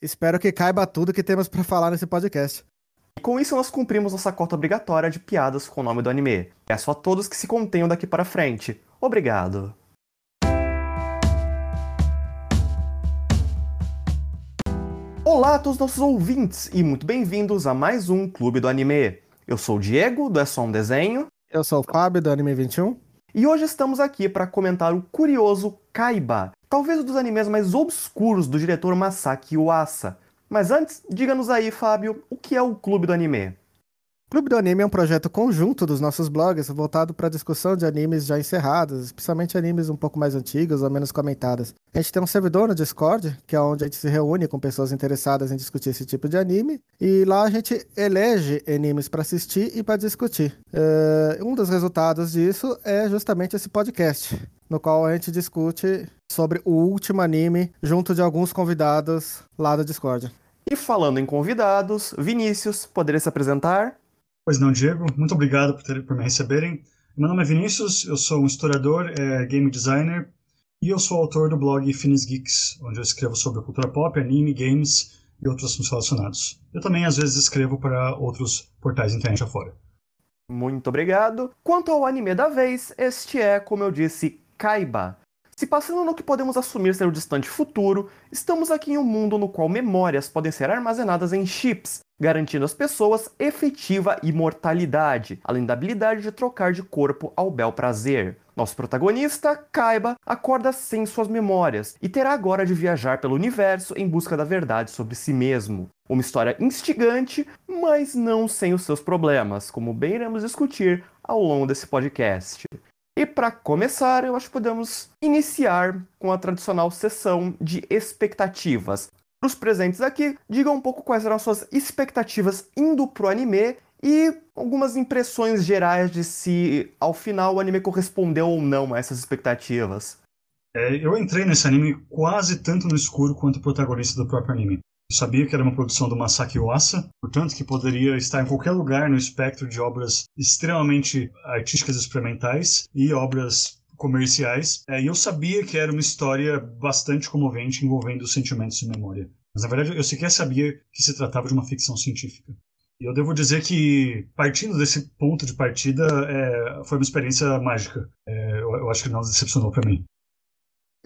Espero que caiba tudo que temos para falar nesse podcast. E com isso nós cumprimos nossa cota obrigatória de piadas com o nome do anime. Peço a todos que se contenham daqui para frente. Obrigado. Olá a todos nossos ouvintes e muito bem-vindos a mais um Clube do Anime. Eu sou o Diego, do É Só Um Desenho. Eu sou o Fábio, do Anime 21. E hoje estamos aqui para comentar o curioso Kaiba, talvez um dos animes mais obscuros do diretor Masaki Uasa. Mas antes, diga-nos aí, Fábio, o que é o Clube do Anime? Clube do Anime é um projeto conjunto dos nossos blogs voltado para a discussão de animes já encerrados, especialmente animes um pouco mais antigos ou menos comentados. A gente tem um servidor no Discord, que é onde a gente se reúne com pessoas interessadas em discutir esse tipo de anime, e lá a gente elege animes para assistir e para discutir. Uh, um dos resultados disso é justamente esse podcast, no qual a gente discute sobre o último anime junto de alguns convidados lá do Discord. E falando em convidados, Vinícius, poderia se apresentar? Pois não, Diego. Muito obrigado por, ter, por me receberem. Meu nome é Vinícius, eu sou um historiador, é, game designer e eu sou autor do blog Finis Geeks, onde eu escrevo sobre cultura pop, anime, games e outros assuntos relacionados. Eu também às vezes escrevo para outros portais internet afora. Muito obrigado. Quanto ao anime da vez, este é, como eu disse, Kaiba, se passando no que podemos assumir ser o distante futuro, estamos aqui em um mundo no qual memórias podem ser armazenadas em chips, garantindo às pessoas efetiva imortalidade, além da habilidade de trocar de corpo ao bel prazer. Nosso protagonista, Kaiba, acorda sem suas memórias e terá agora de viajar pelo universo em busca da verdade sobre si mesmo. Uma história instigante, mas não sem os seus problemas, como bem iremos discutir ao longo desse podcast. E para começar, eu acho que podemos iniciar com a tradicional sessão de expectativas. Para os presentes aqui, digam um pouco quais eram as suas expectativas indo pro anime e algumas impressões gerais de se ao final o anime correspondeu ou não a essas expectativas. É, eu entrei nesse anime quase tanto no escuro quanto o protagonista do próprio anime. Eu sabia que era uma produção do Masaki Uasa, portanto que poderia estar em qualquer lugar no espectro de obras extremamente artísticas experimentais e obras comerciais. É, e eu sabia que era uma história bastante comovente envolvendo sentimentos e memória. Mas na verdade eu sequer sabia que se tratava de uma ficção científica. E eu devo dizer que, partindo desse ponto de partida, é, foi uma experiência mágica. É, eu, eu, acho que não decepcionou para mim.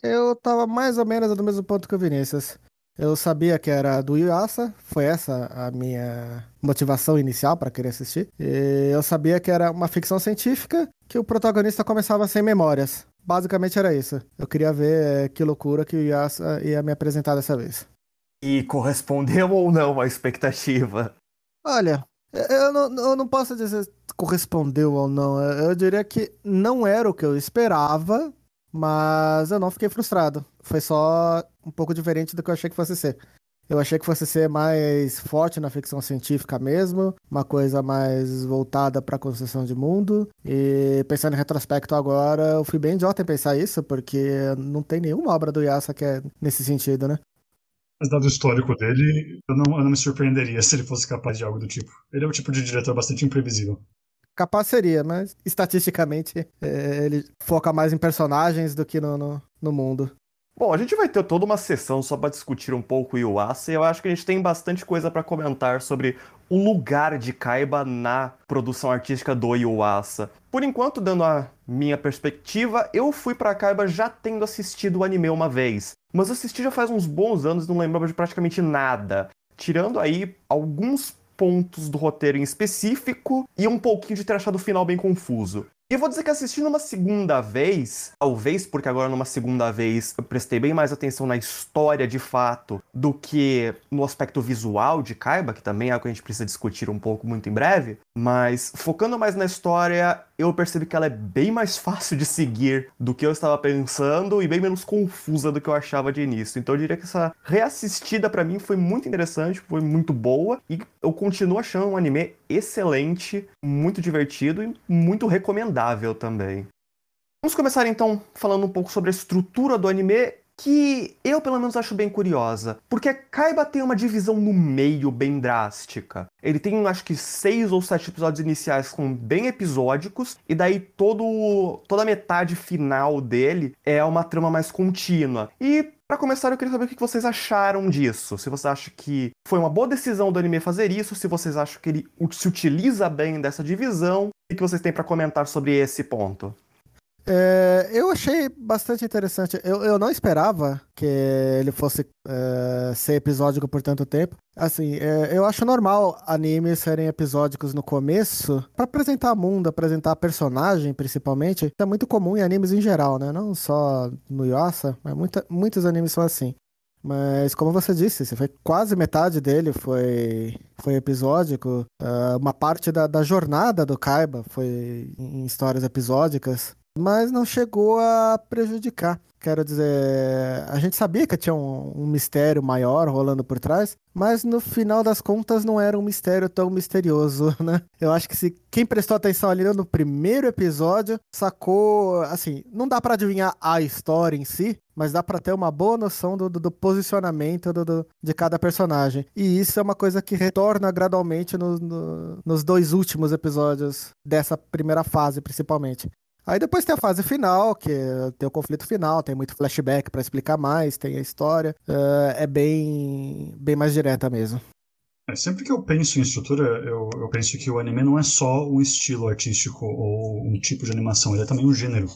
Eu tava mais ou menos no mesmo ponto que o Vinícius. Eu sabia que era do Yuasa, foi essa a minha motivação inicial para querer assistir. E eu sabia que era uma ficção científica que o protagonista começava sem memórias. Basicamente era isso. Eu queria ver que loucura que o Yuasa ia me apresentar dessa vez. E correspondeu ou não à expectativa? Olha, eu não, eu não posso dizer correspondeu ou não. Eu diria que não era o que eu esperava, mas eu não fiquei frustrado. Foi só um pouco diferente do que eu achei que fosse ser. Eu achei que fosse ser mais forte na ficção científica mesmo, uma coisa mais voltada para a construção de mundo. E pensando em retrospecto agora, eu fui bem idiota em pensar isso, porque não tem nenhuma obra do Yasa que é nesse sentido, né? Mas dado o histórico dele, eu não, eu não me surpreenderia se ele fosse capaz de algo do tipo. Ele é um tipo de diretor bastante imprevisível. Capaz seria, mas estatisticamente é, ele foca mais em personagens do que no, no, no mundo. Bom, a gente vai ter toda uma sessão só para discutir um pouco o Yuasa e eu acho que a gente tem bastante coisa para comentar sobre o lugar de Kaiba na produção artística do Yuasa. Por enquanto, dando a minha perspectiva, eu fui para Kaiba já tendo assistido o anime uma vez, mas assisti já faz uns bons anos e não lembrava de praticamente nada. Tirando aí alguns pontos do roteiro em específico e um pouquinho de ter achado o final bem confuso. E eu vou dizer que assistindo uma segunda vez, talvez porque agora numa segunda vez eu prestei bem mais atenção na história de fato do que no aspecto visual de Kaiba, que também é algo que a gente precisa discutir um pouco muito em breve, mas focando mais na história, eu percebi que ela é bem mais fácil de seguir do que eu estava pensando e bem menos confusa do que eu achava de início. Então eu diria que essa reassistida para mim foi muito interessante, foi muito boa e eu continuo achando um anime excelente, muito divertido e muito recomendável também. Vamos começar então falando um pouco sobre a estrutura do anime, que eu pelo menos acho bem curiosa, porque Kaiba tem uma divisão no meio bem drástica. Ele tem acho que seis ou sete episódios iniciais com bem episódicos, e daí todo, toda a metade final dele é uma trama mais contínua. E Para começar, eu queria saber o que vocês acharam disso. Se você acha que foi uma boa decisão do anime fazer isso, se vocês acham que ele se utiliza bem dessa divisão, o que vocês têm para comentar sobre esse ponto? É, eu achei bastante interessante. Eu, eu não esperava que ele fosse é, ser episódico por tanto tempo. Assim, é, eu acho normal animes serem episódicos no começo para apresentar mundo, apresentar personagem, principalmente. É muito comum em animes em geral, né? Não só no Yuasa, mas muita, muitos animes são assim. Mas como você disse, foi quase metade dele foi, foi episódico. Uh, uma parte da, da jornada do Kaiba foi em histórias episódicas mas não chegou a prejudicar. Quero dizer, a gente sabia que tinha um, um, mistério maior rolando por trás, mas no final das contas não era um mistério tão misterioso, né? Eu acho que se quem prestou atenção ali no primeiro episódio sacou, assim, não dá para adivinhar a história em si, mas dá para ter uma boa noção do, do, do posicionamento do, do, de cada personagem. E isso é uma coisa que retorna gradualmente no, no, nos dois últimos episódios dessa primeira fase, principalmente. Aí depois tem a fase final, que tem o conflito final, tem muito flashback para explicar mais, tem a história. Uh, é bem, bem mais direta mesmo. É, sempre que eu penso em estrutura, eu, eu penso que o anime não é só um estilo artístico ou um tipo de animação, ele é também um gênero.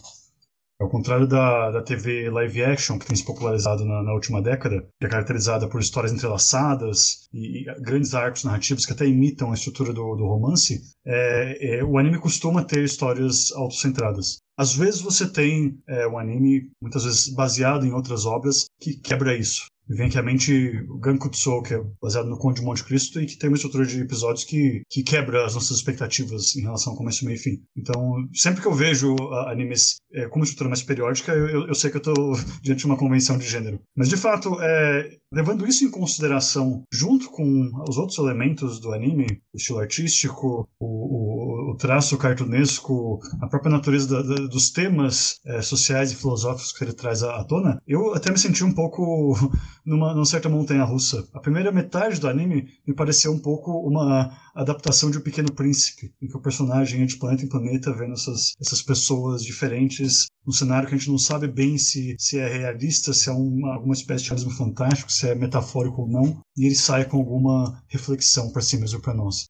Ao contrário da, da TV live action, que tem se popularizado na, na última década, que é caracterizada por histórias entrelaçadas e, e grandes arcos narrativos que até imitam a estrutura do, do romance, é, é, o anime costuma ter histórias autocentradas. Às vezes você tem é, um anime, muitas vezes baseado em outras obras, que quebra isso. Vem aqui à mente o Gankutsu, que é baseado no Conde de Monte Cristo e que tem uma estrutura de episódios que, que quebra as nossas expectativas em relação ao começo, meio e fim. Então, sempre que eu vejo uh, animes é, com uma estrutura mais periódica, eu, eu sei que eu estou diante de uma convenção de gênero. Mas, de fato, é, levando isso em consideração, junto com os outros elementos do anime, o estilo artístico, o, o, o traço cartunesco, a própria natureza da, da, dos temas é, sociais e filosóficos que ele traz à, à tona, eu até me senti um pouco numa, numa certa montanha russa. A primeira metade do anime me pareceu um pouco uma adaptação de O Pequeno Príncipe, em que o personagem é de planeta em planeta vendo essas, essas pessoas diferentes, um cenário que a gente não sabe bem se, se é realista, se é uma, alguma espécie de realismo fantástico, se é metafórico ou não, e ele sai com alguma reflexão para si mesmo para nós.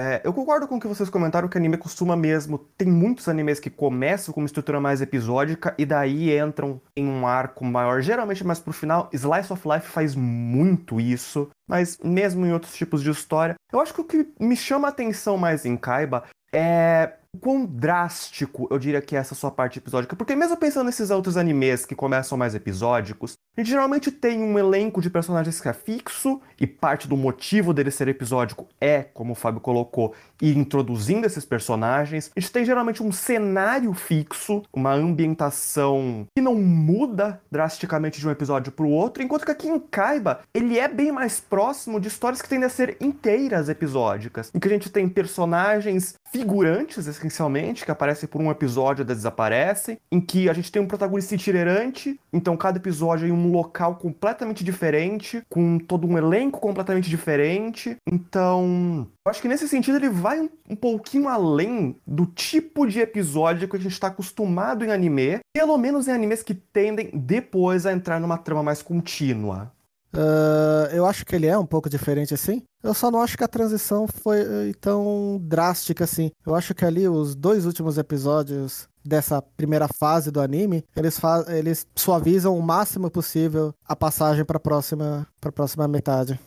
É, eu concordo com o que vocês comentaram que anime costuma mesmo. Tem muitos animes que começam com uma estrutura mais episódica e daí entram em um arco maior, geralmente mais pro final. Slice of Life faz muito isso, mas mesmo em outros tipos de história. Eu acho que o que me chama a atenção mais em Kaiba é o quão drástico eu diria que é essa sua parte episódica. Porque mesmo pensando nesses outros animes que começam mais episódicos, a gente geralmente tem um elenco de personagens que é fixo, e parte do motivo dele ser episódico é, como o Fábio colocou, ir introduzindo esses personagens. A gente tem geralmente um cenário fixo, uma ambientação que não muda drasticamente de um episódio para o outro, enquanto que aqui em Kaiba, ele é bem mais próximo de histórias que tendem a ser inteiras episódicas, em que a gente tem personagens figurantes, essencialmente, que aparecem por um episódio e desaparecem, em que a gente tem um protagonista itinerante, então cada episódio em um local completamente diferente, com todo um elenco completamente diferente. Então, eu acho que nesse sentido ele vai um, um pouquinho além do tipo de episódio que a gente está acostumado em anime, pelo menos em animes que tendem depois a entrar numa trama mais contínua. Uh, eu acho que ele é um pouco diferente assim. Eu só não acho que a transição foi eh, tão drástica assim. Eu acho que ali os dois últimos episódios dessa primeira fase do anime, eles, eles suavizam o máximo possível a passagem para a próxima, próxima metade.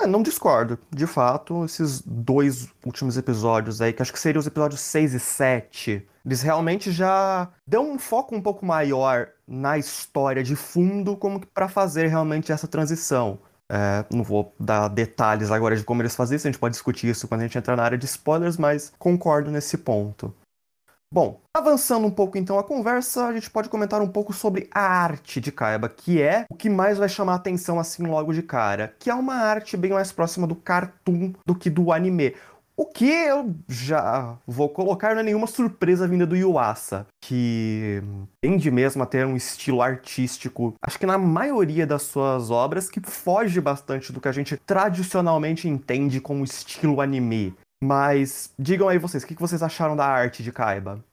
É, não discordo. De fato, esses dois últimos episódios aí, que acho que seriam os episódios 6 e 7, eles realmente já dão um foco um pouco maior na história de fundo, como que para fazer realmente essa transição. É, não vou dar detalhes agora de como eles fazem isso, a gente pode discutir isso quando a gente entrar na área de spoilers, mas concordo nesse ponto. Bom, avançando um pouco então a conversa, a gente pode comentar um pouco sobre a arte de Kaiba, que é o que mais vai chamar a atenção assim logo de cara, que é uma arte bem mais próxima do cartoon do que do anime. O que eu já vou colocar não é nenhuma surpresa vinda do Yuasa, que tende mesmo a ter um estilo artístico, acho que na maioria das suas obras, que foge bastante do que a gente tradicionalmente entende como estilo anime. Mas digam aí vocês, o que vocês acharam da arte de Kaiba?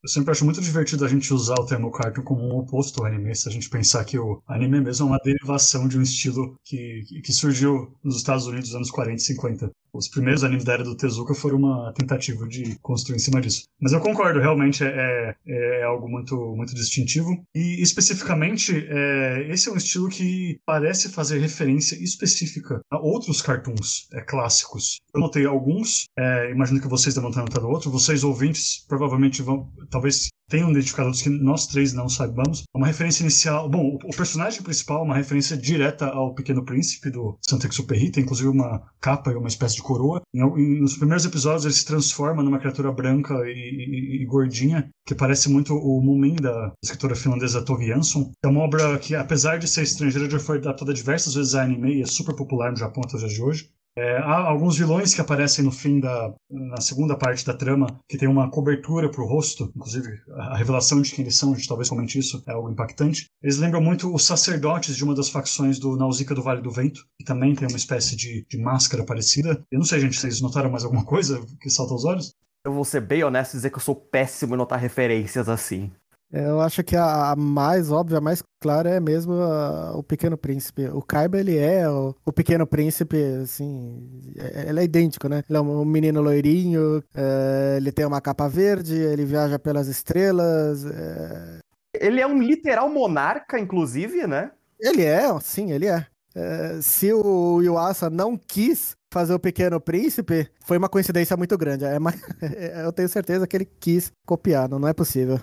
Eu sempre acho muito divertido a gente usar o termo cartoon como um oposto ao anime, se a gente pensar que o anime mesmo é uma derivação de um estilo que, que surgiu nos Estados Unidos nos anos 40 e 50. Os primeiros animes da era do Tezuka foram uma tentativa de construir em cima disso. Mas eu concordo, realmente é, é, é algo muito, muito distintivo. E especificamente, é, esse é um estilo que parece fazer referência específica a outros cartoons é, clássicos. Eu notei alguns, é, imagino que vocês devem ter notado outro. Vocês ouvintes provavelmente vão, talvez tenham identificado outros que nós três não saibamos. Uma referência inicial. Bom, o, personagem principal é uma referência direta ao Pequeno Príncipe do Saint-Exupéry, tem inclusive uma capa e uma espécie de coroa. Em, em, nos primeiros episódios ele se transforma numa criatura branca e, e, e gordinha, que parece muito o Mumin da escritora finlandesa Tove Jansson. É uma obra que, apesar de ser estrangeira, já foi adaptada diversas vezes a anime e é super popular no Japão até os dias de hoje. É, há alguns vilões que aparecem no fim da na segunda parte da trama que tem uma cobertura para o rosto, inclusive a revelação de quem eles são, a gente talvez comente isso, é algo impactante. Eles lembram muito os sacerdotes de uma das facções do Nausicaa do Vale do Vento, que também tem uma espécie de, de máscara parecida. Eu não sei, gente, vocês notaram mais alguma coisa que salta aos olhos? Eu vou ser bem honesto e dizer que eu sou péssimo em notar referências assim. Eu acho que a, mais óbvia, a mais clara é mesmo a, o Pequeno Príncipe. O Kaiba, ele é o, o Pequeno Príncipe, assim, é, ele é idêntico, né? Ele é um, um menino loirinho, é, ele tem uma capa verde, ele viaja pelas estrelas. É... Ele é um literal monarca, inclusive, né? Ele é, sim, ele é. é se o Yuasa não quis fazer o Pequeno Príncipe, foi uma coincidência muito grande. É, mas, eu tenho certeza que ele quis copiar, não, não é possível.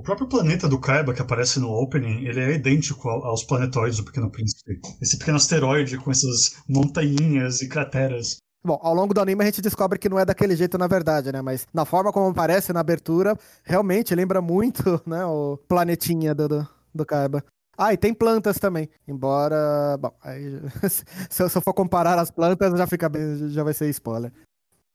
O próprio planeta do Kaiba que aparece no opening, ele é idêntico aos planetóides do Pequeno Príncipe. Esse pequeno asteroide com essas montanhas e crateras. Bom, ao longo do anime a gente descobre que não é daquele jeito na verdade, né? Mas na forma como aparece na abertura, realmente lembra muito, né, o planetinha do, do, do Kaiba. Ah, e tem plantas também. Embora. Bom, aí, se eu for comparar as plantas, já fica bem, já vai ser spoiler.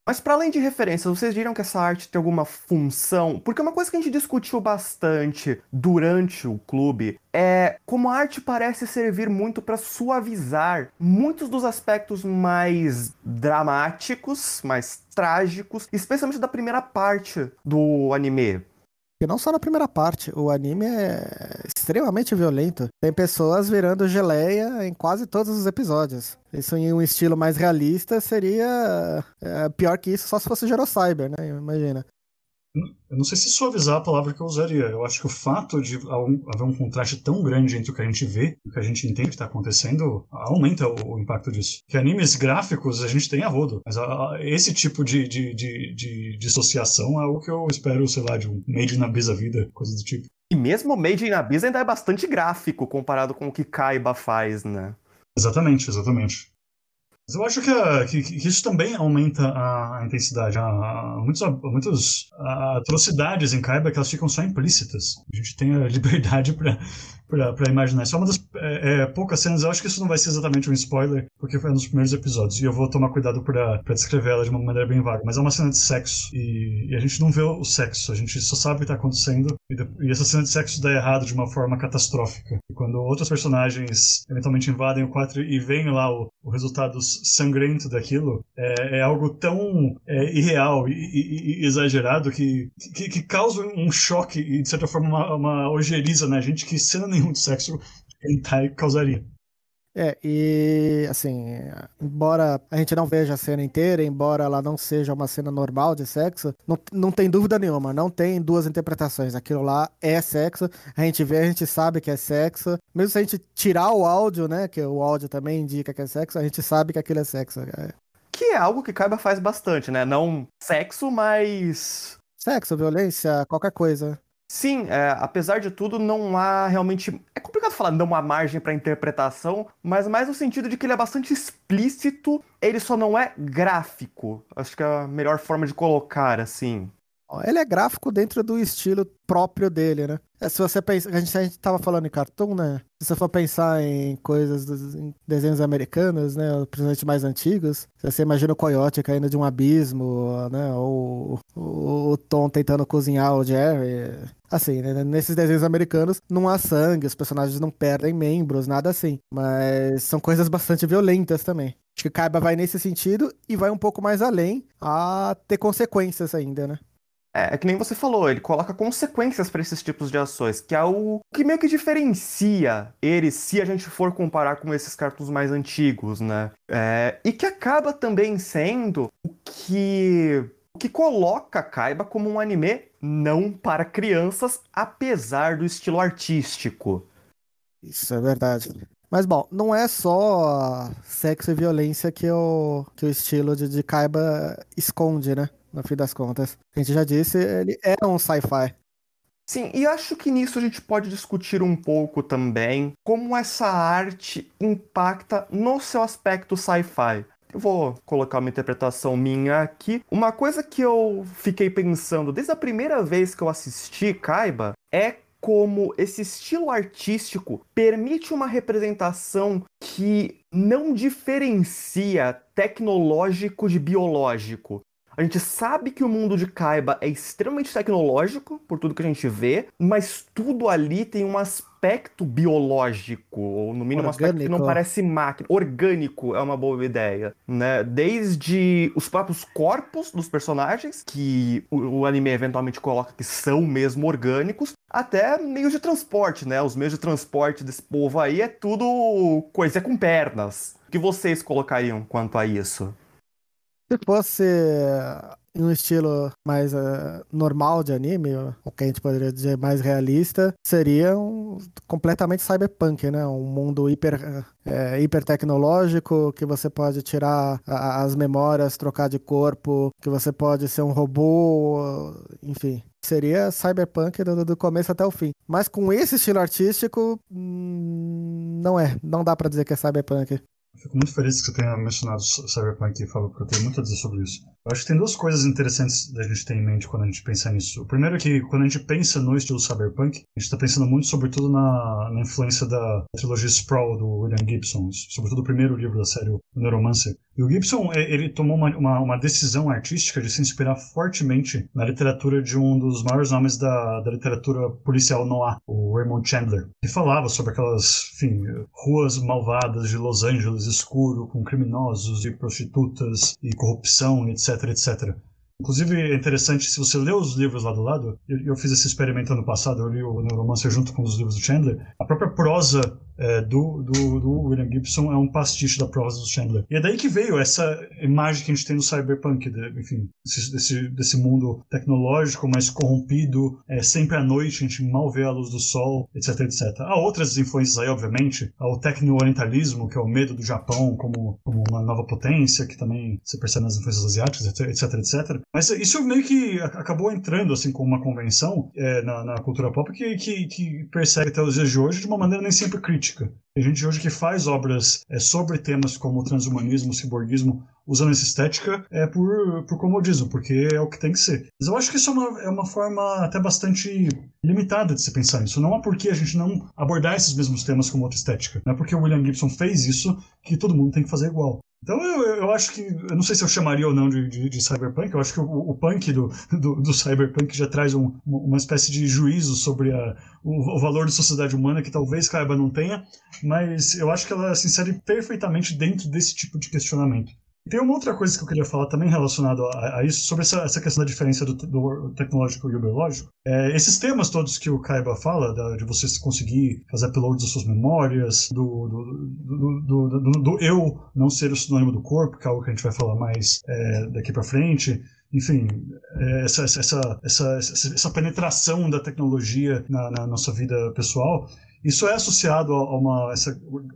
Mas para além de referências, vocês viram que essa arte tem alguma função? Porque uma coisa que a gente discutiu bastante durante o clube é como a arte parece servir muito para suavizar muitos dos aspectos mais dramáticos, mais trágicos, especialmente da primeira parte do anime. Não só na primeira parte, o anime é extremamente violento. Tem pessoas virando geleia em quase todos os episódios. Isso em um estilo mais realista seria é, pior que isso só se fosse Cyber, né? Imagina. Eu não sei se suavizar a palavra que eu usaria. Eu acho que o fato de haver um contraste tão grande entre o que a gente vê e o que a gente entende que está acontecendo aumenta o, impacto disso. Que animes gráficos a gente tem a rodo, mas esse tipo de, de, de, de, dissociação é o que eu espero, sei lá, de um Made in Abyss a vida, coisa do tipo. E mesmo Made in Abyss ainda é bastante gráfico comparado com o que Kaiba faz, né? Exatamente, exatamente. Mas eu acho que, a, que, que, isso também aumenta a, a intensidade. Há, muitas atrocidades em Kaiba que elas ficam só implícitas. A gente tem a liberdade para para imaginar. Isso é uma das é, é, poucas cenas. Eu acho que isso não vai ser exatamente um spoiler, porque foi nos primeiros episódios. E eu vou tomar cuidado para descrever ela de uma maneira bem vaga. Mas é uma cena de sexo. E, e a gente não vê o sexo. A gente só sabe o que está acontecendo. E, e, essa cena de sexo dá errado de uma forma catastrófica. E quando outros personagens eventualmente invadem o quarto e veem lá o, o resultado sangrento daquilo, é, é algo tão é, irreal e, e, exagerado que, que, que, causa um choque e, de certa forma, uma, uma ojeriza na gente que cena nenhum de sexo hentai causaria. É, e assim, embora a gente não veja a cena inteira, embora ela não seja uma cena normal de sexo, não, não tem dúvida nenhuma, não tem duas interpretações. Aquilo lá é sexo, a gente vê, a gente sabe que é sexo. Mesmo se a gente tirar o áudio, né, que o áudio também indica que é sexo, a gente sabe que aquilo é sexo. É. Que é algo que Kaiba faz bastante, né? Não sexo, mas. Sexo, violência, qualquer coisa. Sim, é, apesar de tudo, não há realmente. É complicado falar não há margem para interpretação, mas mais no sentido de que ele é bastante explícito, ele só não é gráfico. Acho que é a melhor forma de colocar, assim. Ele é gráfico dentro do estilo próprio dele, né? É, se você pensa, a gente, a gente tava falando em cartoon, né? Se você for pensar em coisas dos em desenhos americanos, né? Principalmente mais antigos, você imagina o coiote caindo de um abismo, né? Ou o, o Tom tentando cozinhar o Jerry. Assim, né? Nesses desenhos americanos não há sangue, os personagens não perdem membros, nada assim. Mas são coisas bastante violentas também. Acho que Kaiba vai nesse sentido e vai um pouco mais além a ter consequências ainda, né? É, é que nem você falou, ele coloca consequências para esses tipos de ações, que é o que meio que diferencia ele se a gente for comparar com esses cartoons mais antigos, né? É, e que acaba também sendo o que o que coloca Kaiba como um anime não para crianças, apesar do estilo artístico. Isso é verdade. Mas bom, não é só sexo e violência que o, que o estilo de, de Kaiba esconde, né? No fim das contas. A gente já disse, ele é um sci-fi. Sim, e acho que nisso a gente pode discutir um pouco também como essa arte impacta no seu aspecto sci-fi. Eu vou colocar uma interpretação minha aqui. Uma coisa que eu fiquei pensando desde a primeira vez que eu assisti Kaiba é como esse estilo artístico permite uma representação que não diferencia tecnológico de biológico. A gente sabe que o mundo de Kaiba é extremamente tecnológico, por tudo que a gente vê, mas tudo ali tem um aspecto biológico, ou no mínimo orgânico. um aspecto que não parece máquina. Orgânico é uma boa ideia, né? Desde os próprios corpos dos personagens, que o, o anime eventualmente coloca que são mesmo orgânicos, até meios de transporte, né? Os meios de transporte desse povo aí é tudo coisa com pernas. O que vocês colocariam quanto a isso? Se fosse em um estilo mais uh, normal de anime, o que a gente poderia dizer mais realista, seria um completamente cyberpunk, né? Um mundo hiper, é, hiper tecnológico, que você pode tirar a, as memórias, trocar de corpo, que você pode ser um robô, enfim. Seria cyberpunk do, do começo até o fim. Mas com esse estilo artístico, hum, não é. Não dá para dizer que é cyberpunk. Fico muito feliz que você tenha mencionado Cyberpunk, Fábio, porque eu tenho muito a dizer sobre isso. Eu acho que tem duas coisas interessantes da gente ter em mente quando a gente pensa nisso. O primeiro é que quando a gente pensa no estilo Cyberpunk, a gente está pensando muito, sobretudo, na, na, influência da trilogia Sprawl do William Gibson, sobretudo o primeiro livro da série, o Neuromancer. E o Gibson, ele tomou uma, uma, uma, decisão artística de se inspirar fortemente na literatura de um dos maiores nomes da, da literatura policial noir, o Raymond Chandler, que falava sobre aquelas, enfim, ruas malvadas de Los Angeles escuro, com criminosos e prostitutas e corrupção, etc, etc. Inclusive, é interessante, se você lê os livros lá do lado, eu, eu fiz esse experimento ano passado, eu li o Neuromancer junto com os livros do Chandler, a própria prosa é, do, do, do, William Gibson é um pastiche da prosa do Chandler. E é daí que veio essa imagem que a gente tem no cyberpunk, de, enfim, desse, desse mundo tecnológico, mas corrompido, é, sempre à noite, a gente mal vê a luz do sol, etc, etc. Há outras influências aí, obviamente, há o tecno-orientalismo, que é o medo do Japão como, como uma nova potência, que também se percebe nas influências asiáticas, etc, etc. Mas isso meio que acabou entrando, assim, como uma convenção é, na, na, cultura pop que, que, que persegue até os dias de hoje de uma maneira nem sempre crítica política. Tem gente hoje que faz obras é, sobre temas como transhumanismo, ciborguismo, usando essa estética é por, por comodismo, porque é o que tem que ser. Mas eu acho que isso é uma, é uma forma até bastante limitada de se pensar nisso. Não é porque a gente não abordar esses mesmos temas com outra estética. Não é porque o William Gibson fez isso que todo mundo tem que fazer igual. Então eu, eu acho que. Eu não sei se eu chamaria ou não de, de, de cyberpunk. Eu acho que o, o punk do, do, do, cyberpunk já traz um, uma espécie de juízo sobre a, o, o, valor da sociedade humana que talvez Kaiba não tenha, mas eu acho que ela se insere perfeitamente dentro desse tipo de questionamento. Tem uma outra coisa que eu queria falar também relacionado a, isso, sobre essa, essa, questão da diferença do, do tecnológico e o biológico. É, esses temas todos que o Kaiba fala, da, de você conseguir fazer upload das suas memórias, do, do, do, do, eu não ser o sinônimo do corpo, que é algo que a gente vai falar mais é, daqui para frente, enfim, é, essa, essa, essa, essa, penetração da tecnologia na, na nossa vida pessoal, isso é associado a uma, essa,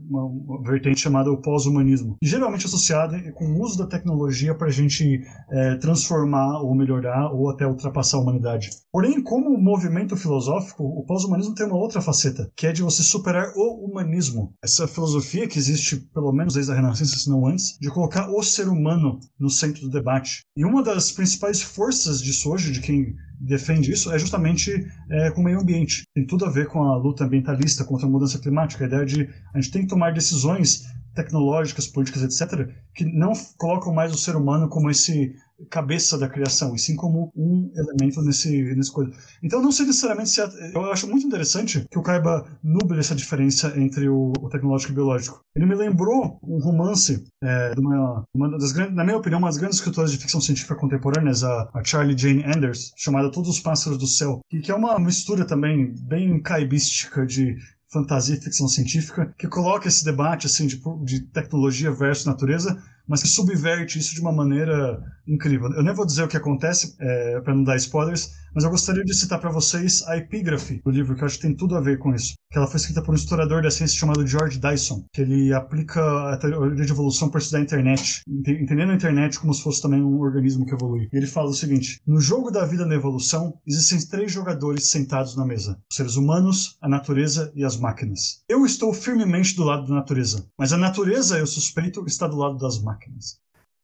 uma, vertente chamada pós-humanismo, geralmente associada com o uso da tecnologia para a gente é, transformar ou melhorar ou até ultrapassar a humanidade. Porém, como movimento filosófico, o pós-humanismo tem uma outra faceta, que é de você superar o humanismo. Essa filosofia que existe, pelo menos desde a Renascença, se não antes, de colocar o ser humano no centro do debate. E uma das principais forças disso hoje, de quem defende isso é justamente é, com o meio ambiente. Tem tudo a ver com a luta ambientalista contra a mudança climática, a ideia de a gente tem que tomar decisões tecnológicas, políticas, etc., que não colocam mais o ser humano como esse cabeça da criação, e sim como um elemento nesse, nesse coisa. Então não sei necessariamente se... É, eu acho muito interessante que o Kaiba nuble essa diferença entre o, o tecnológico e o biológico. Ele me lembrou um romance é, de uma, uma das grandes, na minha opinião, uma das grandes escritoras de ficção científica contemporâneas, a, a Charlie Jane Anders, chamada Todos os Pássaros do Céu, que é uma mistura também bem caibística de fantasia e ficção científica, que coloca esse debate assim de, de tecnologia versus natureza mas que subverte isso de uma maneira incrível. Eu nem vou dizer o que acontece, é, para não dar spoilers, mas eu gostaria de citar para vocês a epígrafe do livro, que eu acho que tem tudo a ver com isso. Que ela foi escrita por um historiador da ciência chamado George Dyson, que ele aplica a teoria de evolução para estudar a internet, entendendo a internet como se fosse também um organismo que evolui. E ele fala o seguinte: no jogo da vida na evolução, existem três jogadores sentados na mesa: os seres humanos, a natureza e as máquinas. Eu estou firmemente do lado da natureza, mas a natureza, eu suspeito, está do lado das máquinas máquinas.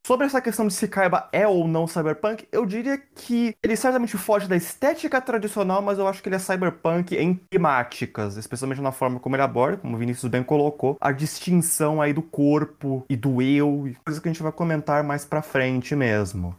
Sobre essa questão de se Kaiba é ou não cyberpunk, eu diria que ele certamente foge da estética tradicional, mas eu acho que ele é cyberpunk em temáticas, especialmente na forma como ele aborda, como o Vinícius bem colocou, a distinção aí do corpo e do eu, coisa que a gente vai comentar mais pra frente mesmo.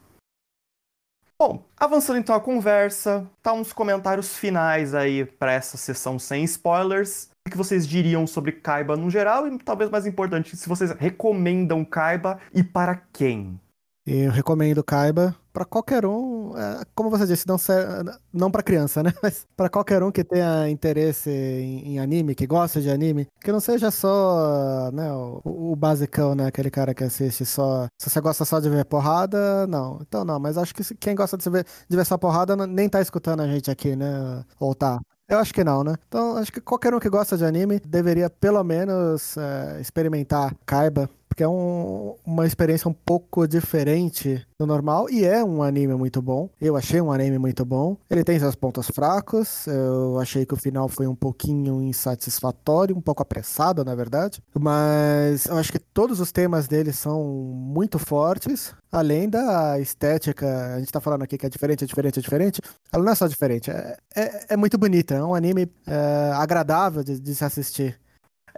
Bom, avançando então a conversa, tá uns comentários finais aí para essa sessão sem spoilers. O que vocês diriam sobre Kaiba no geral e talvez mais importante, se vocês recomendam Kaiba e para quem? Eu recomendo Kaiba para qualquer um, é, como você disse, não, não para criança, né? Mas para qualquer um que tenha interesse em, anime, que gosta de anime, que não seja só né, o, o, basicão, né? Aquele cara que assiste só. Se você gosta só de ver porrada, não. Então não, mas acho que quem gosta de ver, de ver só porrada nem tá escutando a gente aqui, né? Ou tá. Eu acho que não, né? Então, acho que qualquer um que gosta de anime deveria pelo menos é, experimentar Kaiba, porque é um, uma experiência um pouco diferente do normal e é um anime muito bom. Eu achei um anime muito bom. Ele tem seus pontos fracos. Eu achei que o final foi um pouquinho insatisfatório, um pouco apressado, na verdade. Mas eu acho que todos os temas dele são muito fortes. Além da estética, a gente tá falando aqui que é diferente, é diferente, é diferente. Ela não é só diferente, é, é, é muito bonita. É um anime é, agradável de, de se assistir.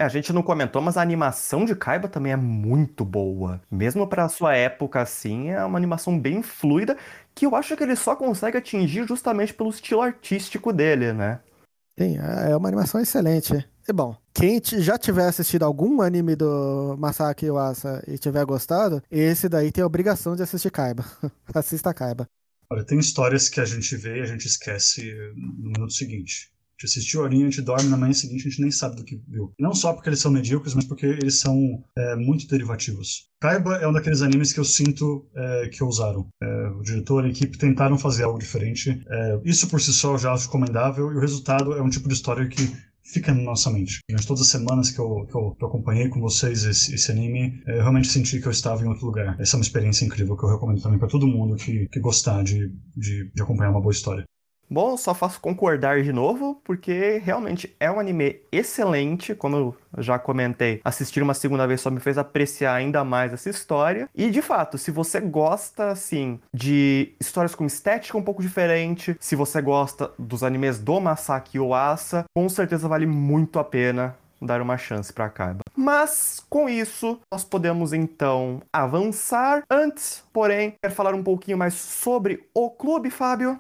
É, a gente não comentou, mas a animação de Kaiba também é muito boa. Mesmo para sua época, assim, é uma animação bem fluida, que eu acho que ele só consegue atingir justamente pelo estilo artístico dele, né? Sim, é, é uma animação excelente. E bom, quem já tiver assistido algum anime do Masaki Yuasa e tiver gostado, esse daí tem a obrigação de assistir Kaiba. Assista Kaiba. Olha, tem histórias que a gente vê e a gente esquece no minuto seguinte gente assistiu a linha, a gente dorme na manhã seguinte, a gente nem sabe do que viu. Não só porque eles são medíocres, mas porque eles são é, muito derivativos. Kaiba é um daqueles animes que eu sinto é, que ousaram. É, o diretor e a equipe tentaram fazer algo diferente. É, isso por si só já acho recomendável, e o resultado é um tipo de história que fica na nossa mente. Durante todas as semanas que eu, que eu, que eu acompanhei com vocês esse, esse, anime, é, eu realmente senti que eu estava em outro lugar. Essa é uma experiência incrível que eu recomendo também para todo mundo que, que gostar de, de, de acompanhar uma boa história. Bom, só faço concordar de novo, porque realmente é um anime excelente, como eu já comentei. Assistir uma segunda vez só me fez apreciar ainda mais essa história. E de fato, se você gosta assim de histórias com estética um pouco diferente, se você gosta dos animes do Masaki Oasa, com certeza vale muito a pena dar uma chance para Kaiba. Mas com isso, nós podemos então avançar. Antes, porém, quero falar um pouquinho mais sobre o clube, Fábio.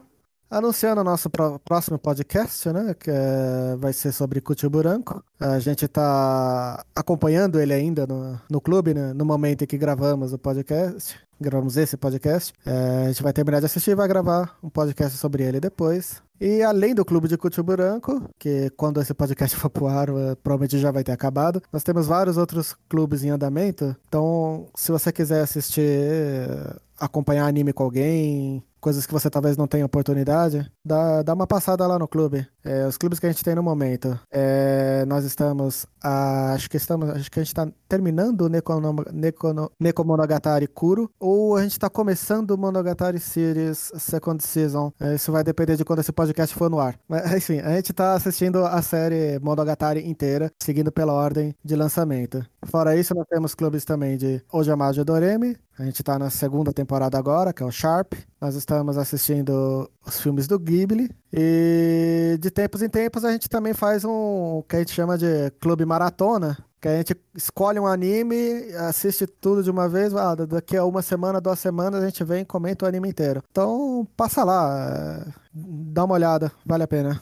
Anunciando o nosso próximo podcast, né? Que é, vai ser sobre Cutiburanco. A gente está acompanhando ele ainda no, no clube, né, no momento em que gravamos o podcast. Gravamos esse podcast. É, a gente vai terminar de assistir e vai gravar um podcast sobre ele depois. E além do Clube de Cutiburanco, que quando esse podcast for pro ar, eh, provavelmente já vai ter acabado, nós temos vários outros clubes em andamento. Então, se você quiser assistir, eh, acompanhar anime com alguém, coisas que você talvez não tenha oportunidade, dá, dá uma passada lá no clube. É, os clubes que a gente tem no momento. É, nós estamos. A, acho que estamos. Acho que a gente está terminando o Nekono, Nekono, Nekomonogatari Kuro. Ou a gente está começando o Monogatari Series Second Season. É, isso vai depender de quando esse podcast for no ar. Mas enfim, a gente está assistindo a série Monogatari inteira, seguindo pela ordem de lançamento. Fora isso, nós temos clubes também de Ojamajo Doremi. A gente está na segunda temporada agora, que é o Sharp. Nós estamos assistindo os filmes do Ghibli e de tempos em tempos a gente também faz um que a gente chama de clube maratona, que a gente escolhe um anime, assiste tudo de uma vez, ah, daqui a uma semana, duas semanas a gente vem e comenta o anime inteiro. Então passa lá, dá uma olhada, vale a pena.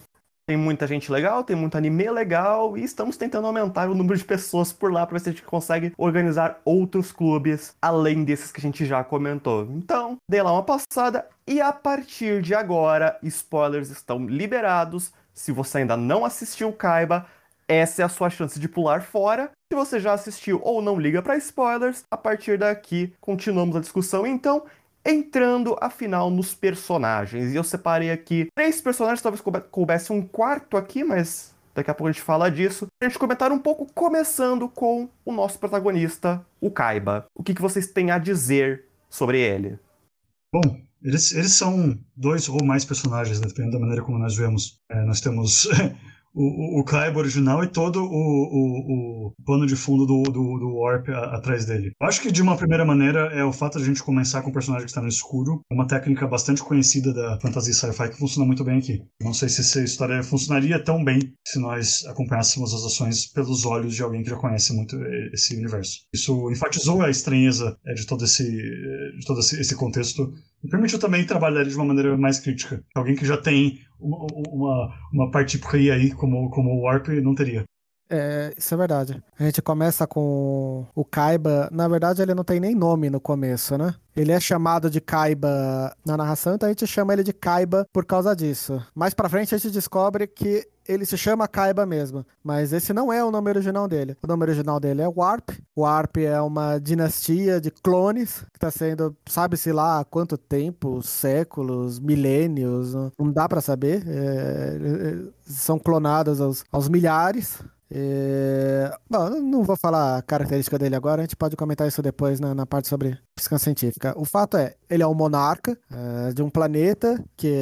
Tem muita gente legal, tem muito anime legal e estamos tentando aumentar o número de pessoas por lá para ver se a gente consegue organizar outros clubes além desses que a gente já comentou. Então, dê lá uma passada e a partir de agora, spoilers estão liberados. Se você ainda não assistiu Kaiba, essa é a sua chance de pular fora. Se você já assistiu ou não liga para spoilers, a partir daqui continuamos a discussão. Então, entrando afinal nos personagens. E eu separei aqui três personagens, talvez coubesse um quarto aqui, mas daqui a pouco a gente fala disso. A gente comentar um pouco, começando com o nosso protagonista, o Kaiba. O que, que vocês têm a dizer sobre ele? Bom, eles, eles são dois ou mais personagens, né, dependendo da maneira como nós vemos. É, nós temos o, o, Kaiba original e todo o, o, o pano de fundo do, do, do Warp a, atrás dele. Eu acho que, de uma primeira maneira, é o fato de a gente começar com um personagem que está no escuro. Uma técnica bastante conhecida da fantasia sci-fi que funciona muito bem aqui. Não sei se essa história funcionaria tão bem se nós acompanhássemos as ações pelos olhos de alguém que já conhece muito esse universo. Isso enfatizou a estranheza é, de todo esse, de todo esse contexto e permitiu também trabalhar de uma maneira mais crítica. Alguém que já tem uma, uma, uma parte aí, como, como o Warp não teria. É, isso é verdade. A gente começa com o Kaiba. Na verdade, ele não tem nem nome no começo, né? Ele é chamado de Kaiba na narração, então a gente chama ele de Kaiba por causa disso. Mais pra frente a gente descobre que ele se chama Kaiba mesmo, mas esse não é o nome original dele. O nome original dele é Warp. Warp é uma dinastia de clones que está sendo, sabe-se lá há quanto tempo, séculos, milênios, não dá para saber. É, é, são clonados aos, aos milhares. É... Bom, não vou falar a característica dele agora, a gente pode comentar isso depois na, na parte sobre pesquisa científica. O fato é, ele é um monarca é, de um planeta que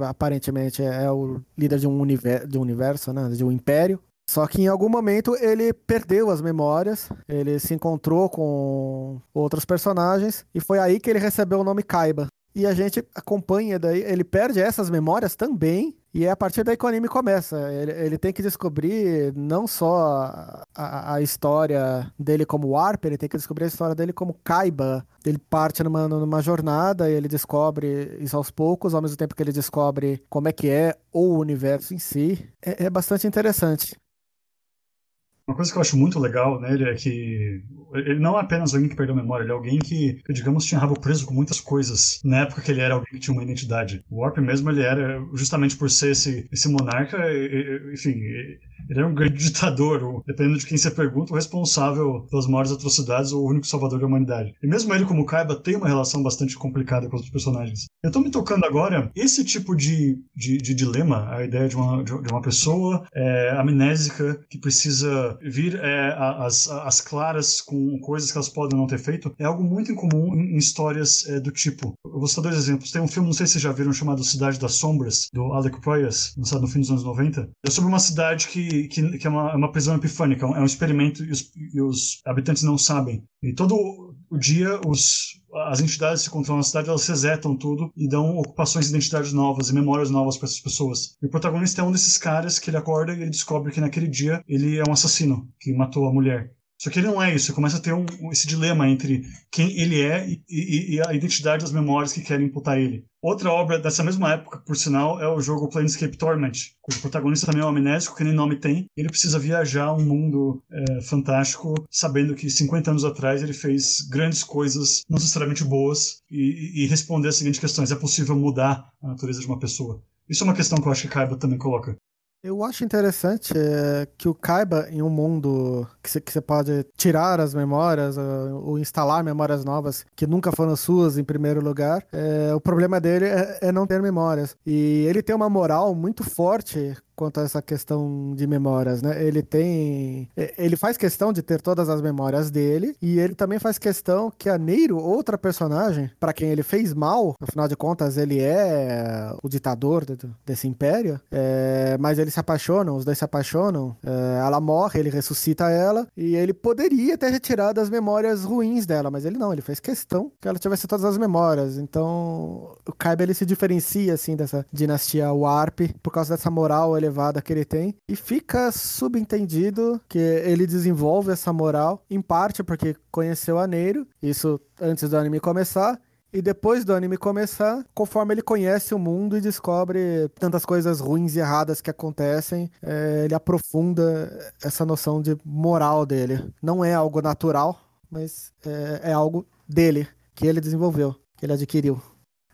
aparentemente é o líder de um, univer de um universo, né, de um império. Só que em algum momento ele perdeu as memórias, ele se encontrou com outros personagens e foi aí que ele recebeu o nome Kaiba. E a gente acompanha daí, ele perde essas memórias também, e é a partir daí que o anime começa. Ele, ele tem que descobrir não só a, a, história dele como Warp, ele tem que descobrir a história dele como Kaiba. Ele parte numa, numa jornada e ele descobre isso aos poucos, ao mesmo tempo que ele descobre como é que é o universo em si. É, é bastante interessante. Uma coisa que eu acho muito legal nele é que ele não é apenas alguém que perdeu a memória, ele é alguém que, digamos, tinha rabo preso com muitas coisas na época que ele era alguém que tinha uma identidade. O Warp mesmo, ele era, justamente por ser esse, esse monarca, enfim, ele era um grande ditador, dependendo de quem você pergunta, o responsável pelas maiores atrocidades ou o único salvador da humanidade. E mesmo ele, como Kaiba, tem uma relação bastante complicada com os personagens. Eu tô me tocando agora, esse tipo de, de, de dilema, a ideia de uma, de uma pessoa é, amnésica que precisa vir é, as, as claras com coisas que elas podem não ter feito, é algo muito incomum em, em histórias é, do tipo. Eu vou citar dois exemplos. Tem um filme, não sei se vocês já viram, chamado Cidade das Sombras, do Alec Proyas, lançado no fim dos anos 90. É sobre uma cidade que que, que, é, uma, é uma prisão epifânica, é um experimento e os, e os habitantes não sabem. E todo o dia os, as entidades que controlam a cidade elas resetam tudo e dão ocupações de identidades novas e memórias novas para essas pessoas. E o protagonista é um desses caras que ele acorda e ele descobre que naquele dia ele é um assassino que matou a mulher. Só que ele não é isso, ele começa a ter um, esse dilema entre quem ele é e, e, e a identidade das memórias que querem imputar ele. Outra obra dessa mesma época, por sinal, é o jogo Planescape Torment, cujo protagonista também é um amnésico, que nem nome tem. Ele precisa viajar um mundo é, fantástico, sabendo que 50 anos atrás ele fez grandes coisas, não necessariamente boas, e, e responder as seguintes questões: é possível mudar a natureza de uma pessoa? Isso é uma questão que eu acho que Kaiba também coloca. Eu acho interessante é, que o Kaiba, em um mundo que você pode tirar as memórias uh, ou instalar memórias novas que nunca foram suas em primeiro lugar, é, o problema dele é, é, não ter memórias. E ele tem uma moral muito forte quanto a essa questão de memórias, né? Ele tem. Ele faz questão de ter todas as memórias dele, e ele também faz questão que a Neiro, outra personagem, para quem ele fez mal, afinal de contas, ele é o ditador desse império, é... mas eles se apaixonam, os dois se apaixonam, é... ela morre, ele ressuscita ela, e ele poderia ter retirado as memórias ruins dela, mas ele não, ele fez questão que ela tivesse todas as memórias. Então, o Kaiba ele se diferencia assim dessa dinastia Warp por causa dessa moral elevada que ele tem e fica subentendido que ele desenvolve essa moral em parte porque conheceu a Neiro, isso antes do anime começar, e depois do anime começar, conforme ele conhece o mundo e descobre tantas coisas ruins e erradas que acontecem, é, ele aprofunda essa noção de moral dele. Não é algo natural, mas é, é algo dele, que ele desenvolveu, que ele adquiriu.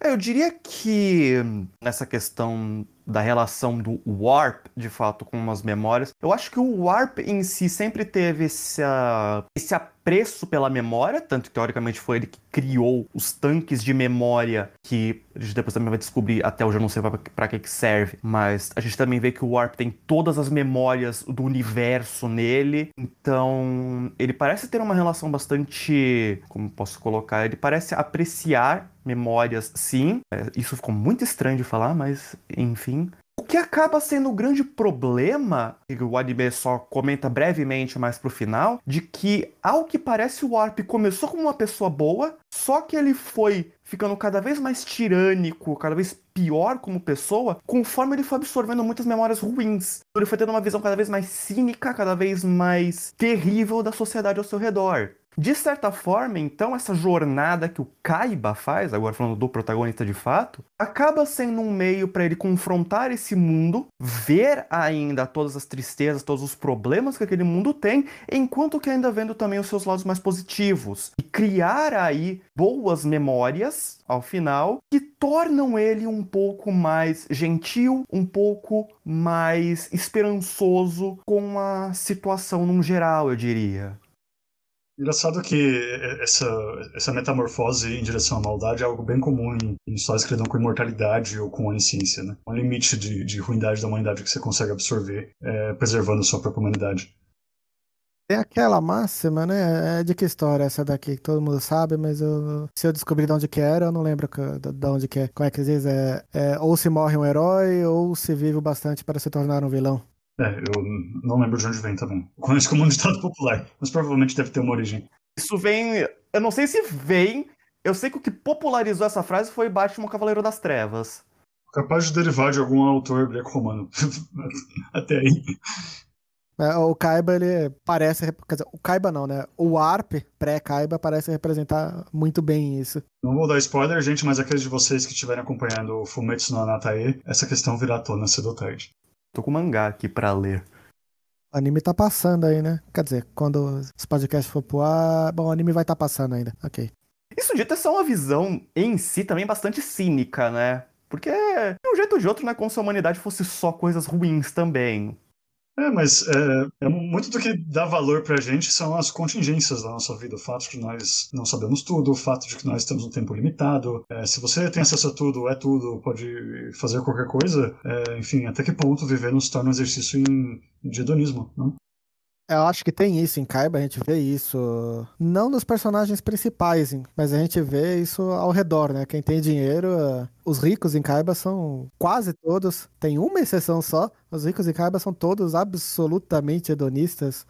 É, eu diria que nessa questão da relação do Warp, de fato, com as memórias. Eu acho que o Warp em si sempre teve esse, uh, esse apreço pela memória, tanto que teoricamente foi ele que criou os tanques de memória que a gente depois também vai descobrir, até hoje eu não sei para que, que serve, mas a gente também vê que o Warp tem todas as memórias do universo nele, então ele parece ter uma relação bastante, como posso colocar, ele parece apreciar memórias, sim. É, isso ficou muito estranho de falar, mas enfim. Que acaba sendo o grande problema, que o anime só comenta brevemente mais pro final, de que, ao que parece, o Warp começou como uma pessoa boa, só que ele foi ficando cada vez mais tirânico, cada vez pior como pessoa, conforme ele foi absorvendo muitas memórias ruins. Ele foi tendo uma visão cada vez mais cínica, cada vez mais terrível da sociedade ao seu redor. De certa forma, então, essa jornada que o Kaiba faz, agora falando do protagonista de fato, acaba sendo um meio para ele confrontar esse mundo, ver ainda todas as tristezas, todos os problemas que aquele mundo tem, enquanto que ainda vendo também os seus lados mais positivos e criar aí boas memórias ao final que tornam ele um pouco mais gentil, um pouco mais esperançooso com a situação num geral, eu diria. Engraçado que essa, essa metamorfose em direção à maldade é algo bem comum em, histórias que lidam com imortalidade ou com onisciência, né? Um limite de, de ruindade da humanidade que você consegue absorver, é, preservando sua própria humanidade. Tem aquela máxima, né? É de que história essa daqui? Todo mundo sabe, mas eu, se eu descobrir de onde que era, eu não lembro de onde que é. Como é que diz? É, é, ou se morre um herói, ou se vive o bastante para se tornar um vilão. É, eu não lembro de onde vem também. Conheço como um ditado popular, mas provavelmente deve ter uma origem. Isso vem. Eu não sei se vem. Eu sei que o que popularizou essa frase foi Batman Cavaleiro das Trevas. Capaz de derivar de algum autor greco-romano. Até aí. É, o Kaiba, ele parece. Quer dizer, o Kaiba não, né? O Arp, pré-Kaiba, parece representar muito bem isso. Não vou dar spoiler, gente, mas aqueles de vocês que estiverem acompanhando o Fumetsu no Anatae, essa questão virá à tona cedo ou tarde. Tô com mangá aqui pra ler. O anime tá passando aí, né? Quer dizer, quando esse podcast for pro ar, bom, o anime vai estar tá passando ainda, ok. Isso de ter só uma visão em si também bastante cínica, né? Porque, de um jeito ou de outro, não é como se a humanidade fosse só coisas ruins também. É, mas é, é, muito do que dá valor pra gente são as contingências da nossa vida. O fato de que nós não sabemos tudo, o fato de que nós temos um tempo limitado. É, se você tem acesso a tudo, é tudo, pode fazer qualquer coisa, é, enfim, até que ponto viver nos torna um exercício em, de hedonismo, não? Eu acho que tem isso em Kaiba, a gente vê isso não nos personagens principais, mas a gente vê isso ao redor, né? Quem tem dinheiro, os ricos em Kaiba são quase todos, tem uma exceção só, os ricos em Kaiba são todos absolutamente hedonistas.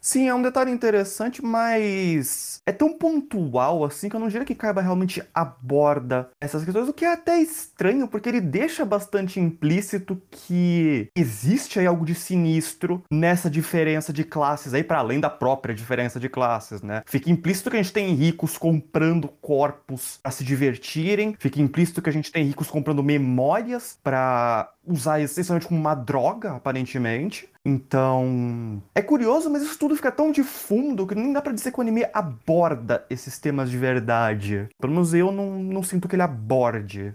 Sim, é um detalhe interessante, mas é tão pontual assim que eu não diria que Kaiba realmente aborda essas questões, o que é até estranho, porque ele deixa bastante implícito que existe aí algo de sinistro nessa diferença de classes aí, para além da própria diferença de classes, né? Fica implícito que a gente tem ricos comprando corpos para se divertirem, fica implícito que a gente tem ricos comprando memórias para usar essencialmente como uma droga, aparentemente. Então, é curioso, mas isso tudo fica tão de fundo que nem dá para dizer que o anime aborda esses temas de verdade. Pelo menos eu não, não sinto que ele aborde.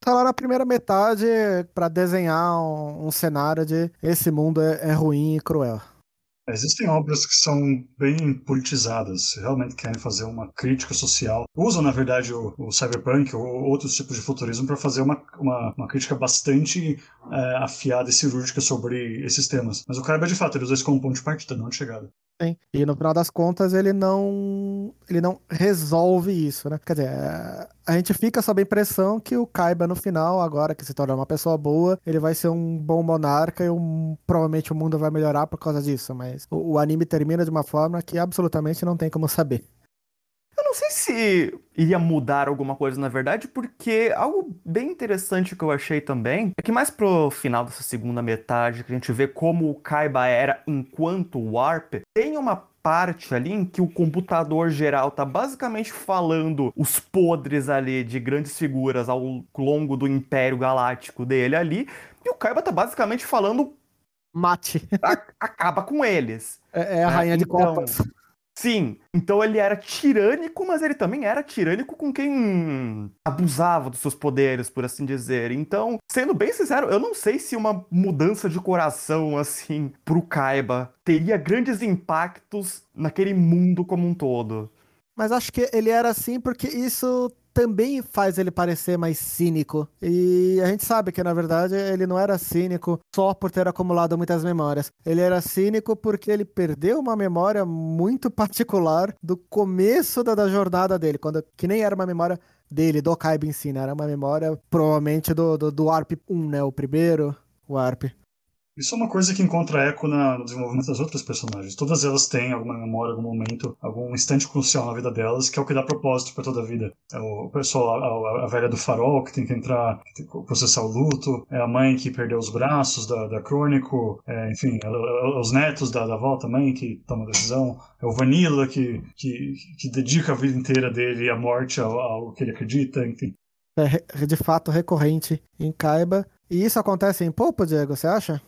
Tá lá na primeira metade para desenhar um, um, cenário de esse mundo é, é ruim e cruel. Existem obras que são bem politizadas, realmente querem fazer uma crítica social. Usam, na verdade, o, o cyberpunk ou outros tipos de futurismo para fazer uma, uma, uma, crítica bastante é, afiada e cirúrgica sobre esses temas. Mas o Kaiba, de fato, ele usa isso como ponto de partida, não de chegada. Sim. E no final das contas ele não ele não resolve isso, né? Quer dizer, é, a gente fica sob a impressão que o Kaiba no final, agora que se torna uma pessoa boa, ele vai ser um bom monarca e um, provavelmente o mundo vai melhorar por causa disso, mas o, o anime termina de uma forma que absolutamente não tem como saber. Eu não sei se iria mudar alguma coisa na verdade, porque algo bem interessante que eu achei também é que mais pro final dessa segunda metade, que a gente vê como o Kaiba era enquanto Warp, tem uma parte ali em que o computador geral tá basicamente falando os podres ali de grandes figuras ao longo do Império Galáctico dele ali, e o Kaiba tá basicamente falando mate. acaba com eles. É, é a rainha de então, copas. Sim, então ele era tirânico, mas ele também era tirânico com quem abusava dos seus poderes, por assim dizer. Então, sendo bem sincero, eu não sei se uma mudança de coração, assim, pro Kaiba teria grandes impactos naquele mundo como um todo. Mas acho que ele era assim porque isso também faz ele parecer mais cínico. E a gente sabe que, na verdade, ele não era cínico só por ter acumulado muitas memórias. Ele era cínico porque ele perdeu uma memória muito particular do começo da, da jornada dele, quando que nem era uma memória dele, do Kaiba em si, né? Era uma memória provavelmente do, do, do ARP 1, né? O primeiro, o ARP. Isso é uma coisa que encontra eco na, no desenvolvimento das outras personagens. Todas elas têm alguma memória, algum momento, algum instante crucial na vida delas, que é o que dá propósito para toda a vida. É o pessoal, a, a, velha do farol que tem que entrar, que tem que processar o luto, é a mãe que perdeu os braços da, da Crônico, é, enfim, os netos da, da avó também que tomam decisão, é o Vanilla que, que, que dedica a vida inteira dele à morte, ao, ao que ele acredita, enfim. É de fato recorrente em Kaiba. E isso acontece em Popo, Diego, você acha?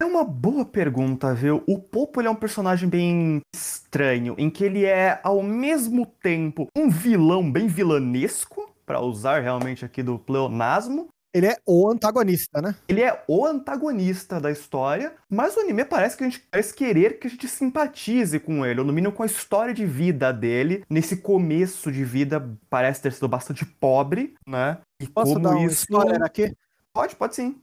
É uma boa pergunta, viu? O Popo é um personagem bem estranho, em que ele é ao mesmo tempo um vilão bem vilanesco, para usar realmente aqui do pleonasmo. Ele é o antagonista, né? Ele é o antagonista da história, mas o anime parece que a gente parece querer que a gente simpatize com ele, ou no mínimo com a história de vida dele. Nesse começo de vida, parece ter sido bastante pobre, né? E Posso como dar uma isso... spoiler aqui? Pode, pode sim.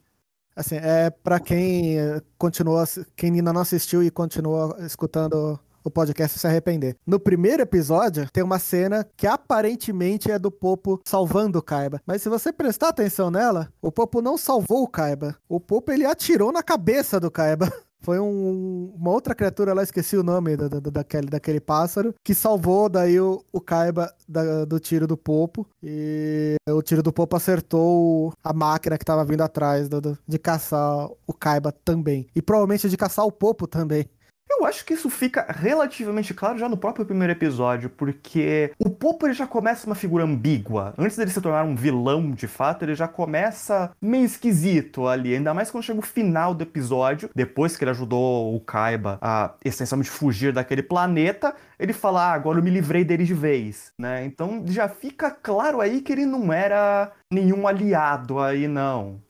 Assim, é para quem continua, quem ainda não assistiu e continua escutando o podcast se arrepender. No primeiro episódio, tem uma cena que aparentemente é do Popo salvando o Kaiba. Mas se você prestar atenção nela, o Popo não salvou o Kaiba. O Popo ele atirou na cabeça do Kaiba. Foi um, uma outra criatura lá, esqueci o nome da, da, daquele, daquele pássaro, que salvou daí o, o Kaiba da, do tiro do Popo. E o tiro do Popo acertou a máquina que tava vindo atrás do, do, de caçar o Kaiba também. E provavelmente de caçar o Popo também. Eu acho que isso fica relativamente claro já no próprio primeiro episódio, porque o Popo ele já começa uma figura ambígua. Antes dele se tornar um vilão de fato, ele já começa meio esquisito ali, ainda mais quando chega o final do episódio, depois que ele ajudou o Kaiba a essencialmente fugir daquele planeta, ele fala: ah, agora eu me livrei dele de vez, né? Então já fica claro aí que ele não era nenhum aliado aí, não.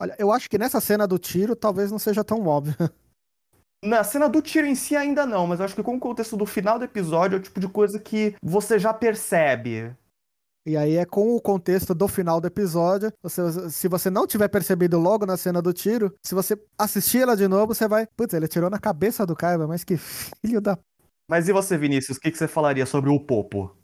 Olha, eu acho que nessa cena do tiro talvez não seja tão óbvio. Na cena do tiro em si ainda não, mas eu acho que com o contexto do final do episódio é o tipo de coisa que você já percebe. E aí é com o contexto do final do episódio. Você, se você não tiver percebido logo na cena do tiro, se você assistir ela de novo, você vai. Putz, ele atirou na cabeça do Kaiba, mas que filho da. Mas e você, Vinícius? O que, que você falaria sobre o Popo?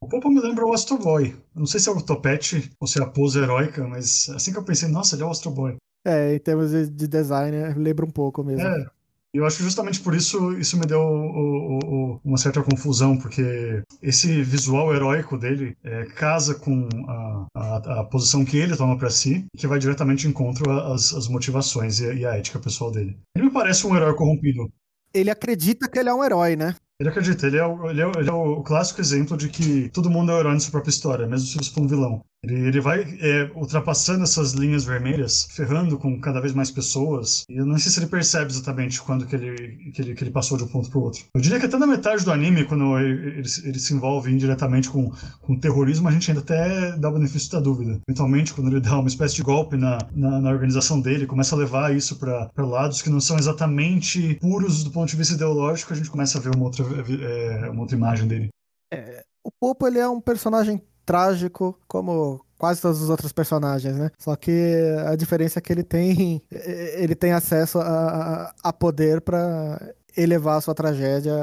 O Popo me lembra o Astro Boy. Não sei se é o topete ou se é a pose heróica, mas assim que eu pensei, nossa, ele é o Astro Boy. É, em termos de, de design, lembra um pouco mesmo. É, eu acho que justamente por isso isso me deu o, o, uma certa confusão, porque esse visual heróico dele é, casa com a, a, a, posição que ele toma para si, que vai diretamente em encontro às, às motivações e, e à ética pessoal dele. Ele me parece um herói corrompido. Ele acredita que ele é um herói, né? Ele acredita, ele é, o, ele, é, ele é o clássico exemplo de que todo mundo é o herói na sua própria história, mesmo se você for um vilão. Ele, ele vai é, ultrapassando essas linhas vermelhas, ferrando com cada vez mais pessoas. E eu não sei se ele percebe exatamente quando que ele, que ele, que ele passou de um ponto para o outro. Eu diria que até na metade do anime, quando ele, ele, ele se envolve indiretamente com, com terrorismo, a gente ainda até dá o benefício da dúvida. Eventualmente, quando ele dá uma espécie de golpe na, na, na organização dele, começa a levar isso para lados que não são exatamente puros do ponto de vista ideológico, a gente começa a ver uma outra, é, uma outra imagem dele. É, o Popo ele é um personagem trágico, como quase todos os outros personagens, né? Só que a diferença é que ele tem ele tem acesso a, a poder para elevar a sua tragédia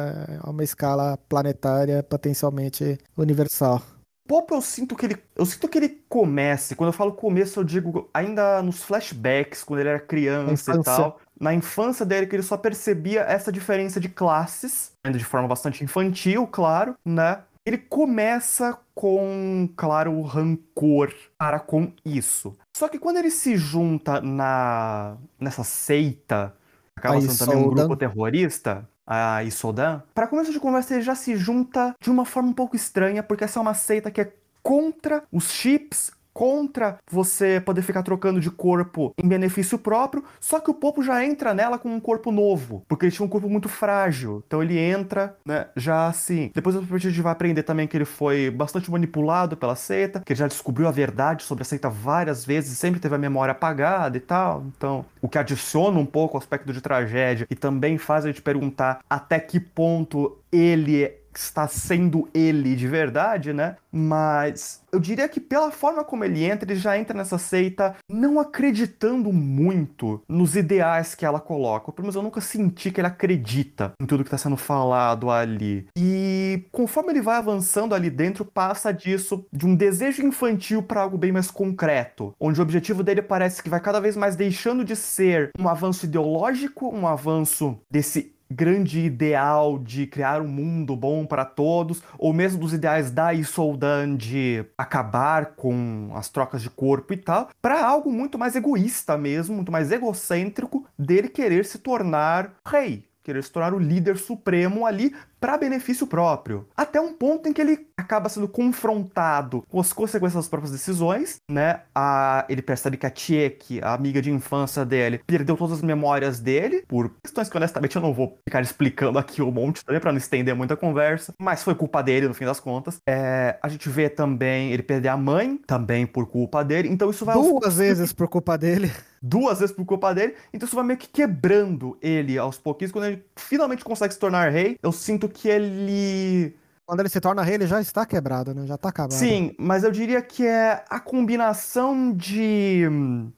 a uma escala planetária potencialmente universal. Popo eu sinto que ele eu sinto que ele comece, quando eu falo começo eu digo ainda nos flashbacks, quando ele era criança e tal, na infância dele que ele só percebia essa diferença de classes, ainda de forma bastante infantil, claro, né? Ele começa com, claro, rancor para com isso. Só que quando ele se junta na nessa seita, acaba sendo também um grupo terrorista, a Isodan, para começo de conversa ele já se junta de uma forma um pouco estranha, porque essa é uma seita que é contra os chips, contra você poder ficar trocando de corpo em benefício próprio, só que o Popo já entra nela com um corpo novo, porque ele tinha um corpo muito frágil. Então ele entra, né, já assim. Depois a gente vai aprender também que ele foi bastante manipulado pela seita, que ele já descobriu a verdade sobre a seita várias vezes, sempre teve a memória apagada e tal. Então, o que adiciona um pouco o aspecto de tragédia e também faz a gente perguntar até que ponto ele está sendo ele de verdade, né? Mas eu diria que pela forma como ele entra, ele já entra nessa seita não acreditando muito nos ideais que ela coloca. Pelo menos eu nunca senti que ele acredita em tudo que está sendo falado ali. E conforme ele vai avançando ali dentro, passa disso de um desejo infantil para algo bem mais concreto, onde o objetivo dele parece que vai cada vez mais deixando de ser um avanço ideológico, um avanço desse grande ideal de criar um mundo bom para todos, ou mesmo dos ideais da Isoldan de acabar com as trocas de corpo e tal, para algo muito mais egoísta mesmo, muito mais egocêntrico dele querer se tornar rei, querer se tornar o líder supremo ali para benefício próprio. Até um ponto em que ele acaba sendo confrontado com as consequências das próprias decisões, né? A, ele percebe que a Tiek, a amiga de infância dele, perdeu todas as memórias dele, por questões que honestamente eu não vou ficar explicando aqui um monte também para não estender muita conversa, mas foi culpa dele no fim das contas. É, a gente vê também ele perder a mãe, também por culpa dele, então isso vai... Duas aos... vezes por culpa dele. Duas vezes por culpa dele, então isso vai meio que quebrando ele aos pouquinhos, quando ele finalmente consegue se tornar rei, eu sinto que ele quando ele se torna rei, ele já está quebrado, né? Já está acabado. Sim, mas eu diria que é a combinação de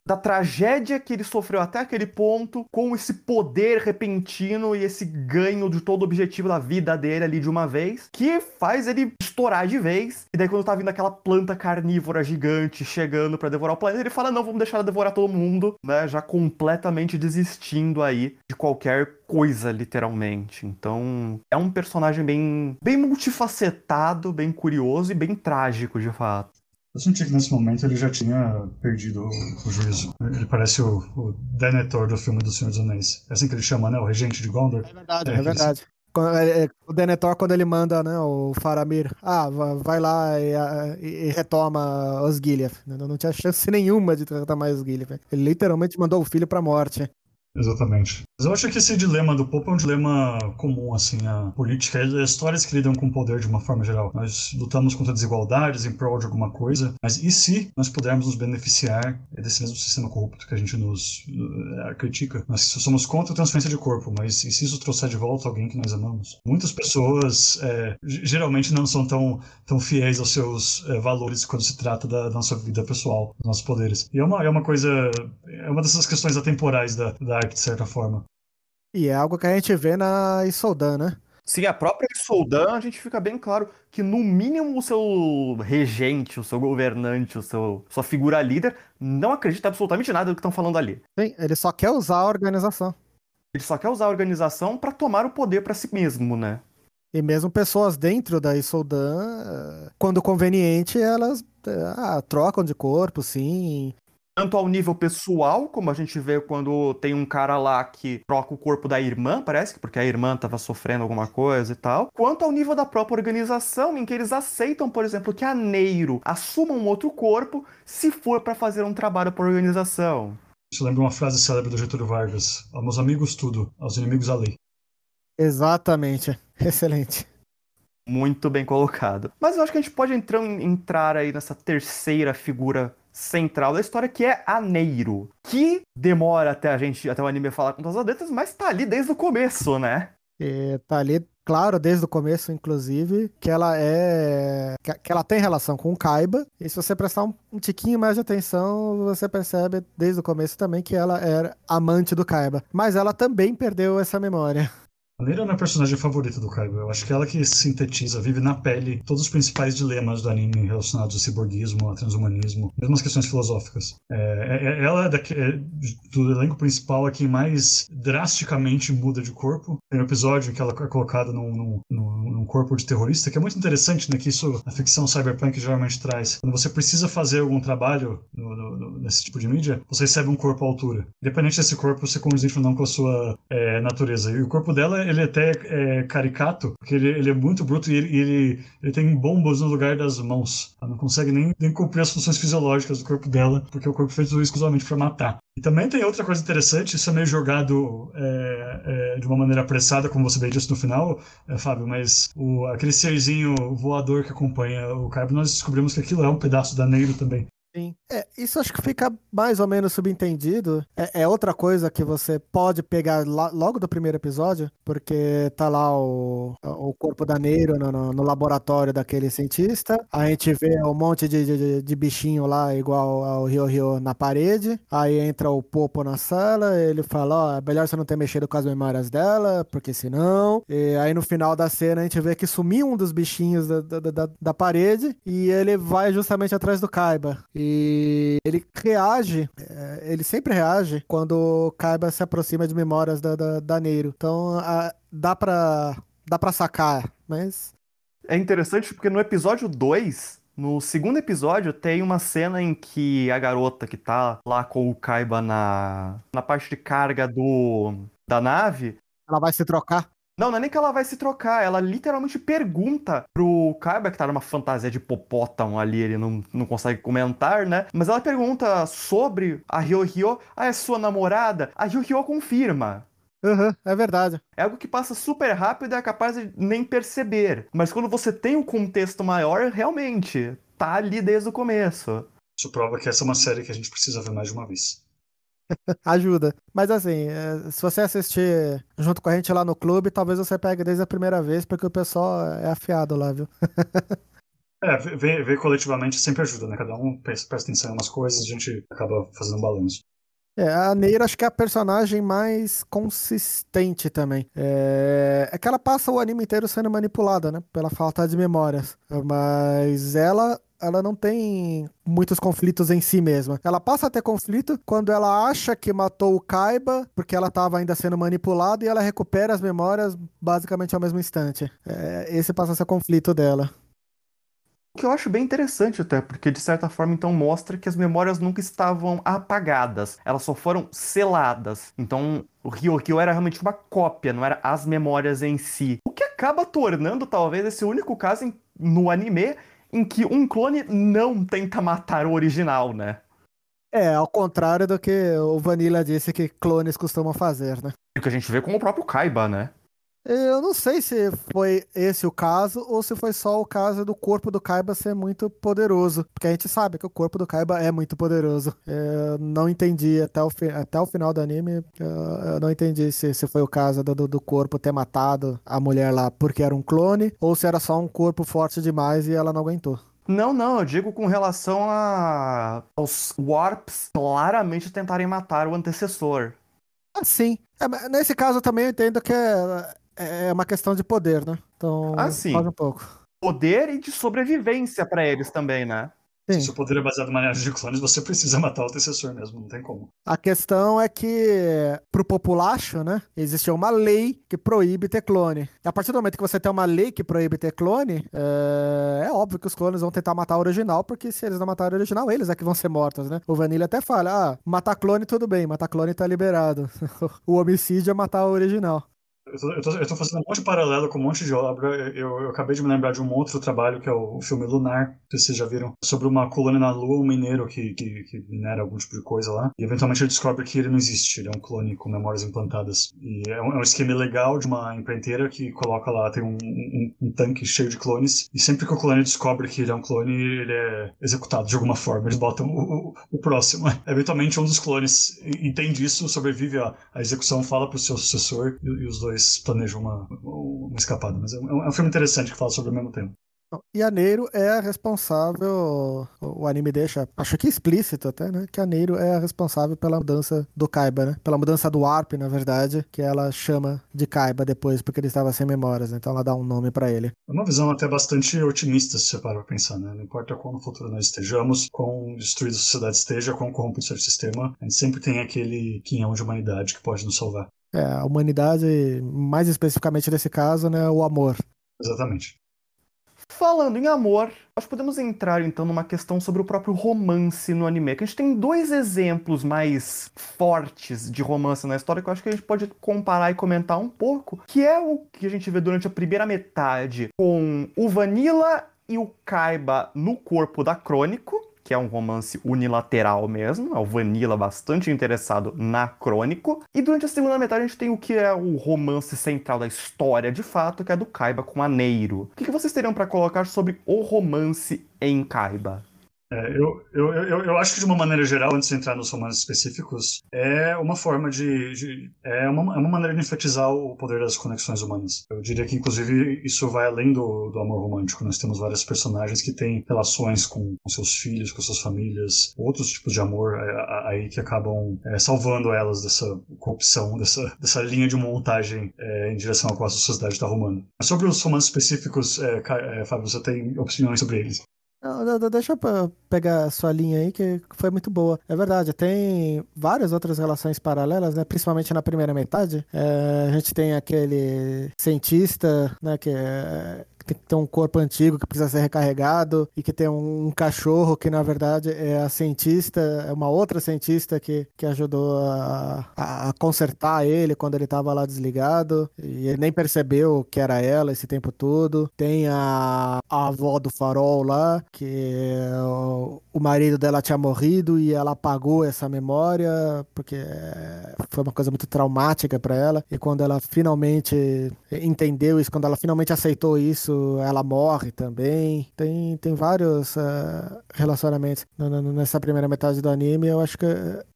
da tragédia que ele sofreu até aquele ponto com esse poder repentino e esse ganho de todo o objetivo da vida dele ali de uma vez, que faz ele estourar de vez. E daí quando tá vindo aquela planta carnívora gigante chegando para devorar o planeta, ele fala: "Não, vamos deixar ela devorar todo mundo", né? Já completamente desistindo aí de qualquer coisa, literalmente. Então, é um personagem bem, bem multifacetado, bem curioso e bem trágico, de fato. Eu senti que nesse momento ele já tinha perdido o, o juízo. Ele parece o, o Denethor do filme do Senhor dos Anéis. É assim que ele chama, né? O regente de Gondor. É verdade, é, é verdade. É, é, o Denethor, quando ele manda né, o Faramir, ah, vai lá e, e, e retoma os Gilead. Não, não tinha chance nenhuma de retomar os Gilead. Ele literalmente mandou o filho pra morte. Exatamente. Mas eu acho que esse dilema do Pope é um dilema comum, assim, a política as histórias que lidam com o poder de uma forma geral. Nós lutamos contra desigualdades em prol de alguma coisa, mas e se nós pudermos nos beneficiar desse mesmo sistema corrupto que a gente nos uh, critica? Nós somos contra a transferência de corpo, mas e se isso trouxer de volta alguém que nós amamos? Muitas pessoas é, geralmente não são tão, tão fiéis aos seus é, valores quando se trata da, da, nossa vida pessoal, dos nossos poderes. E é uma, é uma coisa, é uma dessas questões atemporais da, da arte, de certa forma. E é algo que a gente vê na Isoldan, né? Sim, a própria Isoldan, a gente fica bem claro que, no mínimo, o seu regente, o seu governante, o seu, sua figura líder, não acredita absolutamente nada do que estão falando ali. Sim, ele só quer usar a organização. Ele só quer usar a organização para tomar o poder para si mesmo, né? E mesmo pessoas dentro da Isoldan, quando conveniente, elas ah, trocam de corpo, sim. Tanto ao nível pessoal, como a gente vê quando tem um cara lá que troca o corpo da irmã, parece que porque a irmã estava sofrendo alguma coisa e tal, quanto ao nível da própria organização, em que eles aceitam, por exemplo, que a Neiro assuma um outro corpo se for para fazer um trabalho para a organização. Isso lembra uma frase célebre do Getúlio Vargas: Aos amigos tudo, aos inimigos a lei. Exatamente. Excelente. Muito bem colocado. Mas eu acho que a gente pode entrar, entrar aí nessa terceira figura central da história, que é a Neiro. Que demora até a gente, até o anime falar com todas as letras, mas tá ali desde o começo, né? E tá ali, claro, desde o começo, inclusive, que ela é. que ela tem relação com o Kaiba. E se você prestar um, um tiquinho mais de atenção, você percebe desde o começo também que ela era amante do Kaiba. Mas ela também perdeu essa memória. A Neira é a minha personagem favorita do Kaiba. Eu acho que ela que sintetiza, vive na pele todos os principais dilemas do anime relacionados ao ciborguismo, ao transhumanismo, mesmo as questões filosóficas. É, é, é ela é, é do elenco principal é quem mais drasticamente muda de corpo. Tem um episódio em que ela é colocada num, num, num, corpo de terrorista, que é muito interessante, né? Que isso a ficção cyberpunk geralmente traz. Quando você precisa fazer algum trabalho no, no, nesse tipo de mídia, você recebe um corpo à altura. Independente desse corpo ser condizente ou não com a sua é, natureza. E o corpo dela ele até é, caricato, porque ele, ele, é muito bruto e ele, ele, ele, tem bombas no lugar das mãos. Ela não consegue nem, nem cumprir as funções fisiológicas do corpo dela, porque o corpo é feito exclusivamente para matar. E também tem outra coisa interessante, isso é meio jogado é, é, de uma maneira apressada, como você bem disse no final, é, Fábio, mas o, aquele serzinho voador que acompanha o Kaiba, nós descobrimos que aquilo é um pedaço da Neiro também. Sim. É, isso acho que fica mais ou menos subentendido. É, é outra coisa que você pode pegar logo do primeiro episódio, porque tá lá o, o corpo da Neiro no, no, no laboratório daquele cientista. A gente vê um monte de, de, de bichinho lá, igual ao Rio Rio na parede. Aí entra o Popo na sala, ele fala: Ó, oh, é melhor você não ter mexido com as memórias dela, porque senão. E aí no final da cena a gente vê que sumiu um dos bichinhos da, da, da, da parede e ele vai justamente atrás do Kaiba. E ele reage, é, ele sempre reage quando o Kaiba se aproxima de memórias da, da, da Neiro. Então a, dá pra, dá pra sacar, mas. É interessante porque no episódio 2, no segundo episódio, tem uma cena em que a garota que tá lá com o Kaiba na, na parte de carga do, da nave. Ela vai se trocar? Não, não é nem que ela vai se trocar, ela literalmente pergunta pro Kaiba, que tá numa fantasia de popótamo ali, ele não, não consegue comentar, né? Mas ela pergunta sobre a Ryo Ryo, ah, é sua namorada? A Ryo Ryo confirma. Uhum, é verdade. É algo que passa super rápido e é capaz de nem perceber. Mas quando você tem um contexto maior, realmente, tá ali desde o começo. Isso prova que essa é uma série que a gente precisa ver mais de uma vez. Ajuda. Mas assim, é, se você assistir junto com a gente lá no clube, talvez você pegue desde a primeira vez, porque o pessoal é afiado lá, viu? é, ver, ver coletivamente sempre ajuda, né? Cada um presta atenção em umas coisas, a gente acaba fazendo um balanço. É, a Neira acho que é a personagem mais consistente também. É... é que ela passa o anime inteiro sendo manipulada, né? Pela falta de memórias. Mas ela ela não tem muitos conflitos em si mesma. Ela passa a ter conflito quando ela acha que matou o Kaiba, porque ela estava ainda sendo manipulada, e ela recupera as memórias basicamente ao mesmo instante. É, esse passa a ser o conflito dela. O que eu acho bem interessante até, porque de certa forma então mostra que as memórias nunca estavam apagadas, elas só foram seladas. Então o Ryokyo era realmente uma cópia, não era as memórias em si. O que acaba tornando talvez esse único caso em, no anime em que um clone não tenta matar o original, né? É, ao contrário do que o Vanilla disse que clones costumam fazer, né? E o que a gente vê com o próprio Kaiba, né? Eu não sei se foi esse o caso ou se foi só o caso do corpo do Kaiba ser muito poderoso. Porque a gente sabe que o corpo do Kaiba é muito poderoso. Eu não entendi até o, até o final do anime. Eu não entendi se, se foi o caso do, do corpo ter matado a mulher lá porque era um clone ou se era só um corpo forte demais e ela não aguentou. Não, não, eu digo com relação a... aos Warps claramente tentarem matar o antecessor. Ah, sim. É, nesse caso também eu entendo que é, é uma questão de poder, né? Então, ah, sim. um pouco. Poder e de sobrevivência para eles também, né? Sim. Se o poder é baseado em maneira de clones, você precisa matar o antecessor mesmo, não tem como. A questão é que, pro populacho, né, existe uma lei que proíbe ter clone. E a partir do momento que você tem uma lei que proíbe ter clone, é, é óbvio que os clones vão tentar matar o original, porque se eles não matarem o original, eles é que vão ser mortos, né? O Vanilla até fala, ah, matar clone tudo bem, matar clone tá liberado. o homicídio é matar o original. Eu tô, fazendo um monte de paralelo com um monte de obra. Eu, eu, acabei de me lembrar de um outro trabalho, que é o filme Lunar, que vocês já viram, sobre uma colônia na Lua, um mineiro que, que, que, minera algum tipo de coisa lá. E eventualmente ele descobre que ele não existe, ele é um clone com memórias implantadas. E é um, é um esquema legal de uma empreiteira que coloca lá, tem um, um, um, tanque cheio de clones. E sempre que o clone descobre que ele é um clone, ele é executado de alguma forma. Eles botam o, o, o próximo. Eventualmente um dos clones entende isso, sobrevive à, à execução, fala pro seu sucessor e, e os dois planejam uma, uma escapada. Mas é um, é um filme interessante que fala sobre o mesmo tema. E a Neiro é a responsável, o anime deixa, acho que explícito até, né? Que a Neiro é a responsável pela mudança do Kaiba, né? Pela mudança do Arp, na verdade, que ela chama de Kaiba depois, porque ele estava sem memórias, né? então ela dá um nome para ele. É uma visão até bastante otimista, se você para pra pensar, né? Não importa qual no futuro nós estejamos, quão destruída a sociedade esteja, quão corrompido o sistema, a gente sempre tem aquele quinhão de humanidade que pode nos salvar. É, a humanidade, mais especificamente nesse caso, né, o amor. Exatamente. Falando em amor, nós podemos entrar então numa questão sobre o próprio romance no anime. Que a gente tem dois exemplos mais fortes de romance na história que eu acho que a gente pode comparar e comentar um pouco, que é o que a gente vê durante a primeira metade com o Vanilla e o Kaiba no corpo da Crônico, que é um romance unilateral mesmo, é o Vanilla bastante interessado na Crônico. E durante a segunda metade a gente tem o que é o romance central da história, de fato, que é do Kaiba com a Neiro. O que vocês teriam para colocar sobre o romance em Kaiba? É, eu, eu, eu, eu, acho que de uma maneira geral, antes de entrar nos romances específicos, é uma forma de. de é, uma, é uma maneira de enfatizar o poder das conexões humanas. Eu diria que, inclusive, isso vai além do, do amor romântico. Nós temos vários personagens que têm relações com, com seus filhos, com suas famílias, outros tipos de amor é, aí que acabam é, salvando elas dessa corrupção, dessa, dessa linha de montagem é, em direção a qual a sociedade está arrumando. Sobre os romances específicos, é, Fábio, você tem opiniões sobre eles? Deixa eu pegar a sua linha aí, que foi muito boa. É verdade, tem várias outras relações paralelas, né? Principalmente na primeira metade. É, a gente tem aquele cientista, né? Que é, que ter um corpo antigo que precisa ser recarregado e que tem um, um, cachorro que na verdade é a cientista, é uma outra cientista que, que ajudou a, a consertar ele quando ele estava lá desligado e ele nem percebeu que era ela esse tempo todo. Tem a, a avó do farol lá, que o, o marido dela tinha morrido e ela apagou essa memória porque foi uma coisa muito traumática para ela e quando ela finalmente entendeu isso, quando ela finalmente aceitou isso, ela morre também. Tem, tem vários uh, relacionamentos nessa primeira metade do anime. Eu acho que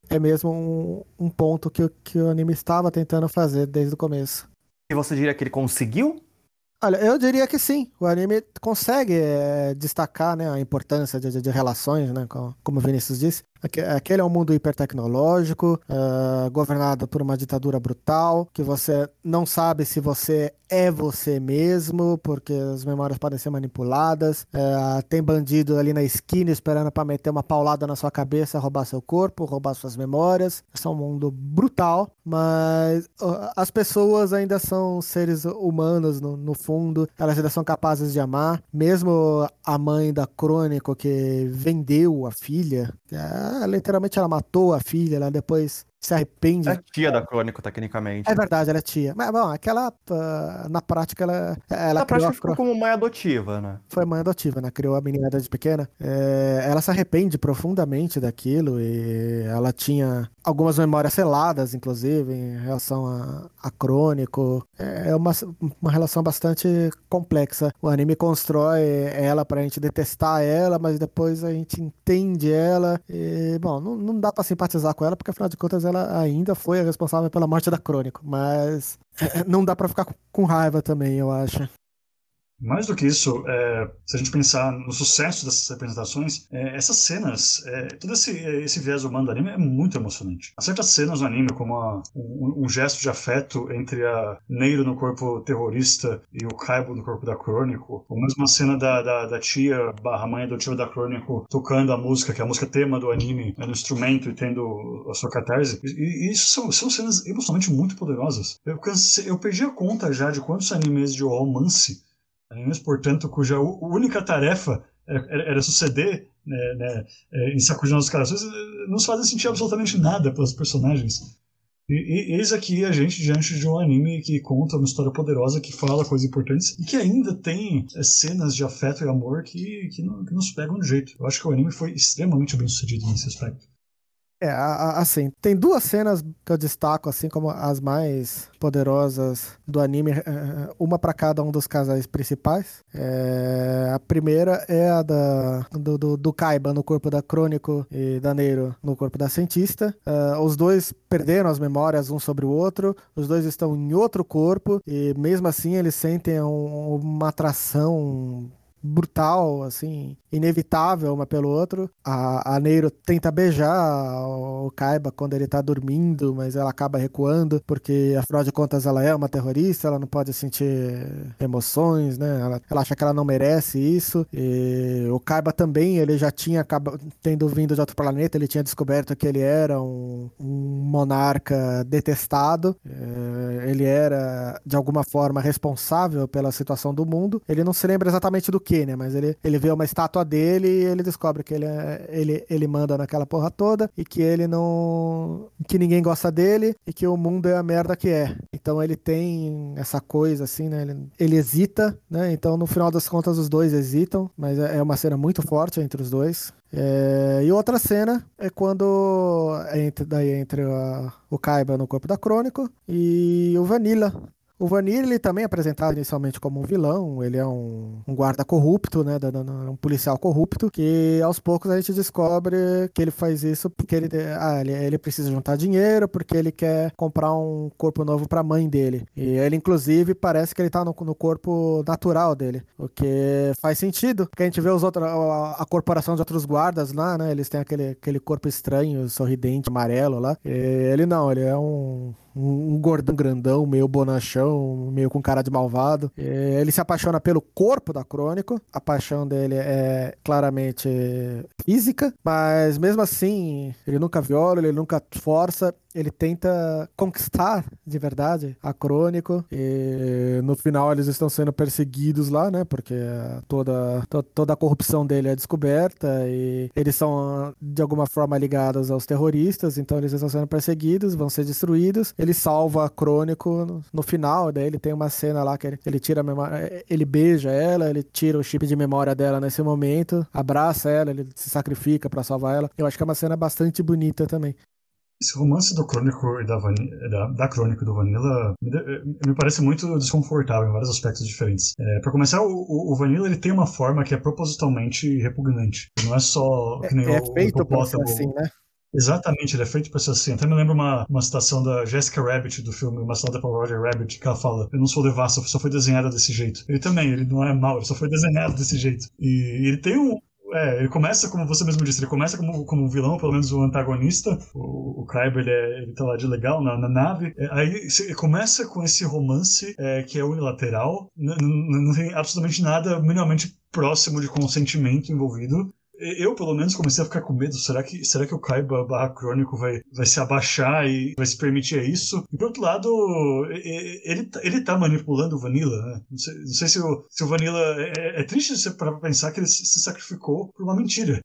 é mesmo um, um ponto que, que o anime estava tentando fazer desde o começo. E você diria que ele conseguiu? Olha, eu diria que sim. O anime consegue é, destacar né, a importância de, de, de relações, né, como, como o Vinícius disse. Aquele é um mundo hipertecnológico, uh, governado por uma ditadura brutal, que você não sabe se você é você mesmo, porque as memórias podem ser manipuladas. Uh, tem bandido ali na esquina esperando para meter uma paulada na sua cabeça, roubar seu corpo, roubar suas memórias. Esse é um mundo brutal, mas as pessoas ainda são seres humanos no, no fundo, elas ainda são capazes de amar. Mesmo a mãe da Crônico que vendeu a filha, ah, literalmente ela matou a filha, ela depois se arrepende. É tia da Crônico, tecnicamente. É verdade, ela é tia. Mas, bom, aquela, uh, na prática, ela. ela na prática, ficou como mãe adotiva, né? Foi mãe adotiva, né? Criou a menina desde pequena. É, ela se arrepende profundamente daquilo e ela tinha algumas memórias seladas, inclusive, em relação a, a Crônico. É uma, uma relação bastante complexa. O anime constrói ela pra gente detestar ela, mas depois a gente entende ela. E, bom, não, não dá pra simpatizar com ela, porque afinal de contas ela ela ainda foi a responsável pela morte da Crônico, mas é, não dá para ficar com raiva também, eu acho. Mais do que isso, é, se a gente pensar no sucesso dessas representações, é, essas cenas, é, todo esse, esse viés humano do anime é muito emocionante. Há certas cenas no anime, como a, um, um, gesto de afeto entre a Neiro no corpo terrorista e o Kaibo no corpo da Crônico, ou mesmo a cena da, da, da tia barra mãe tio da Crônico tocando a música, que é a música tema do anime, no instrumento e tendo a sua catarse. E, e isso são, são cenas emocionalmente muito poderosas. Eu, eu perdi a conta já de quantos animes de romance animes, portanto, cuja única tarefa era, era suceder né, né, é, em sacudir nossos corações, nos fazem sentir absolutamente nada pelos personagens. E, e, eis aqui a gente diante de um anime que conta uma história poderosa, que fala coisas importantes e que ainda tem é, cenas de afeto e amor que, que, não, que nos pegam de jeito. Eu acho que o anime foi extremamente bem sucedido nesse aspecto. É, assim, tem duas cenas que eu destaco, assim, como as mais poderosas do anime, é, é, uma para cada um dos casais principais. É, a primeira é a da, do, do, do, Kaiba no corpo da Crônico e da Neiro no corpo da Cientista. Uh, os dois perderam as memórias um sobre o outro, os dois estão em outro corpo e mesmo assim eles sentem um, uma atração brutal, assim, inevitável uma pelo outro. A, a Neiro tenta beijar o Kaiba quando ele tá dormindo, mas ela acaba recuando, porque afinal de contas ela é uma terrorista, ela não pode sentir emoções, né? Ela, ela acha que ela não merece isso. E o Kaiba também, ele já tinha tendo vindo de outro planeta, ele tinha descoberto que ele era um, um monarca detestado. É, ele era, de alguma forma, responsável pela situação do mundo. Ele não se lembra exatamente do que né? Mas ele, ele vê uma estátua dele e ele descobre que ele, é, ele, ele manda naquela porra toda e que ele não. que ninguém gosta dele e que o mundo é a merda que é. Então ele tem essa coisa assim, né? Ele, ele hesita, né? Então no final das contas os dois hesitam, mas é, é uma cena muito forte entre os dois. É, e outra cena é quando entre, daí entre a, o Kaiba no corpo da Crônico e o Vanilla o Vanilla ele também é apresentado inicialmente como um vilão, ele é um, um guarda corrupto, né, um policial corrupto, que aos poucos a gente descobre que ele faz isso porque ele, ah, ele, ele precisa juntar dinheiro, porque ele quer comprar um corpo novo para a mãe dele. E ele, inclusive, parece que ele tá no, no, corpo natural dele, o que faz sentido, porque a gente vê os outros, a, a corporação de outros guardas lá, né, eles têm aquele, aquele corpo estranho, sorridente, amarelo lá. E ele não, ele é um um, gordão grandão, meio bonachão, meio com cara de malvado. É, ele se apaixona pelo corpo da Crônico. A paixão dele é claramente física, mas mesmo assim, ele nunca viola, ele nunca força ele tenta conquistar de verdade a Crônico e no final eles estão sendo perseguidos lá, né? Porque toda, to, toda a corrupção dele é descoberta e eles são de alguma forma ligados aos terroristas, então eles estão sendo perseguidos, vão ser destruídos. Ele salva a Crônico no, no final, daí ele tem uma cena lá que ele, ele tira a memória, ele beija ela, ele tira o chip de memória dela nesse momento, abraça ela, ele se sacrifica para salvar ela. Eu acho que é uma cena bastante bonita também. Esse romance do Crônico e da, da, da Crônico e do Vanilla me, me, parece muito desconfortável em vários aspectos diferentes. É, para começar, o, o, Vanilla ele tem uma forma que é propositalmente repugnante. Não é só que nem é, o, é feito o pra ser assim, né? Exatamente, ele é feito pra ser assim. Até me lembro uma, uma citação da Jessica Rabbit do filme Uma Salada para Roger Rabbit, que ela fala: Eu não sou devassa, só foi desenhada desse jeito. Ele também, ele não é mau, ele só foi desenhado desse jeito. E ele tem um, é, ele começa, como você mesmo disse, ele começa como, como vilão, pelo menos o antagonista. O, o Kaiba, ele, é, ele tá lá de legal na, na nave. É, aí começa com esse romance é, que é unilateral. não tem absolutamente nada minimamente próximo de consentimento envolvido. Eu, pelo menos, comecei a ficar com medo. Será que, será que o Kaiba barra Crônico vai, vai se abaixar e vai se permitir isso? E, por outro lado, ele, ele tá manipulando o Vanilla, né? Não sei, não sei se, o, se o Vanilla... É, é triste para pensar que ele se sacrificou por uma mentira.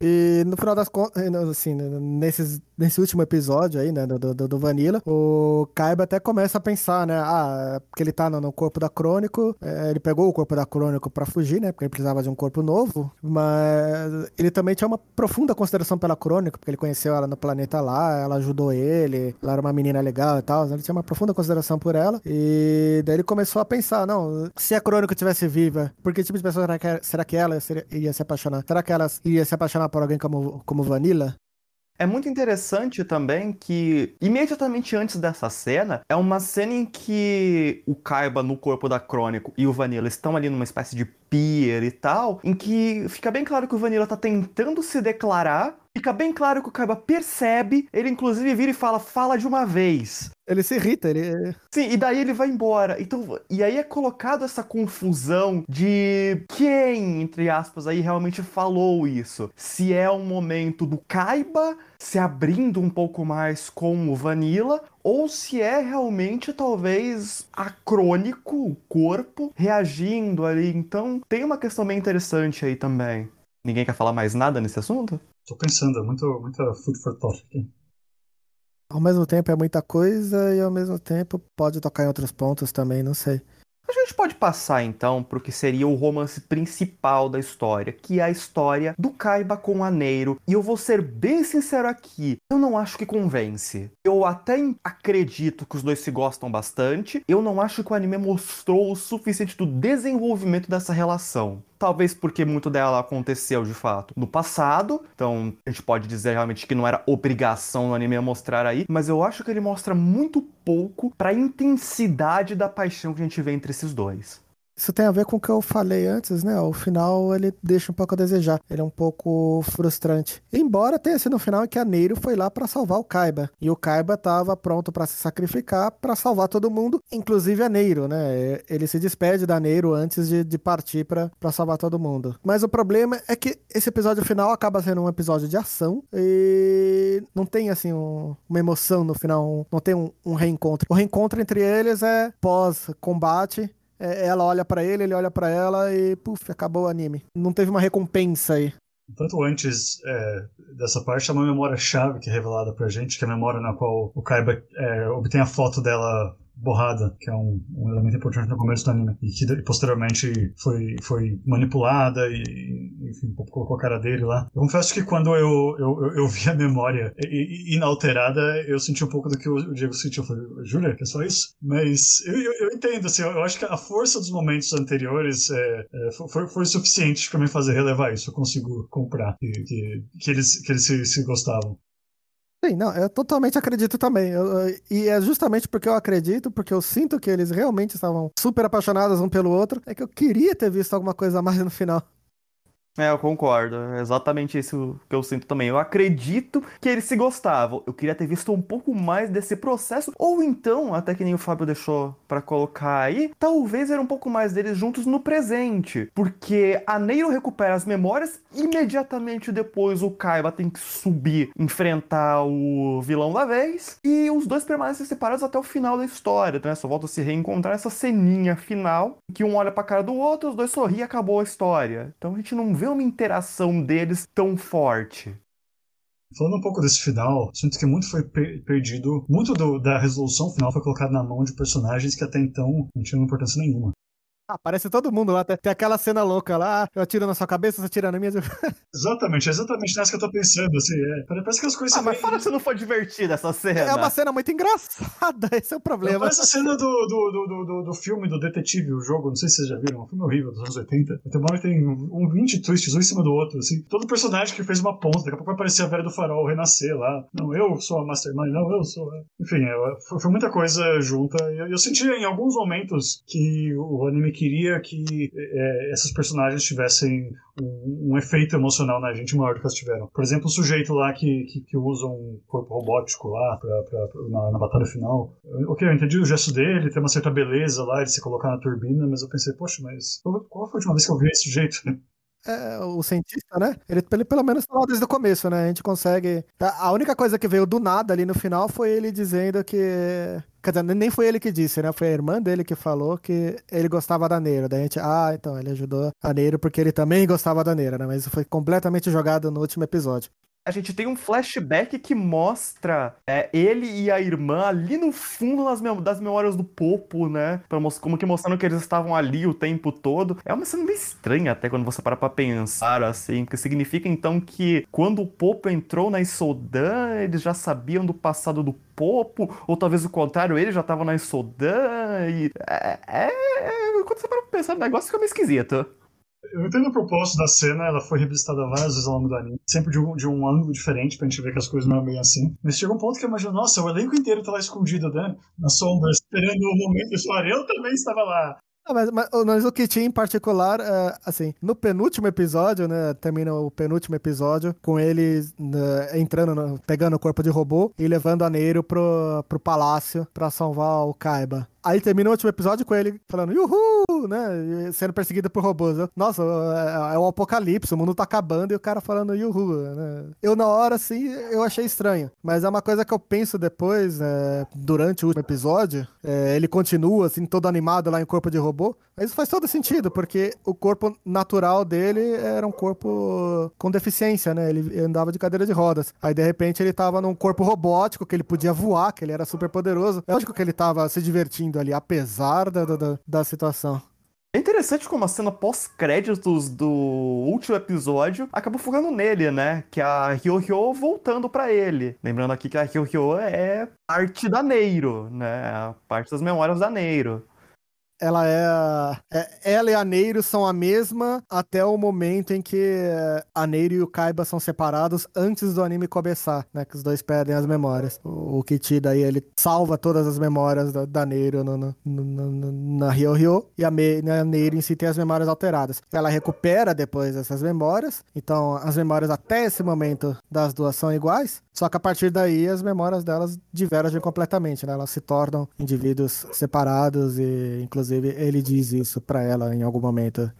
E no final das contas, eh, assim, né, nesses, nesse último episódio aí, né, do, do, do Vanilla, o Kaiba até começa a pensar, né, ah, porque ele tá no, no corpo da Crônico, é, ele pegou o corpo da Crônico pra fugir, né, porque ele precisava de um corpo novo, mas ele também tinha uma profunda consideração pela Crônico, porque ele conheceu ela no planeta lá, ela ajudou ele, ela era uma menina legal e tal, ele tinha uma profunda consideração por ela, e daí ele começou a pensar, não, se a Crônico tivesse viva, por que tipo de pessoa será que, será que ela seria, ia se apaixonar? Será que ela ia se apaixonar por alguém como, como Vanilla? É muito interessante também que, imediatamente antes dessa cena, é uma cena em que o Kaiba no corpo da Crônico e o Vanilla estão ali numa espécie de pier e tal, em que fica bem claro que o Vanilla tá tentando se declarar Fica bem claro que o Kaiba percebe, ele inclusive vira e fala, fala de uma vez. Ele se irrita, ele. Sim, e daí ele vai embora. Então, e aí é colocado essa confusão de quem, entre aspas, aí realmente falou isso. Se é um momento do Kaiba se abrindo um pouco mais com o Vanilla, ou se é realmente talvez acrônico, o corpo, reagindo ali. Então, tem uma questão bem interessante aí também. Ninguém quer falar mais nada nesse assunto? Tô pensando, é muito, muita food for thought aqui. Ao mesmo tempo é muita coisa e ao mesmo tempo pode tocar em outros pontos também, não sei. A gente pode passar então para o que seria o romance principal da história, que é a história do Kaiba com a Neiro. E eu vou ser bem sincero aqui, eu não acho que convence. Eu até acredito que os dois se gostam bastante, eu não acho que o anime mostrou o suficiente do desenvolvimento dessa relação. Talvez porque muito dela aconteceu de fato no passado, então a gente pode dizer realmente que não era obrigação do anime mostrar aí, mas eu acho que ele mostra muito pouco para a intensidade da paixão que a gente vê entre esses dois. Isso tem a ver com o que eu falei antes, né? O final ele deixa um pouco a desejar. Ele é um pouco frustrante. Embora tenha sido no final em que a Neiro foi lá para salvar o Kaiba. E o Kaiba estava pronto para se sacrificar para salvar todo mundo, inclusive a Neiro, né? Ele se despede da Neiro antes de, de partir para salvar todo mundo. Mas o problema é que esse episódio final acaba sendo um episódio de ação e não tem, assim, um, uma emoção no final, não tem um, um reencontro. O reencontro entre eles é pós-combate ela olha para ele, ele olha para ela e puf, acabou o anime. Não teve uma recompensa aí. Tanto antes é, dessa parte, há uma memória-chave que é revelada pra gente, que é a memória na qual o Kaiba é, obtém a foto dela borrada, que é um, um, elemento importante no começo do anime, e que posteriormente foi, foi manipulada e, enfim, colocou a cara dele lá. Eu confesso que quando eu, eu, eu vi a memória inalterada, eu senti um pouco do que o Diego sentiu. Eu falei, Júlia, é só isso? Mas eu, eu, eu, entendo, assim, eu acho que a força dos momentos anteriores é, é, foi, foi suficiente para me fazer relevar isso. Eu consigo comprar que, que, que eles, que eles se, se gostavam. Sim, não, eu totalmente acredito também. Eu, eu, e é justamente porque eu acredito, porque eu sinto que eles realmente estavam super apaixonados um pelo outro, é que eu queria ter visto alguma coisa a mais no final. É, eu concordo. É exatamente isso que eu sinto também. Eu acredito que eles se gostavam. Eu queria ter visto um pouco mais desse processo. Ou então, até que nem o Fábio deixou para colocar aí, talvez era um pouco mais deles juntos no presente. Porque a Neiro recupera as memórias, imediatamente depois o Kaiba tem que subir, enfrentar o vilão da vez. E os dois permanecem separados até o final da história, né? Só volta a se reencontrar nessa ceninha final, que um olha pra cara do outro, os dois sorriem e acabou a história. Então a gente não vê uma interação deles tão forte. Falando um pouco desse final, sinto que muito foi per perdido. Muito do, da resolução final foi colocado na mão de personagens que até então não tinham importância nenhuma. Aparece todo mundo lá. Tem aquela cena louca lá, eu atiro na sua cabeça, você atira na minha. exatamente, é exatamente nessa que eu tô pensando, assim. É. Parece que as coisas. Ah, mas fala se não foi divertida essa cena. É uma cena muito engraçada, esse é o problema. Parece a cena do, do, do, do, do filme do Detetive, o jogo, não sei se vocês já viram, é um filme horrível dos anos 80. Tem uma hora tem um 20 twists, um em cima do outro, assim. Todo personagem que fez uma ponta, daqui a pouco vai aparecer a velha do farol renascer lá. Não, eu sou a Mastermind, não, eu sou. Enfim, é, foi, foi, muita coisa junta. Eu, eu senti em alguns momentos que o anime queria que é, essas personagens tivessem um, um, efeito emocional na gente maior do que elas tiveram. Por exemplo, o sujeito lá que, que, que usa um corpo robótico lá pra, pra, pra, na, na, batalha final. Ok, eu entendi o gesto dele, tem uma certa beleza lá de se colocar na turbina, mas eu pensei, poxa, mas qual foi a última vez que eu vi esse sujeito? É, o cientista, né? Ele, ele pelo menos falou desde o começo, né? A gente consegue. A única coisa que veio do nada ali no final foi ele dizendo que Quer dizer, nem foi ele que disse, né? Foi a irmã dele que falou que ele gostava da Neira. Daí a gente, ah, então ele ajudou a Neira porque ele também gostava da Neira, né? Mas foi completamente jogado no último episódio a gente tem um flashback que mostra é, ele e a irmã ali no fundo das, mem das memórias do Popo, né? Como que mostrando que eles estavam ali o tempo todo. É uma cena meio estranha até quando você para pra pensar, assim, que significa então que quando o Popo entrou na Isodan, eles já sabiam do passado do Popo, ou talvez o contrário, ele já tava na Isodan, e... É, é, quando você para pra pensar, o negócio fica meio esquisito. Eu entendo o propósito da cena, ela foi revisitada várias vezes ao longo do anime, sempre de um, de um ângulo diferente, pra gente ver que as coisas não eram bem assim. Mas chegou um ponto que eu imagino, nossa, o elenco inteiro tá lá escondido, né? Na sombra, esperando o momento de falar, eu também estava lá. Ah, mas, mas, mas, o Kit em particular, é, assim, no penúltimo episódio, né? Termina o penúltimo episódio com ele né, entrando, no, pegando o corpo de robô e levando a Neiro pro, pro palácio pra salvar o Kaiba. Aí termina o último episódio com ele falando, uhul, né? Sendo perseguido por robôs. Nossa, é, é um apocalipse, o mundo tá acabando e o cara falando uhul, né? Eu, na hora, assim, eu achei estranho. Mas é uma coisa que eu penso depois, é, durante o último episódio. É, ele continua, assim, todo animado lá em corpo de robô. Isso faz todo sentido, porque o corpo natural dele era um corpo com deficiência, né? Ele andava de cadeira de rodas. Aí, de repente, ele tava num corpo robótico, que ele podia voar, que ele era super poderoso. É lógico que ele tava se divertindo ali, apesar da, da, da situação. É interessante como a cena pós-créditos do último episódio acabou focando nele, né? Que a Ryo-Ryo voltando para ele. Lembrando aqui que a Ryo-Ryo é parte da Neiro, né? Parte das memórias da Neiro ela é, é, ela e a Neiro são a mesma até o momento em que a Neiro e o Kaiba são separados antes do anime começar, né? Que os dois perdem as memórias. O, o Kichi daí ele salva todas as memórias da, da Neiro no, no, no, na Ryo Ryo e a, a Neiro em si tem as memórias alteradas. Ela recupera depois essas memórias, então as memórias até esse momento das duas são iguais, só que a partir daí as memórias delas divergem completamente, né? Elas se tornam indivíduos separados e, inclusive, ele diz isso para ela em algum momento.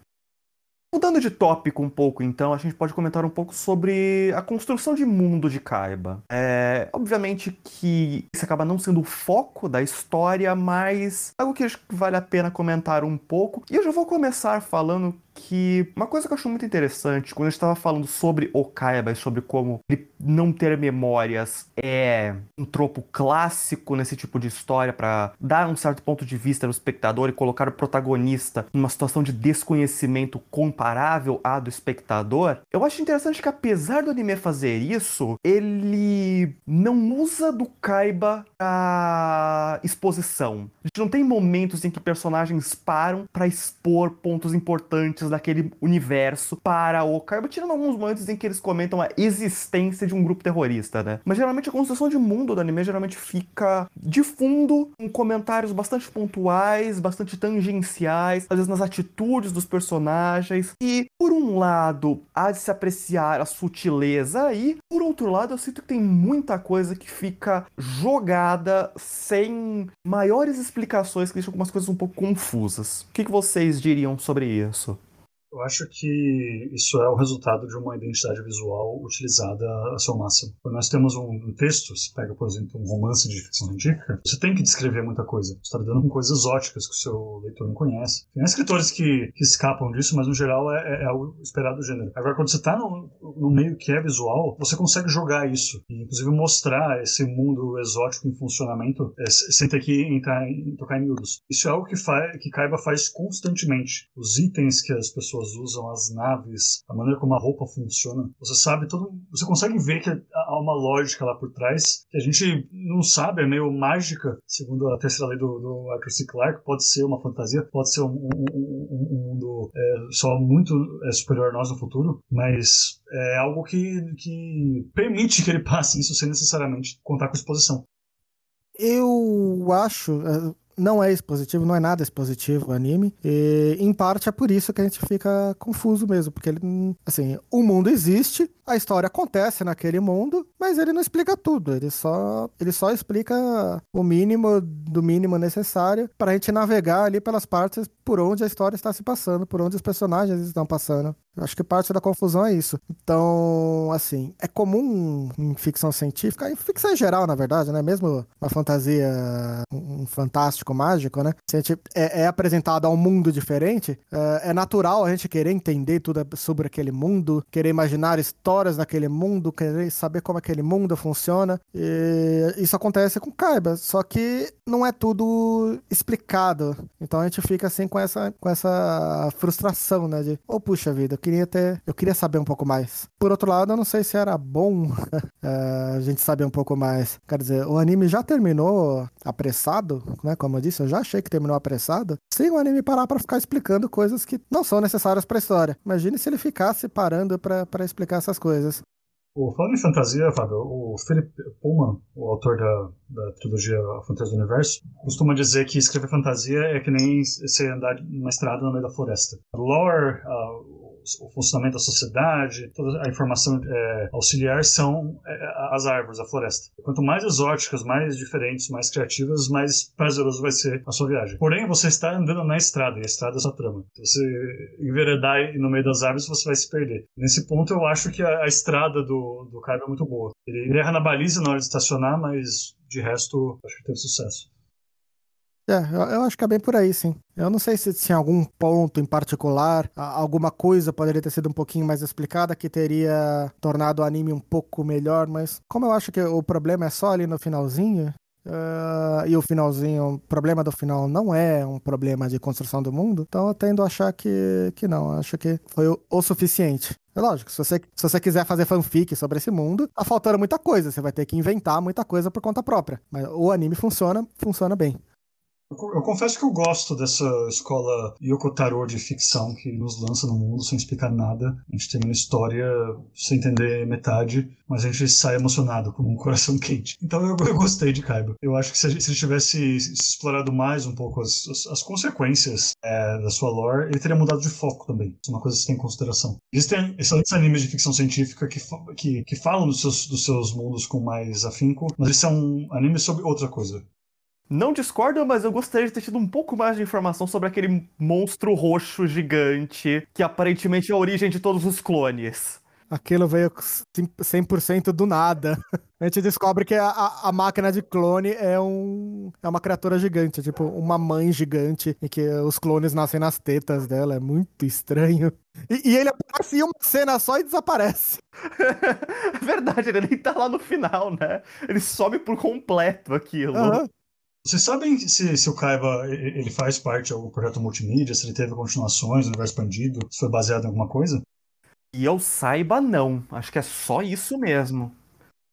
Mudando de tópico um pouco, então, a gente pode comentar um pouco sobre a construção de mundo de Kaiba. É, obviamente que isso acaba não sendo o foco da história, mas algo que acho que vale a pena comentar um pouco. E eu já vou começar falando que uma coisa que eu acho muito interessante, quando a gente estava falando sobre Okaiba e sobre como ele não ter memórias é um tropo clássico nesse tipo de história para dar um certo ponto de vista no espectador e colocar o protagonista numa situação de desconhecimento comparável à do espectador, eu acho interessante que apesar do anime fazer isso, ele não usa do Kaiba a exposição. A gente não tem momentos em que personagens param para expor pontos importantes daquele universo para o Kaiba, tirando alguns momentos em que eles comentam a existência de um grupo terrorista, né? Mas geralmente a construção de mundo do anime geralmente fica de fundo, com comentários bastante pontuais, bastante tangenciais, às vezes nas atitudes dos personagens. E, por um lado, há de se apreciar a sutileza aí, por outro lado, eu sinto que tem muita coisa que fica jogada sem maiores explicações, que deixam algumas coisas um pouco confusas. O que, que vocês diriam sobre isso? Eu acho que isso é o resultado de uma identidade visual utilizada a seu máximo. Quando nós temos um texto, se pega, por exemplo, um romance de ficção científica, você tem que descrever muita coisa. Você está lidando com coisas exóticas que o seu leitor não conhece. Tem escritores que, que escapam disso, mas no geral é, é, é o esperado do gênero. Agora, quando você está no, no meio que é visual, você consegue jogar isso. E, inclusive, mostrar esse mundo exótico em funcionamento é, sem ter que entrar em, tocar em miúdos. Isso é algo que, que Kaiba faz constantemente. Os itens que as pessoas pessoas usam, as naves, a maneira como a roupa funciona. Você sabe todo, você consegue ver que há uma lógica lá por trás que a gente não sabe, é meio mágica, segundo a terceira lei do, do Arthur C. Clarke, pode ser uma fantasia, pode ser um, um, um, um mundo é, só muito é, superior a nós no futuro, mas é algo que, que permite que ele passe isso sem necessariamente contar com exposição. Eu acho, é, não é expositivo, não é nada expositivo o anime. E em parte é por isso que a gente fica confuso mesmo, porque ele, assim, o mundo existe, a história acontece naquele mundo, mas ele não explica tudo, ele só ele só explica o mínimo do mínimo necessário para a gente navegar ali pelas partes por onde a história está se passando, por onde os personagens estão passando. Eu acho que parte da confusão é isso. Então, assim, é comum em ficção científica, em ficção em geral, na verdade, né? Mesmo uma fantasia, um fantástico mágico, né? Se a gente é, é apresentado a um mundo diferente, é, é, natural a gente querer entender tudo sobre aquele mundo, querer imaginar histórias naquele mundo, querer saber como aquele mundo funciona. E isso acontece com Kaiba, só que não é tudo explicado. Então a gente fica assim com essa, com essa frustração, né? De, oh, puxa vida, eu queria ter. Eu queria saber um pouco mais. Por outro lado, eu não sei se era bom eh, a gente saber um pouco mais. Quer dizer, o anime já terminou apressado, né? Como eu disse, eu já achei que terminou apressado. Sem o anime parar para ficar explicando coisas que não são necessárias para a história. Imagine se ele ficasse parando para explicar essas coisas. O, falando em fantasia, Fábio, o Philip Pullman, o autor da, da trilogia Fantasia do Universo, costuma dizer que escrever fantasia é que nem você andar numa estrada no meio da floresta. Lore, uh, o funcionamento da sociedade, toda a informação é, auxiliar são é, as árvores, a floresta. Quanto mais exóticas, mais diferentes, mais criativas, mais prazeroso vai ser a sua viagem. Porém, você está andando na estrada, e a estrada é sua trama. Se você enveredar no meio das árvores, você vai se perder. Nesse ponto, eu acho que a, a estrada do, do Caio é muito boa. Ele, ele erra na baliza na hora de estacionar, mas de resto, acho que teve sucesso. É, eu, acho que é bem por aí, sim. Eu não sei se tinha algum ponto em particular, alguma coisa poderia ter sido um pouquinho mais explicada que teria tornado o anime um pouco melhor, mas como eu acho que o problema é só ali no finalzinho, Uh, e o finalzinho, o problema do final não é um problema de construção do mundo, então eu tendo a achar que, que não, acho que foi o, o suficiente. É lógico, se você, se você quiser fazer fanfic sobre esse mundo, tá faltando muita coisa, você vai ter que inventar muita coisa por conta própria. Mas o anime funciona, funciona bem. Eu confesso que eu gosto dessa escola Yoko Taro de ficção que nos lança no mundo sem explicar nada. A gente tem uma história sem entender metade, mas a gente sai emocionado, com um coração quente. Então eu, eu gostei de Kaiba. Eu acho que se, ele tivesse explorado mais um pouco as, as, as consequências é, da sua lore, ele teria mudado de foco também. Isso é uma coisa que você tem em consideração. Existem excelentes animes de ficção científica que, que, que falam dos seus, dos seus mundos com mais afinco, mas esse é um anime sobre outra coisa. Não discordo, mas eu gostaria de ter tido um pouco mais de informação sobre aquele monstro roxo gigante que aparentemente é a origem de todos os clones. Aquilo veio 100% do nada. A gente descobre que a, a, máquina de clone é, um, é uma criatura gigante, tipo uma mãe gigante, e que os clones nascem nas tetas dela. É muito estranho. E, e ele aparece em uma cena só e desaparece. É verdade, ele nem tá lá no final, né? Ele some por completo aquilo. Uhum. Vocês sabem se, se o Kaiba ele faz parte de algum projeto multimídia, se ele teve continuações, universo expandido, se foi baseado em alguma coisa? E eu saiba, não. Acho que é só isso mesmo.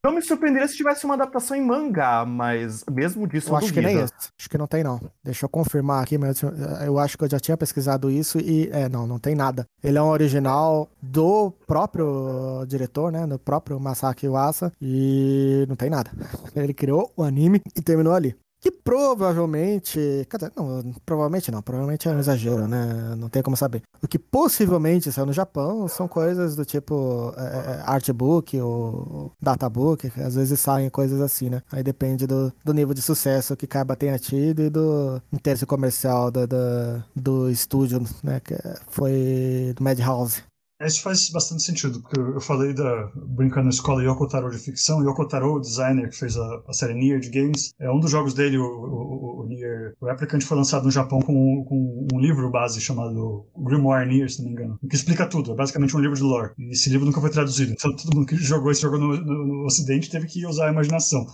Não me surpreenderia se tivesse uma adaptação em mangá, mas mesmo disso eu, eu acho duvido. que nem esse. Acho que não tem, não. Deixa eu confirmar aqui, mas eu acho que eu já tinha pesquisado isso e é, não, não tem nada. Ele é um original do próprio diretor, né? Do próprio Masaki Uasa e não tem nada. Ele criou o anime e terminou ali que provavelmente. Não, provavelmente não, provavelmente é um exagero, né? Não tem como saber. O que possivelmente saiu no Japão são coisas do tipo é, é, artbook ou databook, às vezes saem coisas assim, né? Aí depende do, do nível de sucesso que Kaiba tenha tido e do interesse comercial do, do, do estúdio, né? Que foi do Madhouse. Isso faz bastante sentido, porque eu falei da brincando na escola Yoko Taro de ficção. Yoko Taro, o designer que fez a, a série Nier de games, é um dos jogos dele, o, o, o Nier o Replicant, foi lançado no Japão com, com, um livro base chamado Grimoire Nier, se não me engano, que explica tudo. É basicamente um livro de lore. E esse livro nunca foi traduzido. Então todo mundo que jogou esse jogo no, no, no Ocidente teve que usar a imaginação.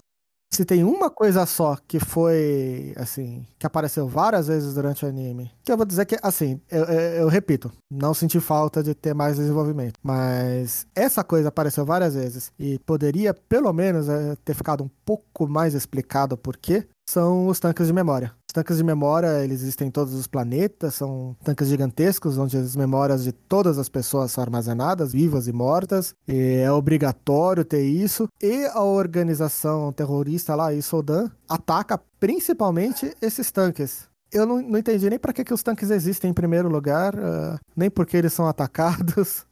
Se tem uma coisa só que foi, assim, que apareceu várias vezes durante o anime, que eu vou dizer que, assim, eu, eu, eu, repito, não senti falta de ter mais desenvolvimento, mas essa coisa apareceu várias vezes e poderia, pelo menos, é, ter ficado um pouco mais explicado por quê, são os tanques de memória. Os tanques de memória, eles existem em todos os planetas, são tanques gigantescos, onde as memórias de todas as pessoas são armazenadas, vivas e mortas. E é obrigatório ter isso. E a organização terrorista lá, Isodan, ataca principalmente esses tanques. Eu não, não entendi nem para que, que os tanques existem em primeiro lugar, uh, nem porque eles são atacados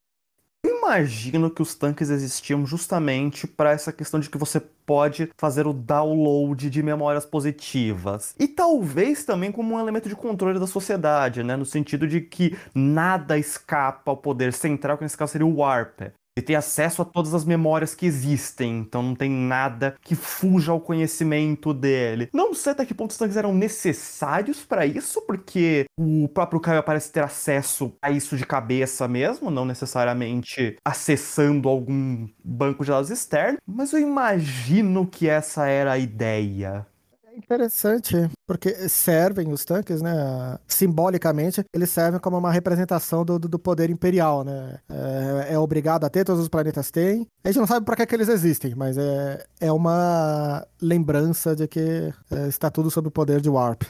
imagino que os tanques existiam justamente para essa questão de que você pode fazer o download de memórias positivas. E talvez também como um elemento de controle da sociedade, né? No sentido de que nada escapa ao poder central, que nesse caso seria o Warp. Ele tem acesso a todas as memórias que existem, então não tem nada que fuja ao conhecimento dele. Não sei até que ponto os tanques eram necessários para isso, porque o próprio Caio parece ter acesso a isso de cabeça mesmo, não necessariamente acessando algum banco de dados externo, mas eu imagino que essa era a ideia interessante, porque servem os tanques, né? Simbolicamente, eles servem como uma representação do, do poder imperial, né? É, é, obrigado a ter, todos os planetas têm. A gente não sabe para que, que eles existem, mas é, é uma lembrança de que é, está tudo sob o poder de Warp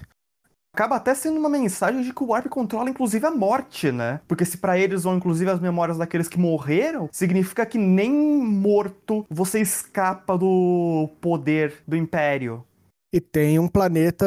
acaba até sendo uma mensagem de que o Warp controla inclusive a morte, né? Porque se para eles vão inclusive as memórias daqueles que morreram, significa que nem morto você escapa do poder do Império. E tem um planeta.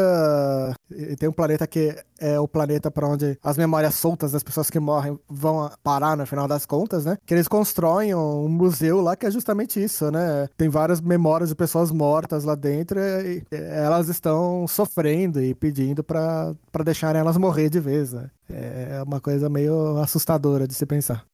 E tem um planeta que é o planeta para onde as memórias soltas das pessoas que morrem vão parar no final das contas, né? Que eles constroem um museu lá que é justamente isso, né? Tem várias memórias de pessoas mortas lá dentro e elas estão sofrendo e pedindo para deixarem elas morrer de vez, né? É uma coisa meio assustadora de se pensar.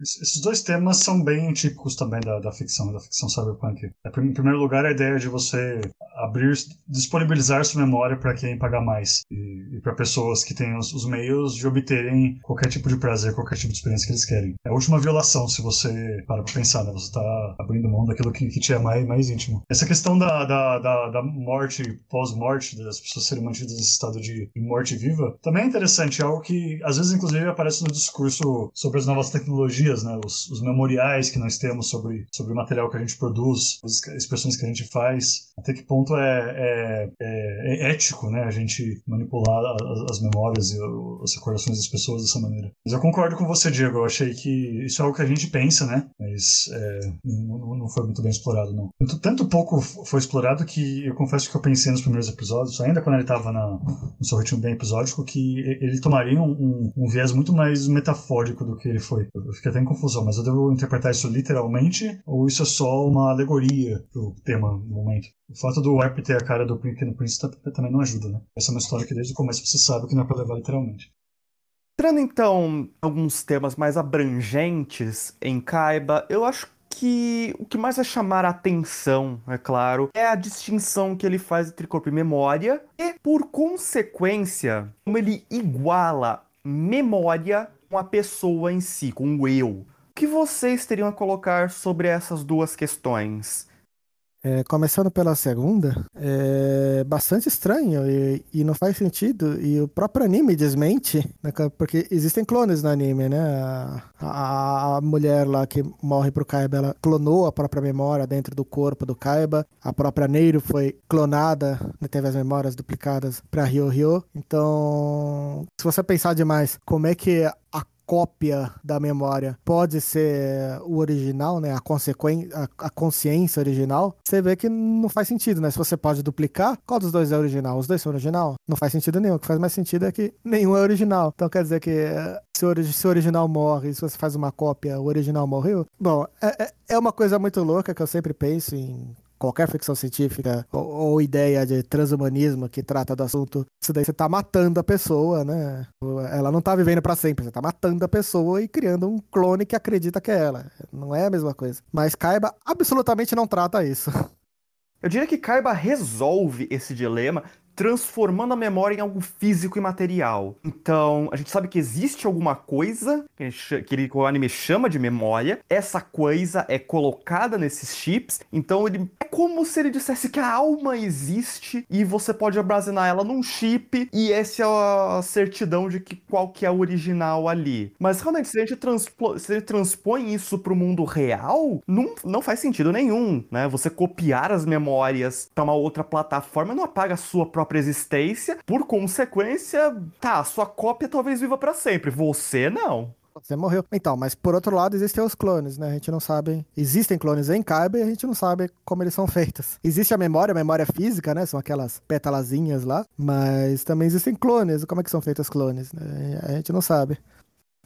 Esses dois temas são bem típicos também da, da ficção, da ficção cyberpunk. É, em primeiro lugar, a ideia de você abrir, disponibilizar sua memória para quem pagar mais e, e para pessoas que têm os, os, meios de obterem qualquer tipo de prazer, qualquer tipo de experiência que eles querem. É a última violação se você para pra pensar, né? Você está abrindo mão daquilo que, que te é mais, mais íntimo. Essa questão da, da, da, da morte pós-morte, das pessoas serem mantidas nesse estado de morte viva, também é interessante, é algo que às vezes inclusive aparece no discurso sobre as novas tecnologias né? Os, os, memoriais que nós temos sobre, sobre o material que a gente produz, as expressões que a gente faz, até que ponto é, é, é, é ético, né? A gente manipular as, as memórias e as recordações das pessoas dessa maneira. Mas eu concordo com você, Diego. Eu achei que isso é algo que a gente pensa, né? Mas é, não, não, foi muito bem explorado, não. Tanto, tanto, pouco foi explorado que eu confesso que eu pensei nos primeiros episódios, ainda quando ele estava no seu ritmo bem episódico, que ele tomaria um, um, um viés muito mais metafórico do que ele foi. Eu fiquei até em confusão, mas eu devo interpretar isso literalmente ou isso é só uma alegoria pro tema no momento? O fato do Warp ter a cara do Pequeno Príncipe também não ajuda, né? Essa é uma história que desde o começo você sabe que não é pra levar literalmente. Entrando então alguns temas mais abrangentes em Kaiba, eu acho que o que mais vai chamar a atenção, é claro, é a distinção que ele faz entre corpo e memória e, por consequência, como ele iguala memória com a pessoa em si, com o eu. O que vocês teriam a colocar sobre essas duas questões? É, começando pela segunda, é bastante estranho e, e, não faz sentido. E o próprio anime desmente, né, porque existem clones no anime, né? A, a, a, mulher lá que morre pro Kaiba, ela clonou a própria memória dentro do corpo do Kaiba. A própria Neiro foi clonada, né, teve as memórias duplicadas pra Ryo Ryo. Então, se você pensar demais como é que a cópia da memória pode ser o original, né? A, consequência, a, consciência original, você vê que não faz sentido, né? Se você pode duplicar, qual dos dois é original? Os dois são original? Não faz sentido nenhum. O que faz mais sentido é que nenhum é original. Então quer dizer que eh, se o, se o original morre, se você faz uma cópia, o original morreu? Bom, é, é, é uma coisa muito louca que eu sempre penso em qualquer ficção científica ou, ou, ideia de transhumanismo que trata do assunto, isso daí você tá matando a pessoa, né? Ela não tá vivendo para sempre, você tá matando a pessoa e criando um clone que acredita que é ela. Não é a mesma coisa. Mas Kaiba absolutamente não trata isso. Eu diria que Kaiba resolve esse dilema transformando a memória em algo físico e material. Então, a gente sabe que existe alguma coisa que, que, ele, que o anime chama de memória. Essa coisa é colocada nesses chips. Então, ele é como se ele dissesse que a alma existe e você pode armazenar ela num chip e essa é a certidão de que qual que é o original ali. Mas realmente, se a gente, transpo, se a gente transpõe isso para o mundo real, não, não faz sentido nenhum, né? Você copiar as memórias para uma outra plataforma não apaga a sua própria própria existência, por consequência, tá, sua cópia talvez viva para sempre, você não. Você morreu. Então, mas por outro lado, existem os clones, né? A gente não sabe. Existem clones em Kaiba e a gente não sabe como eles são feitos. Existe a memória, a memória física, né? São aquelas pétalazinhas lá. Mas também existem clones. Como é que são feitos clones? Né? A gente não sabe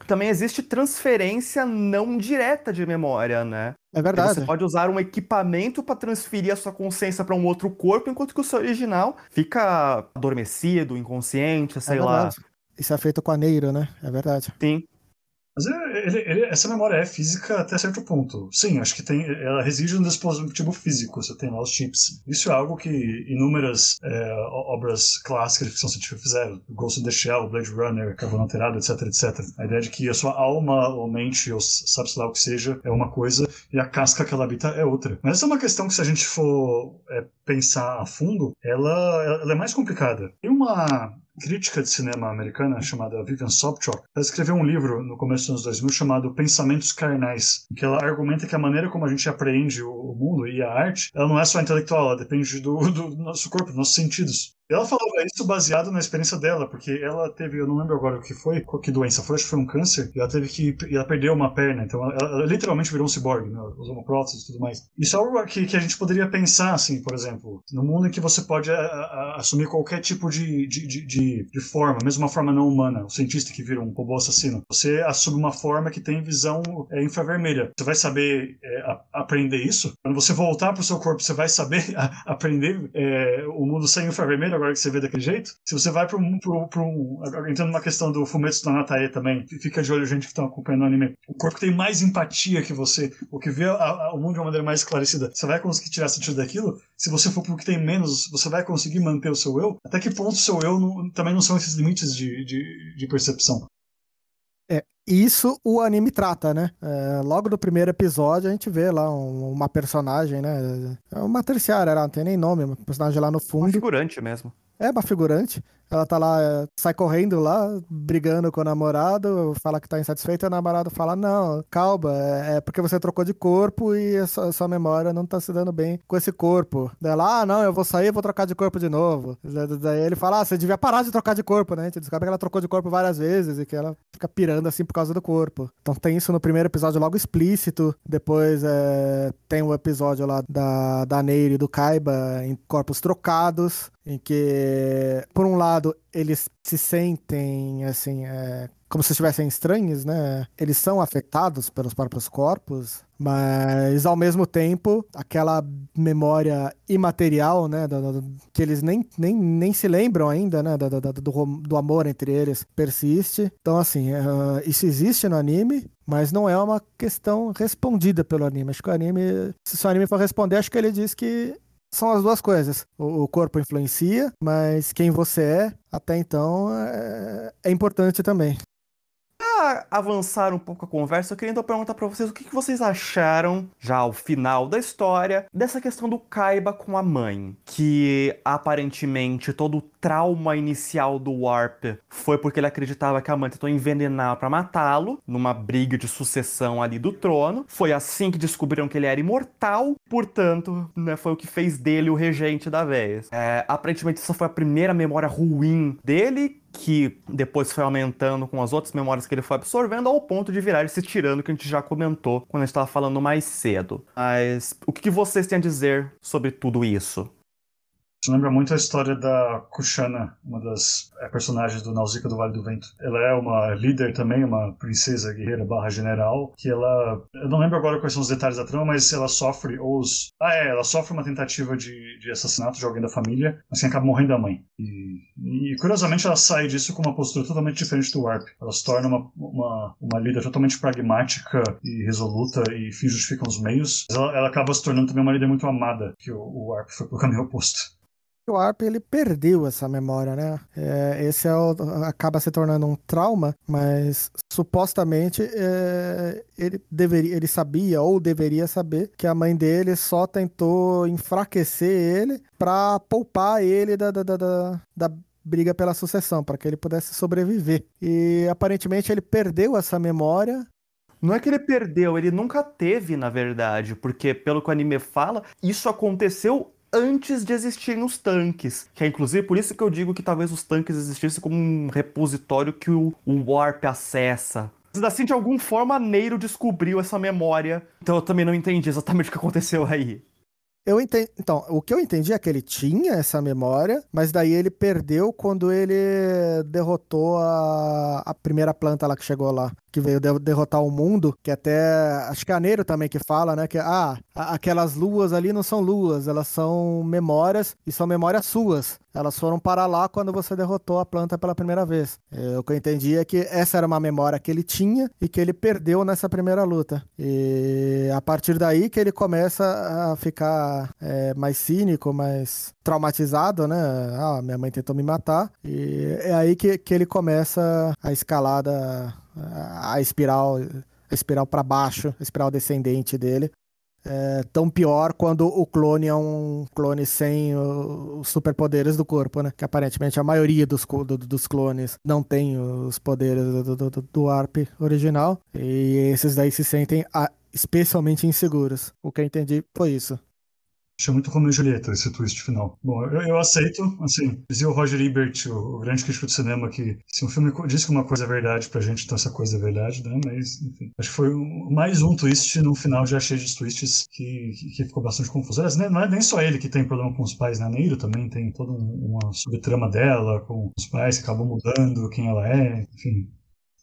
também existe transferência não direta de memória, né? É verdade. Você pode usar um equipamento para transferir a sua consciência para um outro corpo, enquanto que o seu original fica adormecido, inconsciente, sei é lá. Isso é feito com a Neiro, né? É verdade. Sim. Mas é, ele, ele, essa memória é física até certo ponto. Sim, acho que tem, ela reside no dispositivo físico, você tem lá os chips. Isso é algo que inúmeras é, obras clássicas de ficção científica fizeram. Ghost in the Shell, Blade Runner, Carbono Alterado, etc, etc. A ideia de que a sua alma ou mente, ou sabe-se lá o que seja, é uma coisa e a casca que ela habita é outra. Mas essa é uma questão que se a gente for é, pensar a fundo, ela, ela é mais complicada. Tem uma crítica de cinema americana chamada Vivian Sobchak, ela escreveu um livro no começo dos anos 2000 chamado Pensamentos Carnais, que ela argumenta que a maneira como a gente apreende o mundo e a arte, ela não é só intelectual, ela depende do, do nosso corpo, dos nossos sentidos. Ela falava isso baseado na experiência dela, porque ela teve, eu não lembro agora o que foi, que doença foi, acho que foi um câncer, e ela teve que, e ela perdeu uma perna, então ela, ela literalmente virou um ciborgue, né? usou uma prótese e tudo mais. Isso é algo que, que a gente poderia pensar, assim, por exemplo, no mundo em que você pode a, a, assumir qualquer tipo de, de, de, de, de forma, mesmo uma forma não humana, o cientista que vira um robô assassino, você assume uma forma que tem visão é, infravermelha. Você vai saber é, a, aprender isso? Quando você voltar para o seu corpo, você vai saber aprender é, o mundo sem infravermelho agora que você vê daquele jeito. Se você vai para um, um. Entrando numa questão do Fumetsu no Natae também, fica de olho, gente que está acompanhando o anime. O corpo tem mais empatia que você, o que vê a, a, o mundo de uma maneira mais esclarecida. Você vai conseguir tirar sentido daquilo? Se você for pro que tem menos, você vai conseguir manter o seu eu? Até que ponto o seu eu não, também não são esses limites de, de, de percepção? É, isso o anime trata, né? É, logo no primeiro episódio a gente vê lá um, uma personagem, né? É uma terciária, ela não tem nem nome, uma personagem lá no fundo. Uma figurante mesmo. É uma figurante. Ela tá lá, é, sai correndo lá, brigando com o namorado, fala que tá insatisfeita, e o namorado fala: Não, calma, é, é porque você trocou de corpo e a sua, a sua, memória não tá se dando bem com esse corpo. Daí ela, ah, não, eu vou sair vou trocar de corpo de novo. Daí ele fala: Ah, você devia parar de trocar de corpo, né? A gente descobre que ela trocou de corpo várias vezes e que ela fica pirando assim por causa do corpo. Então tem isso no primeiro episódio logo explícito. Depois é, tem o episódio lá da, da Neire e do Kaiba em corpos trocados em que, por um lado, eles se sentem assim, é, como se estivessem estranhos, né? Eles são afetados pelos próprios corpos, mas ao mesmo tempo, aquela memória imaterial, né? Do, do, que eles nem, nem, nem se lembram ainda, né? Do, do, do amor entre eles persiste. Então, assim, uh, isso existe no anime, mas não é uma questão respondida pelo anime. Acho que o anime, se o anime for responder, acho que ele diz que são as duas coisas. O, corpo influencia, mas quem você é, até então, é, é importante também avançar um pouco a conversa, eu queria então perguntar para vocês o que, que vocês acharam, já ao final da história, dessa questão do Kaiba com a mãe. Que aparentemente todo o trauma inicial do Warp foi porque ele acreditava que a mãe tentou envenenar para matá-lo, numa briga de sucessão ali do trono. Foi assim que descobriram que ele era imortal, portanto, né, foi o que fez dele o regente da vez. É, aparentemente, essa foi a primeira memória ruim dele, que depois foi aumentando com as outras memórias que ele foi absorvendo, ao ponto de virar esse tirano que a gente já comentou quando a gente estava falando mais cedo. Mas o que vocês têm a dizer sobre tudo isso? Isso lembra muito a história da Kushana, uma das é, personagens do Nausicaa do Vale do Vento. Ela é uma líder também, uma princesa guerreira barra general, que ela... Eu não lembro agora quais são os detalhes da trama, mas ela sofre os... Ah, é, ela sofre uma tentativa de, de assassinato de alguém da família, assim acaba morrendo a mãe. E, e, curiosamente ela sai disso com uma postura totalmente diferente do Warp. Ela se torna uma, uma, uma líder totalmente pragmática e resoluta e fim justifica os meios. Ela, ela acaba se tornando também uma líder muito amada, que o, o Warp foi pro caminho oposto o Arp ele perdeu essa memória, né? É, esse é o, acaba se tornando um trauma, mas supostamente é, ele deveria, ele sabia ou deveria saber que a mãe dele só tentou enfraquecer ele para poupar ele da, da, da, da, da briga pela sucessão, para que ele pudesse sobreviver. E aparentemente ele perdeu essa memória não é que ele perdeu, ele nunca teve, na verdade, porque pelo que o anime fala, isso aconteceu antes de existirem os tanques. Que é inclusive por isso que eu digo que talvez os tanques existissem como um repositório que o, o Warp acessa. Mas assim, de alguma forma, Neiro descobriu essa memória. Então eu também não entendi exatamente o que aconteceu aí. Eu entendi. Então, o que eu entendi é que ele tinha essa memória, mas daí ele perdeu quando ele derrotou a, a primeira planta lá que chegou lá, que veio de derrotar o mundo, que até acho que é a Neiro também que fala, né, que ah, aquelas luas ali não são luas, elas são memórias e são memórias suas. Elas foram para lá quando você derrotou a planta pela primeira vez. É, o que eu entendi é que essa era uma memória que ele tinha e que ele perdeu nessa primeira luta. E a partir daí que ele começa a ficar é, mais cínico, mais traumatizado, né? Ah, minha mãe tentou me matar. E é aí que, que ele começa a escalada, a espiral a espiral para baixo, a espiral descendente dele, é tão pior quando o clone é um clone sem os superpoderes do corpo, né? Que aparentemente a maioria dos, do, dos clones não tem os poderes do, do, do ARP original. E esses daí se sentem a, especialmente inseguros. O que eu entendi foi isso. Achei muito Romeo e Julieta esse twist final. Bom, eu, eu aceito, assim, dizia o Roger Ebert, o, o, grande crítico de cinema, que se um filme diz que uma coisa é verdade pra gente, então essa coisa é verdade, né? Mas, enfim, acho que foi um, mais um twist no final já cheio de twists que, que, que ficou bastante confuso. Aliás, não é nem só ele que tem problema com os pais, né? Neiro também tem toda uma subtrama dela com os pais que acabam mudando quem ela é, enfim.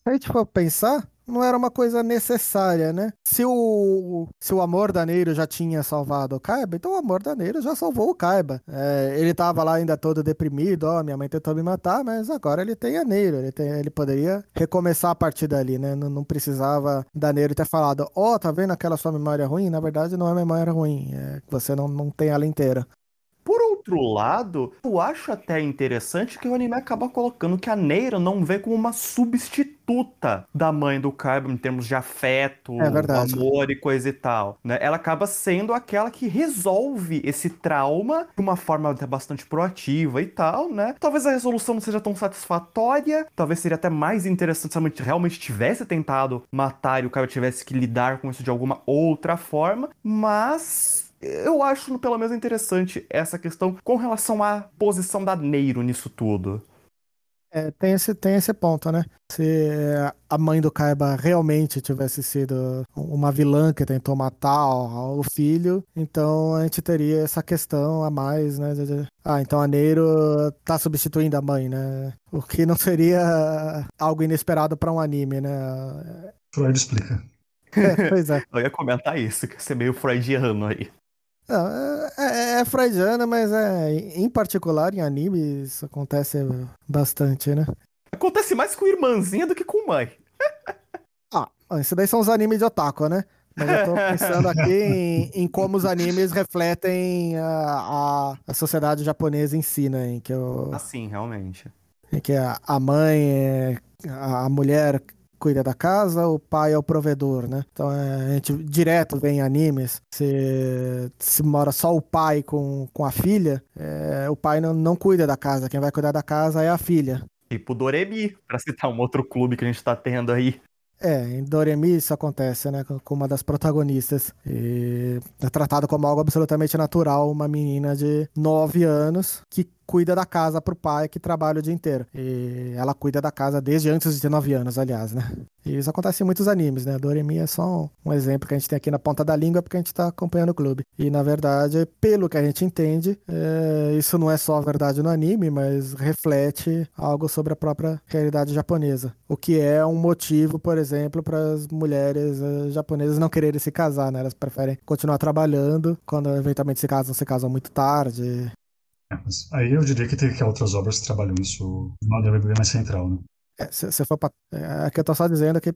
Se a gente for pensar, não era uma coisa necessária, né? Se o, se o amor da Neiro já tinha salvado o Kaiba, então o amor da Neiro já salvou o Kaiba. É, ele tava lá ainda todo deprimido, ó, minha mãe tentou me matar, mas agora ele tem a Neiro, ele, tem, ele poderia recomeçar a partir dali, né? Não, não precisava da Neiro ter falado, ó, oh, tá vendo aquela sua memória ruim? Na verdade não é memória ruim, é que você não, não tem ela inteira. Outro lado, eu acho até interessante que o anime acaba colocando que a Neira não vê como uma substituta da mãe do Kaiba em termos de afeto, é amor e coisa e tal. Né? Ela acaba sendo aquela que resolve esse trauma de uma forma até bastante proativa e tal, né? Talvez a resolução não seja tão satisfatória, talvez seria até mais interessante se a realmente tivesse tentado matar e o Kaiba tivesse que lidar com isso de alguma outra forma, mas eu acho, pelo menos, interessante essa questão com relação à posição da Neiro nisso tudo. É, tem esse, tem esse ponto, né? Se a mãe do Kaiba realmente tivesse sido uma vilã que tentou matar o filho, então a gente teria essa questão a mais, né? De, ah, então a Neiro tá substituindo a mãe, né? O que não seria algo inesperado para um anime, né? Freud explica. É, pois é. Eu ia comentar isso, que ia ser meio freudiano aí. Não, é, é, é freudiana, mas é, em particular em anime isso acontece bastante, né? Acontece mais com irmãzinha do que com mãe. ah, isso daí são os animes de otaku, né? Mas eu tô pensando aqui em, em como os animes refletem a, a, a, sociedade japonesa em si, né? Em que eu, assim, realmente. Em que a, a mãe, é, a, a mulher cuida da casa, o pai é o provedor, né? Então é, a gente direto vê em animes, se, se mora só o pai com, com a filha, é, o pai não, não cuida da casa, quem vai cuidar da casa é a filha. Tipo Doremi, pra citar um outro clube que a gente tá tendo aí. É, em Doremi isso acontece, né? Com uma das protagonistas. E é tratado como algo absolutamente natural uma menina de 9 anos que cuida da casa pro pai que trabalha o dia inteiro. E ela cuida da casa desde antes de ter 9 anos, aliás, né? E isso acontece em muitos animes, né? Doremi é só um exemplo que a gente tem aqui na ponta da língua porque a gente tá acompanhando o clube. E na verdade, pelo que a gente entende, é... isso não é só verdade no anime, mas reflete algo sobre a própria realidade japonesa. O que é um motivo, por exemplo, para as mulheres uh, japonesas não quererem se casar, né? Elas preferem continuar trabalhando. Quando eventualmente se casam, se casam muito tarde. É, aí eu diria que tem que outras obras que trabalham isso de maneira bem mais central, né? É, se, se for pra, é, aqui eu tô só dizendo que uh,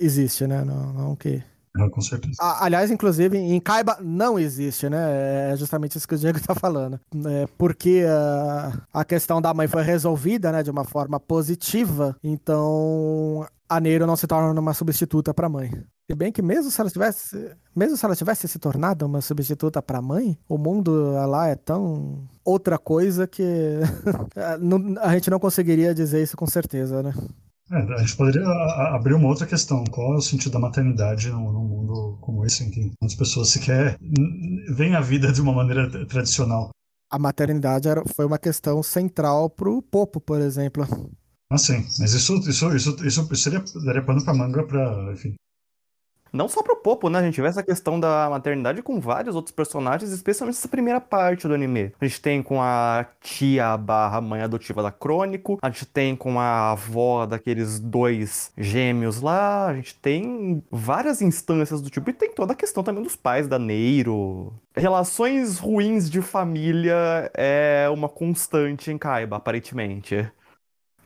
existe, né? Não, não que ah, com certeza. aliás, inclusive, em Kaiba não existe, né? É justamente isso que o Diego tá falando. É porque uh, a questão da mãe foi resolvida, né, de uma forma positiva, então a Neiro não se torna uma substituta para a mãe. Se bem que mesmo se ela tivesse, mesmo se ela tivesse se tornado uma substituta para a mãe, o mundo lá é tão outra coisa que a gente não conseguiria dizer isso com certeza, né? É, a gente poderia abrir uma outra questão. Qual é o sentido da maternidade num, num mundo como esse, em que muitas pessoas sequer veem a vida de uma maneira tradicional? A maternidade era, foi uma questão central para o Popo, por exemplo. Ah, sim. Mas isso, isso, isso, isso seria, daria pano para manga para, enfim. Não só pro Popo, né? A gente vê essa questão da maternidade com vários outros personagens, especialmente essa primeira parte do anime. A gente tem com a tia barra mãe adotiva da Crônico, a gente tem com a avó daqueles dois gêmeos lá, a gente tem várias instâncias do tipo, e tem toda a questão também dos pais da Neiro. Relações ruins de família é uma constante em Kaiba, aparentemente.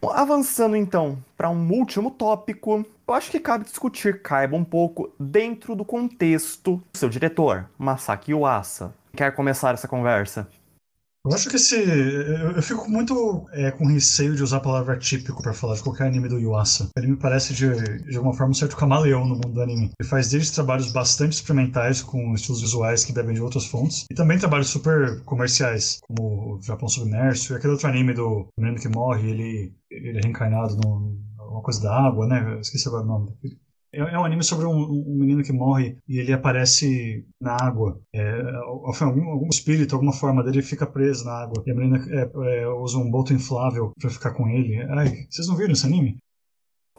Avançando então para um último tópico, eu acho que cabe discutir Kaiba um pouco dentro do contexto do seu diretor, Masaki Yuasa. Quer começar essa conversa? Eu acho que esse. Eu, eu fico muito é, com receio de usar a palavra típico para falar de qualquer anime do Yuasa. Ele me parece, de, de alguma forma, um certo camaleão no mundo do anime. Ele faz desde trabalhos bastante experimentais, com estilos visuais que devem de outras fontes, e também trabalhos super comerciais, como o Japão Submerso e aquele outro anime do menino que morre, ele, ele é reencarnado numa coisa da água, né? Eu esqueci agora o nome daquele. É, é um anime sobre um, um, menino que morre e ele aparece na água. É, algum, algum, espírito, alguma forma dele fica preso na água. E a menina é, é, usa um boto inflável para ficar com ele. Ai, vocês não viram esse anime?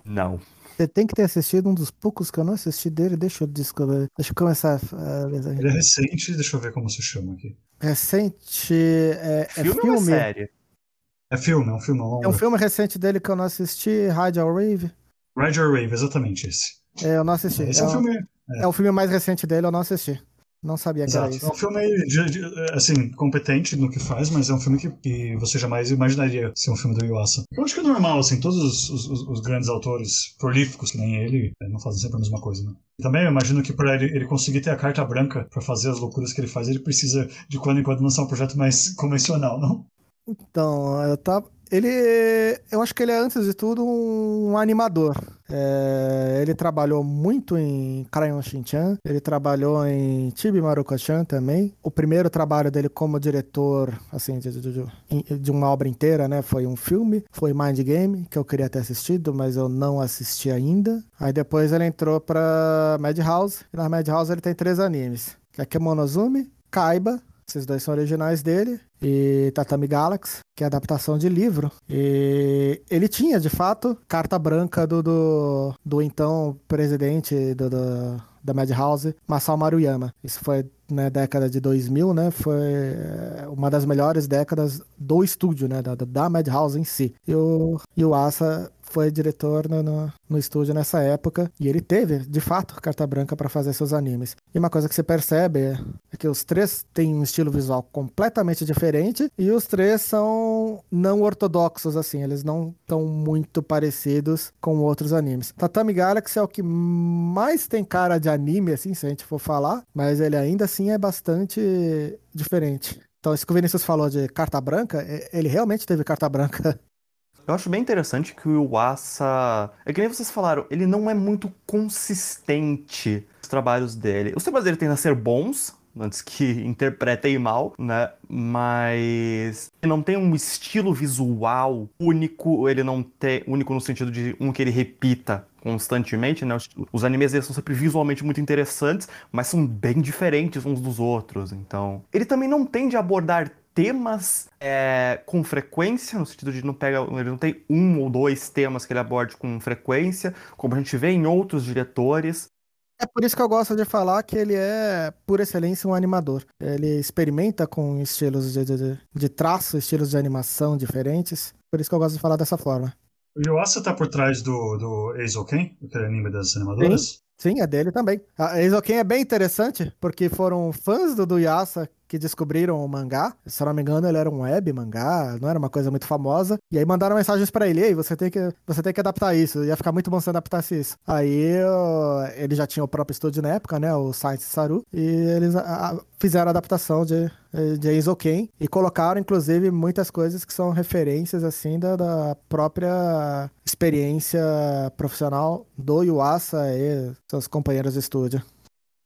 Não. Você tem que ter assistido um dos poucos que eu não assisti dele. Deixa eu descobrir. Deixa eu começar a. Ele é recente, deixa eu ver como se chama aqui. Recente. É, filme, é filme. Ou é série? É filme, é um filme longo. É um filme recente dele que eu não assisti, Radial Rave. Radial Rave, exatamente esse. É, eu não assisti. Esse é, é, um filme, é. é o filme mais recente dele, eu não assisti. Não sabia que Exato. era isso. É um filme, de, de, assim, competente no que faz, mas é um filme que, que, você jamais imaginaria ser um filme do Yuasa. Eu acho que é normal, assim, todos os, os, os grandes autores prolíficos, que nem ele, é, não fazem sempre a mesma coisa, né? Também eu imagino que para ele, ele, conseguir ter a carta branca para fazer as loucuras que ele faz, ele precisa de quando em quando lançar um projeto mais convencional, não? Então, eu tava, ele, eu acho que ele é, antes de tudo, um animador. É, ele trabalhou muito em Crayon Shin-chan, ele trabalhou em Chibi Maruko-chan também. O primeiro trabalho dele como diretor, assim, de, de, de, uma obra inteira, né, foi um filme, foi Mind Game, que eu queria ter assistido, mas eu não assisti ainda. Aí depois ele entrou pra Madhouse, e na Madhouse ele tem três animes, que é Kaiba, esses dois são originais dele. E Tatami Galaxy, que é adaptação de livro. E ele tinha, de fato, carta branca do, do, do então presidente do, do da Madhouse, Masao Maruyama. Isso foi na né, década de 2000, né? Foi eh, uma das melhores décadas do estúdio, né? Da, da Madhouse em si. E o, e o Asa foi diretor no, no, no, estúdio nessa época e ele teve, de fato, carta branca para fazer seus animes. E uma coisa que você percebe é que os três têm um estilo visual completamente diferente e os três são não ortodoxos, assim, eles não estão muito parecidos com outros animes. Tatami Galaxy é o que mais tem cara de anime, assim, se a gente for falar, mas ele ainda assim é bastante diferente. Então, isso que o Vinícius falou de carta branca, ele realmente teve carta branca eu acho bem interessante que o Iwasa. É que nem vocês falaram, ele não é muito consistente nos trabalhos dele. Os trabalhos dele tendem a ser bons, antes que interpretem mal, né? Mas ele não tem um estilo visual único, ele não tem único no sentido de um que ele repita constantemente, né? Os animes são sempre visualmente muito interessantes, mas são bem diferentes uns dos outros. Então, ele também não tende a abordar temas é, com frequência, no sentido de não pega, ele não tem um ou dois temas que ele aborde com frequência, como a gente vê em outros diretores. É por isso que eu gosto de falar que ele é, por excelência, um animador. Ele experimenta com estilos de, de, de traço, estilos de animação diferentes. Por isso que eu gosto de falar dessa forma. O Yuasa tá por trás do, do Eizoken, aquele anime das animadoras? Sim. Sim, é dele também. A Eizoken é bem interessante, porque foram fãs do, do Yasa que descobriram o mangá. Se eu não me engano, ele era um web mangá, não era uma coisa muito famosa. E aí mandaram mensagens para ele, aí você tem que você tem que adaptar isso. Ia ficar muito bom se adaptasse isso. Aí ele já tinha o próprio estúdio na época, né, o Science Saru, e eles fizeram a adaptação de de Enzo Ken e colocaram inclusive muitas coisas que são referências assim da, da própria experiência profissional do Yuasa e seus companheiros de estúdio.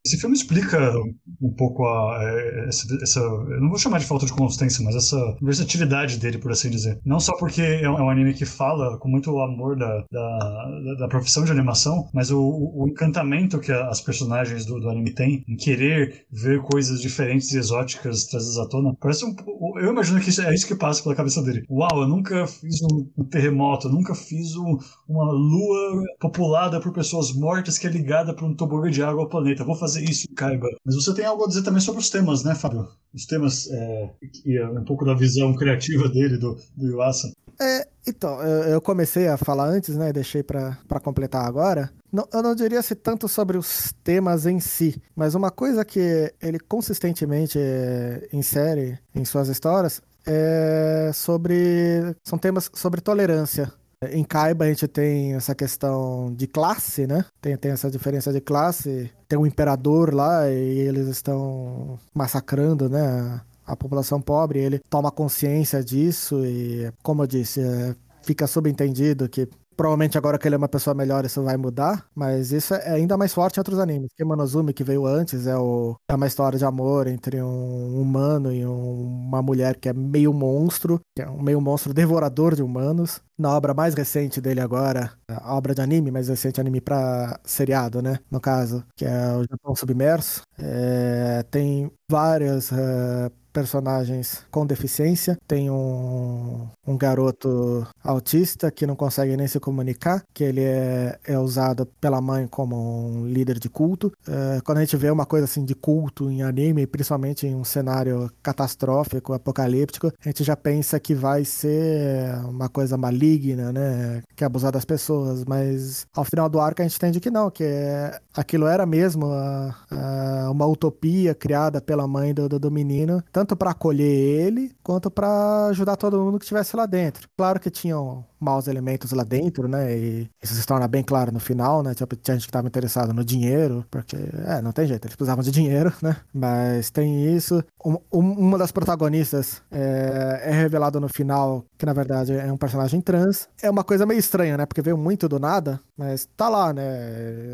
Esse filme explica um pouco a, é, essa, essa, Eu não vou chamar de falta de consistência, mas essa versatilidade dele, por assim dizer. Não só porque é um, é anime que fala com muito amor da, da, da profissão de animação, mas o, o encantamento que as personagens do, do anime têm em querer ver coisas diferentes e exóticas trazidas à tona. Parece um. Eu imagino que isso, é isso que passa pela cabeça dele. Uau, eu nunca fiz um, um terremoto, eu nunca fiz um, uma lua populada por pessoas mortas que é ligada por um tobogã de água ao planeta. Vou fazer isso, Kaiba. Mas você tem algo a dizer também sobre os temas, né, Fábio? Os temas é, e é um pouco da visão criativa dele, do, do Yuasa. É, então, eu comecei a falar antes, né? Deixei para completar agora. Não, eu não diria se tanto sobre os temas em si, mas uma coisa que ele consistentemente é, insere em suas histórias é sobre. São temas sobre tolerância. Em Kaiba a gente tem essa questão de classe, né? Tem, tem essa diferença de classe. Tem um imperador lá e eles estão massacrando, né? A população pobre. Ele toma consciência disso e, como eu disse, é, fica subentendido que Provavelmente agora que ele é uma pessoa melhor isso vai mudar, mas isso é ainda mais forte em outros animes. Kemonozumi, que veio antes, é, o, é uma história de amor entre um humano e um, uma mulher que é meio monstro, que é um meio monstro devorador de humanos. Na obra mais recente dele agora, a obra de anime, mais recente anime pra seriado, né? No caso, que é o Japão Submerso, é, tem várias uh, personagens com deficiência. Tem um, um garoto autista que não consegue nem se comunicar, que ele é, é usado pela mãe como um líder de culto. É, quando a gente vê uma coisa assim de culto em anime, principalmente em um cenário catastrófico, apocalíptico, a gente já pensa que vai ser uma coisa maligna, né? Que é abusar das pessoas, mas ao final do arco a gente entende que não, que é, aquilo era mesmo a, a, uma utopia criada pela mãe do, do, do menino. Tanto para acolher ele quanto para ajudar todo mundo que estivesse lá dentro. Claro que tinham maus elementos lá dentro, né? E isso se torna bem claro no final, né? Tipo, tinha gente que estava interessado no dinheiro, porque, é, não tem jeito, eles precisavam de dinheiro, né? Mas tem isso. Um, uma das protagonistas é, é revelado no final que, na verdade, é um personagem trans. É uma coisa meio estranha, né? Porque veio muito do nada, mas tá lá, né?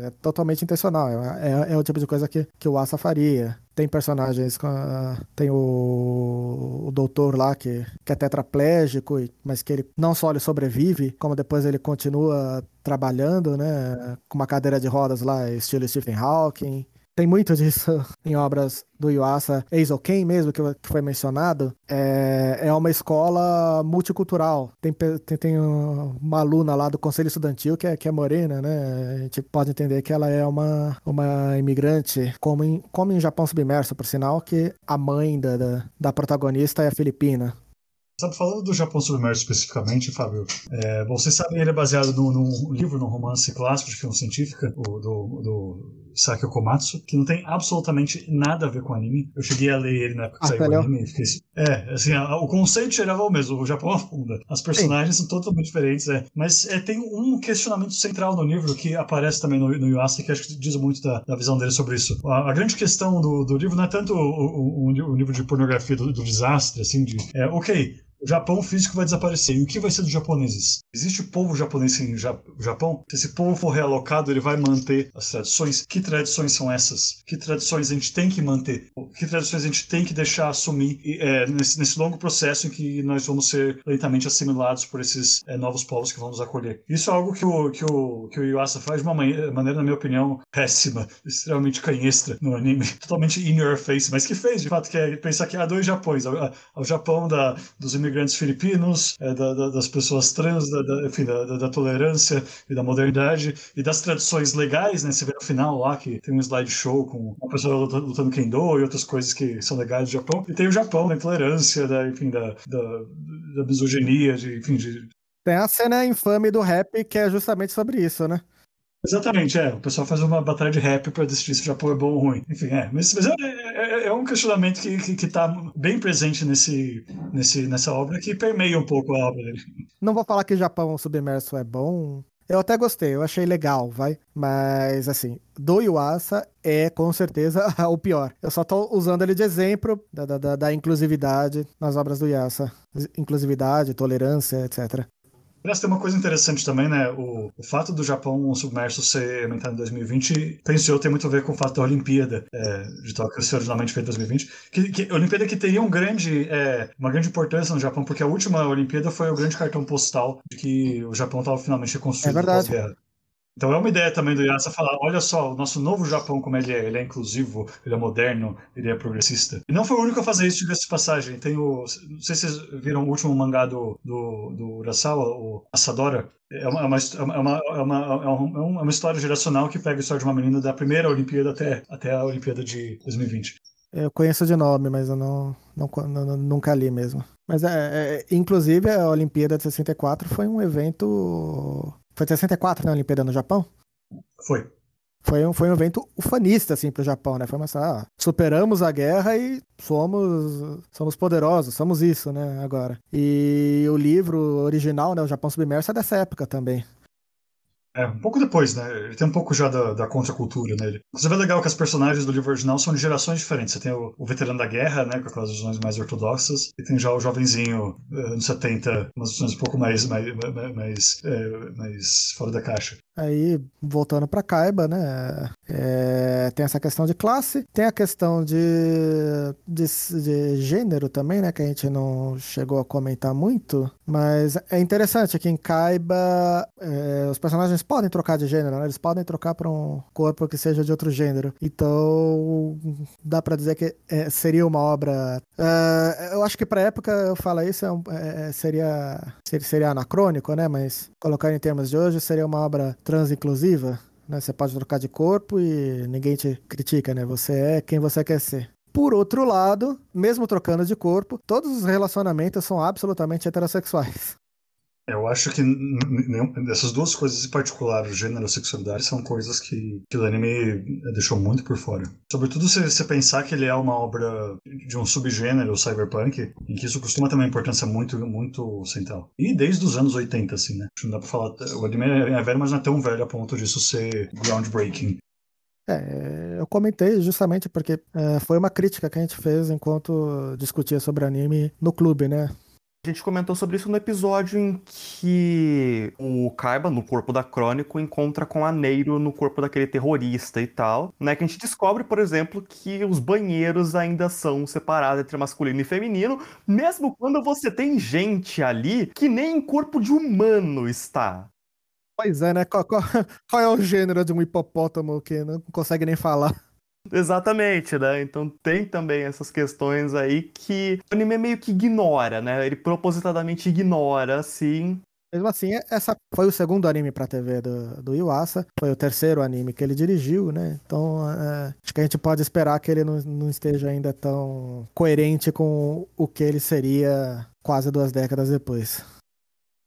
É totalmente intencional. É, é, é o tipo de coisa que, que o Asa faria. Tem personagens, tem o, o doutor lá que, que é tetraplégico, mas que ele não só ele sobrevive, como depois ele continua trabalhando, né, com uma cadeira de rodas lá, estilo Stephen Hawking. Tem muito disso em obras do Yuasa. Eizoken mesmo, que foi mencionado, é, é uma escola multicultural. Tem, tem, tem uma aluna lá do Conselho Estudantil que é, que é morena, né? A gente pode entender que ela é uma, uma imigrante, como em, como em Japão Submerso, por sinal, que a mãe da, da, da protagonista é filipina. Sabe, falando do Japão Submerso especificamente, Fábio, é, sabem, ele é baseado num, num livro, num romance clássico de ficção científica, o, do, do Sakio Komatsu, que não tem absolutamente nada a ver com anime. Eu cheguei a ler ele na época que ah, saiu o anime. Fiquei, é, assim, a, o conceito geral é o mesmo, o Japão afunda. As personagens Sim. são totalmente diferentes, é. Mas é, tem um questionamento central no livro que aparece também no, no Yuasa, que acho que diz muito da, da visão dele sobre isso. A, a grande questão do, do, livro não é tanto o, o, o, o livro de pornografia do, do desastre, assim, de, é, ok, o Japão físico vai desaparecer. E o que vai ser dos japoneses? Existe o povo japonês em Japão? Se esse povo for realocado, ele vai manter as tradições. Que tradições são essas? Que tradições a gente tem que manter? Que tradições a gente tem que deixar assumir é, nesse, nesse, longo processo em que nós vamos ser lentamente assimilados por esses é, novos povos que vão nos acolher? Isso é algo que o, que o, que o Yuasa faz de uma maneira, na minha opinião, péssima, extremamente canhestra no anime, totalmente in your face, mas que fez, de fato, que é pensar que há dois Japões. O Japão da, dos imigrantes imigrantes filipinos, é, da, da, das pessoas trans, da, da enfim, da, tolerância e da modernidade e das tradições legais, né? Você vê no final lá que tem um slideshow com uma pessoa lutando, kendo e outras coisas que são legais do Japão. E tem o Japão da intolerância, da, enfim, da, da misoginia, de, enfim, de... Tem a cena infame do rap que é justamente sobre isso, né? Exatamente, é. O pessoal faz uma batalha de rap para decidir se o Japão é bom ou ruim. Enfim, é. Mas, mas é, é, é, um questionamento que, que, que tá bem presente nesse, nesse, nessa obra que permeia um pouco a obra dele. Não vou falar que o Japão submerso é bom. Eu até gostei, eu achei legal, vai. Mas, assim, do Yuasa é com certeza o pior. Eu só tô usando ele de exemplo da, da, da inclusividade nas obras do Yuasa. Inclusividade, tolerância, etc. Aliás, tem uma coisa interessante também, né? O, o fato do Japão submerso ser aumentado em 2020, penso eu, tem muito a ver com o fato da Olimpíada é, de Tóquio ser originalmente feita em 2020. Que, que, Olimpíada que teria um grande, é, uma grande importância no Japão, porque a última Olimpíada foi o grande cartão postal de que o Japão estava finalmente reconstruído é pós-guerra. Então é uma ideia também do Yasa falar, olha só, o nosso novo Japão como ele é, ele é inclusivo, ele é moderno, ele é progressista. E não foi o único a fazer isso, diga-se de passagem. Tem o, não sei se vocês viram o último mangá do, do, do Urasawa, o Asadora. É uma, é, uma, é, uma, é, uma, é, uma, é uma história geracional que pega a história de uma menina da primeira Olimpíada até, até a Olimpíada de 2020. Eu conheço de nome, mas eu não, não, não nunca li mesmo. Mas, é, é, inclusive, a Olimpíada de 64 foi um evento foi 64 na Olimpíada no Japão? Foi. Foi um, foi um evento ufanista, assim, pro Japão, né? Foi uma ah, superamos a guerra e somos, somos poderosos, somos isso, né, agora. E o livro original, né, o Japão Submerso, é dessa época também. É, um pouco depois, né? Ele tem um pouco já da, da contracultura nele. Inclusive é legal que as personagens do livro original são de gerações diferentes. Você tem o, o veterano da guerra, né? Com aquelas visões mais ortodoxas. E tem já o jovenzinho, uh, anos 70, umas visões um pouco mais, mais, mais, mais, é, mais fora da caixa. Aí, voltando para Kaiba, né? É, tem essa questão de classe, tem a questão de, de, de, gênero também, né? Que a gente não chegou a comentar muito. Mas é interessante que em Kaiba é, os personagens podem trocar de gênero, né? Eles podem trocar para um corpo que seja de outro gênero. Então, dá para dizer que é, seria uma obra. É, eu acho que pra época eu falo isso é é, seria, seria anacrônico, né? Mas colocar em termos de hoje, seria uma obra trans-inclusiva, né? Você pode trocar de corpo e ninguém te critica, né? Você é quem você quer ser. Por outro lado, mesmo trocando de corpo, todos os relacionamentos são absolutamente heterossexuais. Eu acho que essas duas coisas em particular, o gênero e a sexualidade, são coisas que, que o anime deixou muito por fora. Sobretudo se você pensar que ele é uma obra de um subgênero cyberpunk, em que isso costuma ter uma importância muito, muito central. E desde os anos 80, assim, né? Não dá pra falar. O anime é velho, mas não é tão velho a ponto disso ser groundbreaking. É, eu comentei justamente porque é, foi uma crítica que a gente fez enquanto discutia sobre anime no clube, né? A gente comentou sobre isso no episódio em que o Kaiba, no corpo da Crônico, encontra com a Neiro no corpo daquele terrorista e tal, né? Que a gente descobre, por exemplo, que os banheiros ainda são separados entre masculino e feminino, mesmo quando você tem gente ali que nem em corpo de humano está. Pois é, né? Qual, qual, qual é o gênero de um hipopótamo que não consegue nem falar? Exatamente, né? Então tem também essas questões aí que o anime meio que ignora, né? Ele propositadamente ignora, assim. Mesmo assim, essa foi o segundo anime pra TV do, do Yuasa, foi o terceiro anime que ele dirigiu, né? Então, é, acho que a gente pode esperar que ele não, não esteja ainda tão coerente com o que ele seria quase duas décadas depois.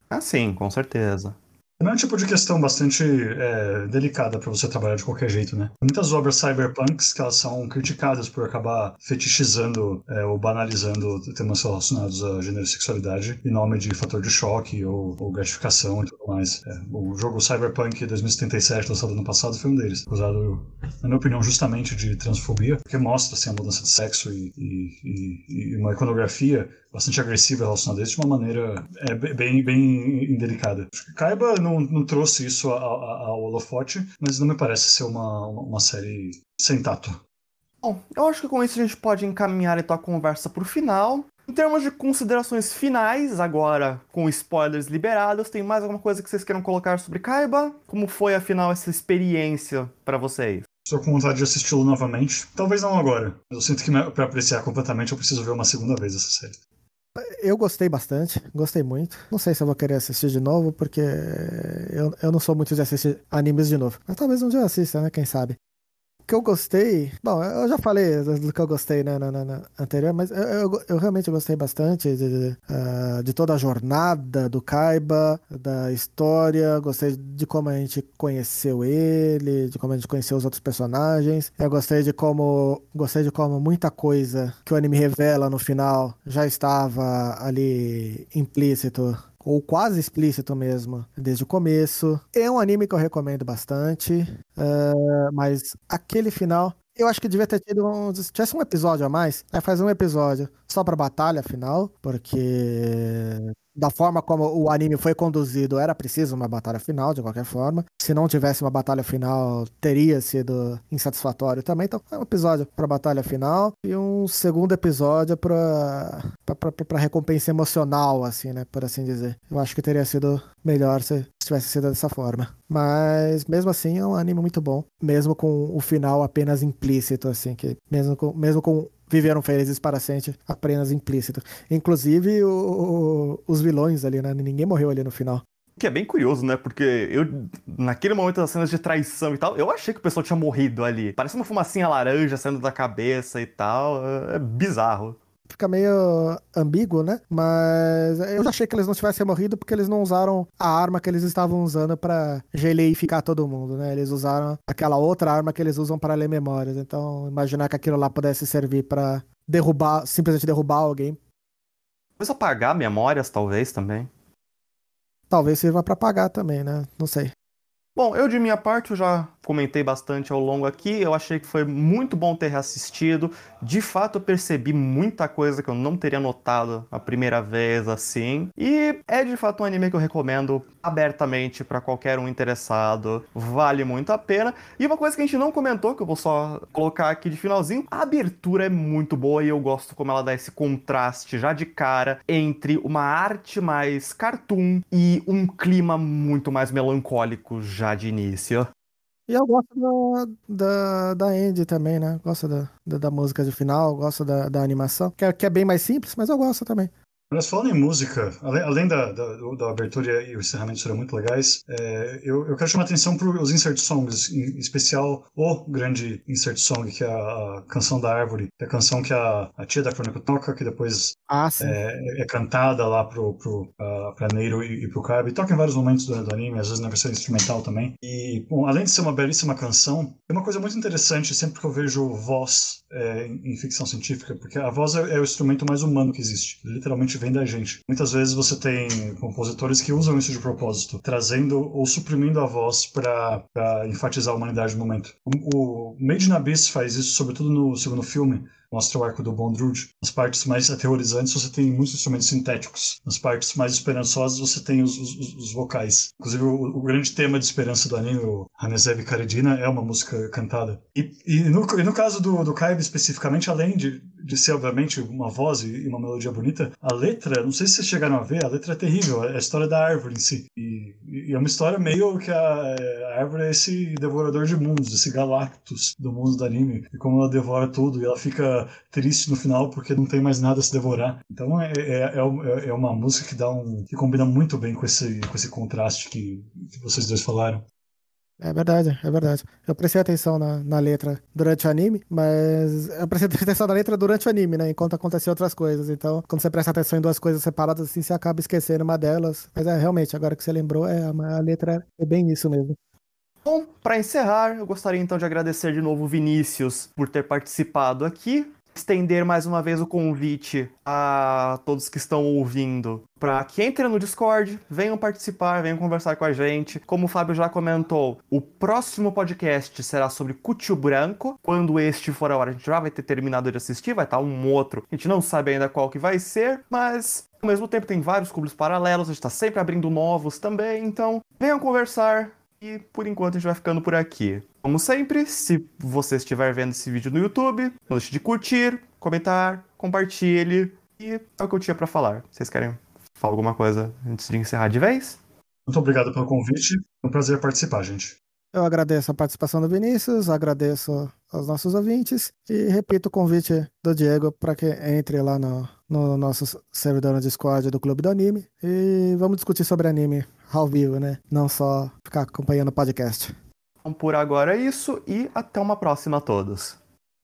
Ah, sim, com certeza. É um tipo de questão bastante é, delicada para você trabalhar de qualquer jeito, né? Muitas obras cyberpunks que elas são criticadas por acabar fetichizando é, ou banalizando temas relacionados a gênero e sexualidade em nome de fator de choque ou, ou gratificação e tudo mais. É, o jogo Cyberpunk 2077, lançado ano passado, foi um deles. Usado, na minha opinião, justamente de transfobia, porque mostra assim, a mudança de sexo e, e, e, e uma iconografia bastante agressiva relacionada a isso de uma maneira é, bem, bem indelicada. Acho que Kaiba não, não trouxe isso ao, holofote, mas não me parece ser uma, uma série sem tato. Bom, eu acho que com isso a gente pode encaminhar então a conversa para o final. Em termos de considerações finais, agora com spoilers liberados, tem mais alguma coisa que vocês queiram colocar sobre Kaiba? Como foi afinal essa experiência para vocês? Estou com vontade de assisti-lo novamente. Talvez não agora. Eu sinto que para apreciar completamente eu preciso ver uma segunda vez essa série. Eu gostei bastante, gostei muito. Não sei se eu vou querer assistir de novo, porque eu, eu não sou muito de assistir animes de novo. Mas talvez um dia eu assista, né? Quem sabe que eu gostei. Bom, eu já falei do que eu gostei né, na, na, na anterior, mas eu, eu, eu, realmente gostei bastante de, de, uh, de, toda a jornada do Kaiba, da história. Gostei de como a gente conheceu ele, de como a gente conheceu os outros personagens. Eu gostei de como. Gostei de como muita coisa que o anime revela no final já estava ali implícito ou quase explícito mesmo, desde o começo. É um anime que eu recomendo bastante, uh, mas aquele final. Eu acho que devia ter tido um. Se tivesse um episódio a mais, aí faz um episódio só pra batalha final, porque da forma como o anime foi conduzido, era preciso uma batalha final, de qualquer forma. Se não tivesse uma batalha final, teria sido insatisfatório também. Então, é um episódio pra batalha final e um segundo episódio pra, pra, pra, pra recompensa emocional, assim, né? Por assim dizer. Eu acho que teria sido melhor se tivesse sido dessa forma. Mas mesmo assim é um anime muito bom, mesmo com o final apenas implícito, assim, que mesmo com, mesmo com viveram felizes para sempre, apenas implícito. Inclusive o, o, os vilões ali, né? Ninguém morreu ali no final. Que é bem curioso, né? Porque eu, naquele momento das cenas de traição e tal, eu achei que o pessoal tinha morrido ali. Parece uma fumacinha laranja saindo da cabeça e tal. É bizarro fica meio ambíguo, né? Mas eu já achei que eles não tivessem morrido porque eles não usaram a arma que eles estavam usando para geleificar todo mundo, né? Eles usaram aquela outra arma que eles usam para ler memórias. Então, imaginar que aquilo lá pudesse servir para derrubar, simplesmente derrubar alguém. Talvez apagar memórias, talvez também. Talvez sirva para apagar também, né? Não sei. Bom, eu de minha parte eu já comentei bastante ao longo aqui. Eu achei que foi muito bom ter reassistido. De fato, eu percebi muita coisa que eu não teria notado a primeira vez assim. E é de fato um anime que eu recomendo abertamente para qualquer um interessado. Vale muito a pena. E uma coisa que a gente não comentou, que eu vou só colocar aqui de finalzinho: a abertura é muito boa e eu gosto como ela dá esse contraste já de cara entre uma arte mais cartoon e um clima muito mais melancólico já de início. E eu gosto da, da, da Andy também, né? Gosto da, da, da música de final, gosto da, da animação, que é, que é bem mais simples, mas eu gosto também. Mas falando em música, além, além da, da, da, abertura e o encerramento serão muito legais, é, eu, eu, quero chamar a atenção para os insert songs, em especial o grande insert song, que é a, a Canção da Árvore, que é a canção que a, a tia da Crônica toca, que depois ah, é, é, cantada lá pro, pro, uh, pra Neiro e, e pro Carb, e toca em vários momentos do, do, anime, às vezes na versão instrumental também. E, bom, além de ser uma belíssima canção, tem uma coisa muito interessante sempre que eu vejo voz é, em, em, ficção científica, porque a voz é, é o instrumento mais humano que existe, literalmente vem da gente. Muitas vezes você tem compositores que usam isso de propósito, trazendo ou suprimindo a voz para enfatizar a humanidade no momento. O, o Made in Abyss faz isso, sobretudo no segundo filme, mostra o arco do Bondrewd. Nas partes mais aterrorizantes você tem muitos instrumentos sintéticos. Nas partes mais esperançosas você tem os, os, os vocais. Inclusive o, o, grande tema de esperança do anime, o Hanezev Karedina, é uma música cantada. E, e, no, e no caso do, do especificamente, além de, de ser obviamente uma voz e uma melodia bonita, a letra, não sei se vocês chegaram a ver, a letra é terrível, é a história da árvore em si. E, e é uma história meio que a, a, árvore é esse devorador de mundos, esse Galactus do mundo do anime, e como ela devora tudo, e ela fica triste no final porque não tem mais nada a se devorar. Então é, é, é, é uma música que dá um. que combina muito bem com esse, com esse contraste que, que vocês dois falaram. É verdade, é verdade. Eu prestei atenção na, na letra durante o anime, mas eu prestei atenção na letra durante o anime, né? Enquanto aconteciam outras coisas. Então, quando você presta atenção em duas coisas separadas, assim, você acaba esquecendo uma delas. Mas é realmente, agora que você lembrou, é, a letra é bem isso mesmo. Bom, para encerrar, eu gostaria então de agradecer de novo o Vinícius por ter participado aqui estender mais uma vez o convite a todos que estão ouvindo para que entrem no Discord, venham participar, venham conversar com a gente. Como o Fábio já comentou, o próximo podcast será sobre Cutio Branco. Quando este for a hora, a gente já vai ter terminado de assistir, vai estar um outro. A gente não sabe ainda qual que vai ser, mas ao mesmo tempo tem vários clubes paralelos, a gente está sempre abrindo novos também, então venham conversar, e por enquanto a gente vai ficando por aqui. Como sempre, se você estiver vendo esse vídeo no YouTube, não deixe de curtir, comentar, compartilhe. E é o que eu tinha para falar. Vocês querem falar alguma coisa antes de encerrar de vez? Muito obrigado pelo convite. É um prazer participar, gente. Eu agradeço a participação do Vinícius, agradeço aos nossos ouvintes e repito o convite do Diego para que entre lá no, no nosso servidor no Discord do Clube do Anime e vamos discutir sobre anime ao vivo, né? Não só ficar acompanhando o podcast. Então, por agora é isso e até uma próxima a todos.